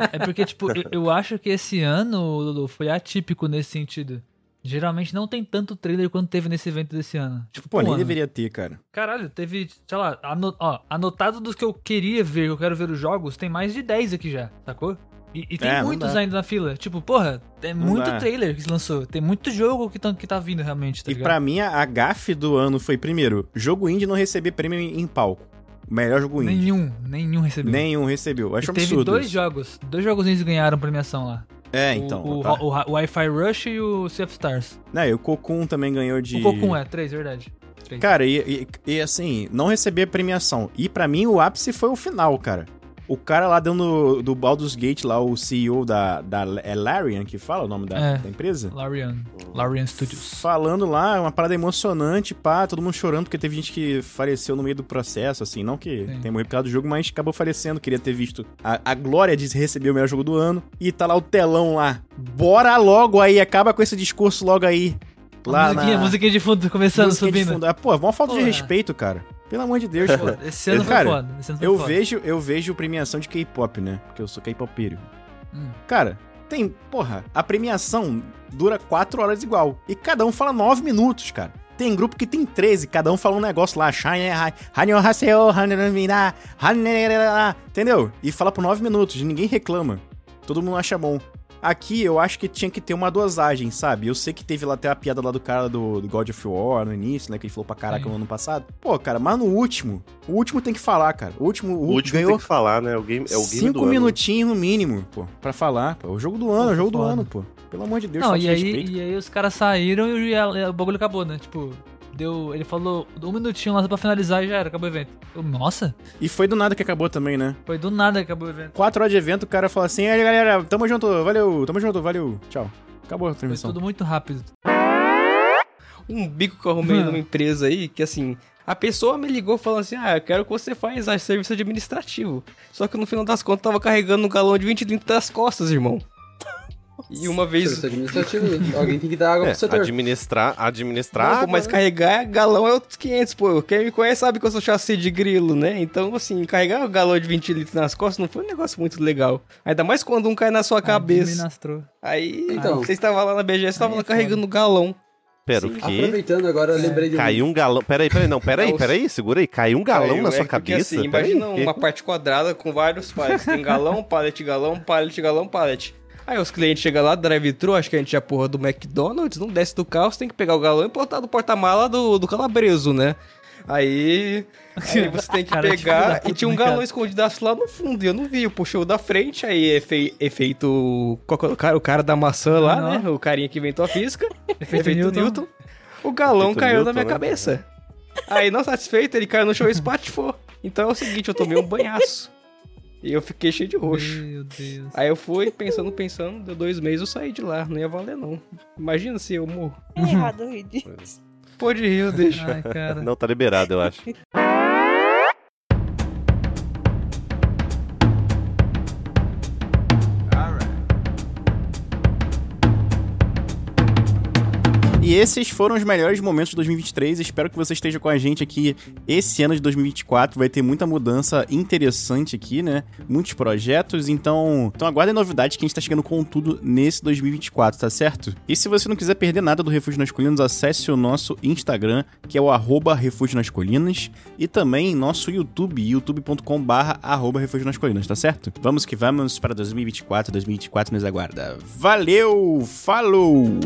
É porque, tipo, eu, eu acho que esse ano, Lulu, foi atípico nesse sentido. Geralmente não tem tanto trailer quanto teve nesse evento desse ano. Tipo, pô, nem ano. deveria ter, cara. Caralho, teve, sei lá, anot ó, anotado dos que eu queria ver, que eu quero ver os jogos, tem mais de 10 aqui já, sacou? E, e tem é, muitos ainda na fila. Tipo, porra, tem não muito dá. trailer que se lançou. Tem muito jogo que tá, que tá vindo realmente, tá E ligado? pra mim, a gafe do ano foi, primeiro, jogo indie não receber prêmio em palco. Melhor jogo indie. Nenhum, nenhum recebeu. Nenhum recebeu. Acho e absurdo. Teve dois jogos. Dois jogos indies ganharam premiação lá. É, então. O, tá. o, o, o Wi-Fi Rush e o Sea of Stars. É, e o Cocoon também ganhou de. O Cocoon é, três, verdade. Três. Cara, e, e, e, assim, não receber premiação. E para mim o ápice foi o final, cara. O cara lá dentro do Baldur's Gate, lá, o CEO da. da é Larian que fala o nome da, é, da empresa? Larian. Larian Studios. Falando lá, uma parada emocionante, pá, todo mundo chorando, porque teve gente que faleceu no meio do processo, assim, não que Sim. tenha morrido por causa do jogo, mas acabou falecendo, queria ter visto a, a glória de receber o melhor jogo do ano. E tá lá o telão lá. Bora logo aí, acaba com esse discurso logo aí. Lá musiquinha, na... musiquinha de fundo começando, musiquinha subindo. Ah, pô, uma falta Porra. de respeito, cara. Pelo amor de Deus, pô. Esse ano cara, foi foda. Esse ano foi eu foda. vejo, eu vejo premiação de K-pop, né? Porque eu sou K-popero. Hum. Cara, tem, porra, a premiação dura 4 horas igual. E cada um fala 9 minutos, cara. Tem grupo que tem 13, cada um fala um negócio lá. Entendeu? E fala por 9 minutos, ninguém reclama. Todo mundo acha bom. Aqui eu acho que tinha que ter uma dosagem, sabe? Eu sei que teve lá até a piada lá do cara do, do God of War no início, né? Que ele falou pra caraca no ano passado. Pô, cara, mas no último, o último tem que falar, cara. O último, o, o último ganhou tem que falar, né? O game, é o game cinco minutinhos no mínimo, pô, pra falar. Pô. O jogo do ano, é o jogo do ano, pô. Pelo amor de Deus, Não, e aí, e aí os caras saíram e o bagulho acabou, né? Tipo, deu. Ele falou um minutinho lá pra finalizar e já era, acabou o evento. Eu, nossa! E foi do nada que acabou também, né? Foi do nada que acabou o evento. Quatro horas de evento, o cara falou assim: aí galera, tamo junto, valeu, tamo junto, valeu, tchau. Acabou a transmissão. Foi tudo muito rápido. Um bico que eu arrumei numa empresa aí, que assim, a pessoa me ligou falando assim: Ah, eu quero que você faça serviço administrativo. Só que no final das contas tava carregando um galão de 20 litros das costas, irmão. E uma vez. Serviço administrativo, alguém tem que dar água é, pro setor. Administrar, administrar. Não, pô, mas né? carregar galão é outros 500, pô. Quem me conhece sabe que eu sou chassi de grilo, né? Então, assim, carregar o galão de 20 litros nas costas não foi um negócio muito legal. Ainda mais quando um cai na sua cabeça. Administrou. Aí, então, você estava lá na BGS, estava lá carregando galão. Pera, o quê? Aproveitando agora, eu lembrei de um... Caiu um galão. Peraí, peraí, não, peraí, peraí, segura aí. Caiu um galão Caiu, na é sua porque, cabeça? Assim, imagina uma parte quadrada com vários pallets. Tem galão, pallet, galão, pallet, galão, pallet. Aí os clientes chegam lá, drive-thru, acho que a gente é a porra do McDonald's, não desce do carro, você tem que pegar o galão e botar no porta-mala do, do calabreso, né? Aí, aí você tem que Cara, pegar tipo da e tinha um galão cara. escondido lá no fundo, e eu não vi, eu puxei o da frente, aí efe, efeito qual é o cara, o cara da maçã lá, Não. né? O carinha que inventou a física, Efeito Newton. O galão Efeito caiu Newton, na minha né? cabeça. Aí, não satisfeito, ele caiu no chão e espatifou. Então é o seguinte, eu tomei um banhaço. E eu fiquei cheio de roxo. Meu Deus. Aí eu fui pensando, pensando, deu dois meses eu saí de lá, não ia valer não. Imagina se eu morro. É errado rir disso. Pode rir, eu deixo. Ai, cara. Não, tá liberado, eu acho. E esses foram os melhores momentos de 2023. Espero que você esteja com a gente aqui esse ano de 2024. Vai ter muita mudança interessante aqui, né? Muitos projetos. Então, então aguardem novidades que a gente tá chegando com tudo nesse 2024, tá certo? E se você não quiser perder nada do Refúgio nas Colinas, acesse o nosso Instagram, que é o Refúgio nas Colinas. E também nosso YouTube, youtube.com barra Refúgio nas Colinas, tá certo? Vamos que vamos para 2024. 2024 nos aguarda. Valeu! Falou!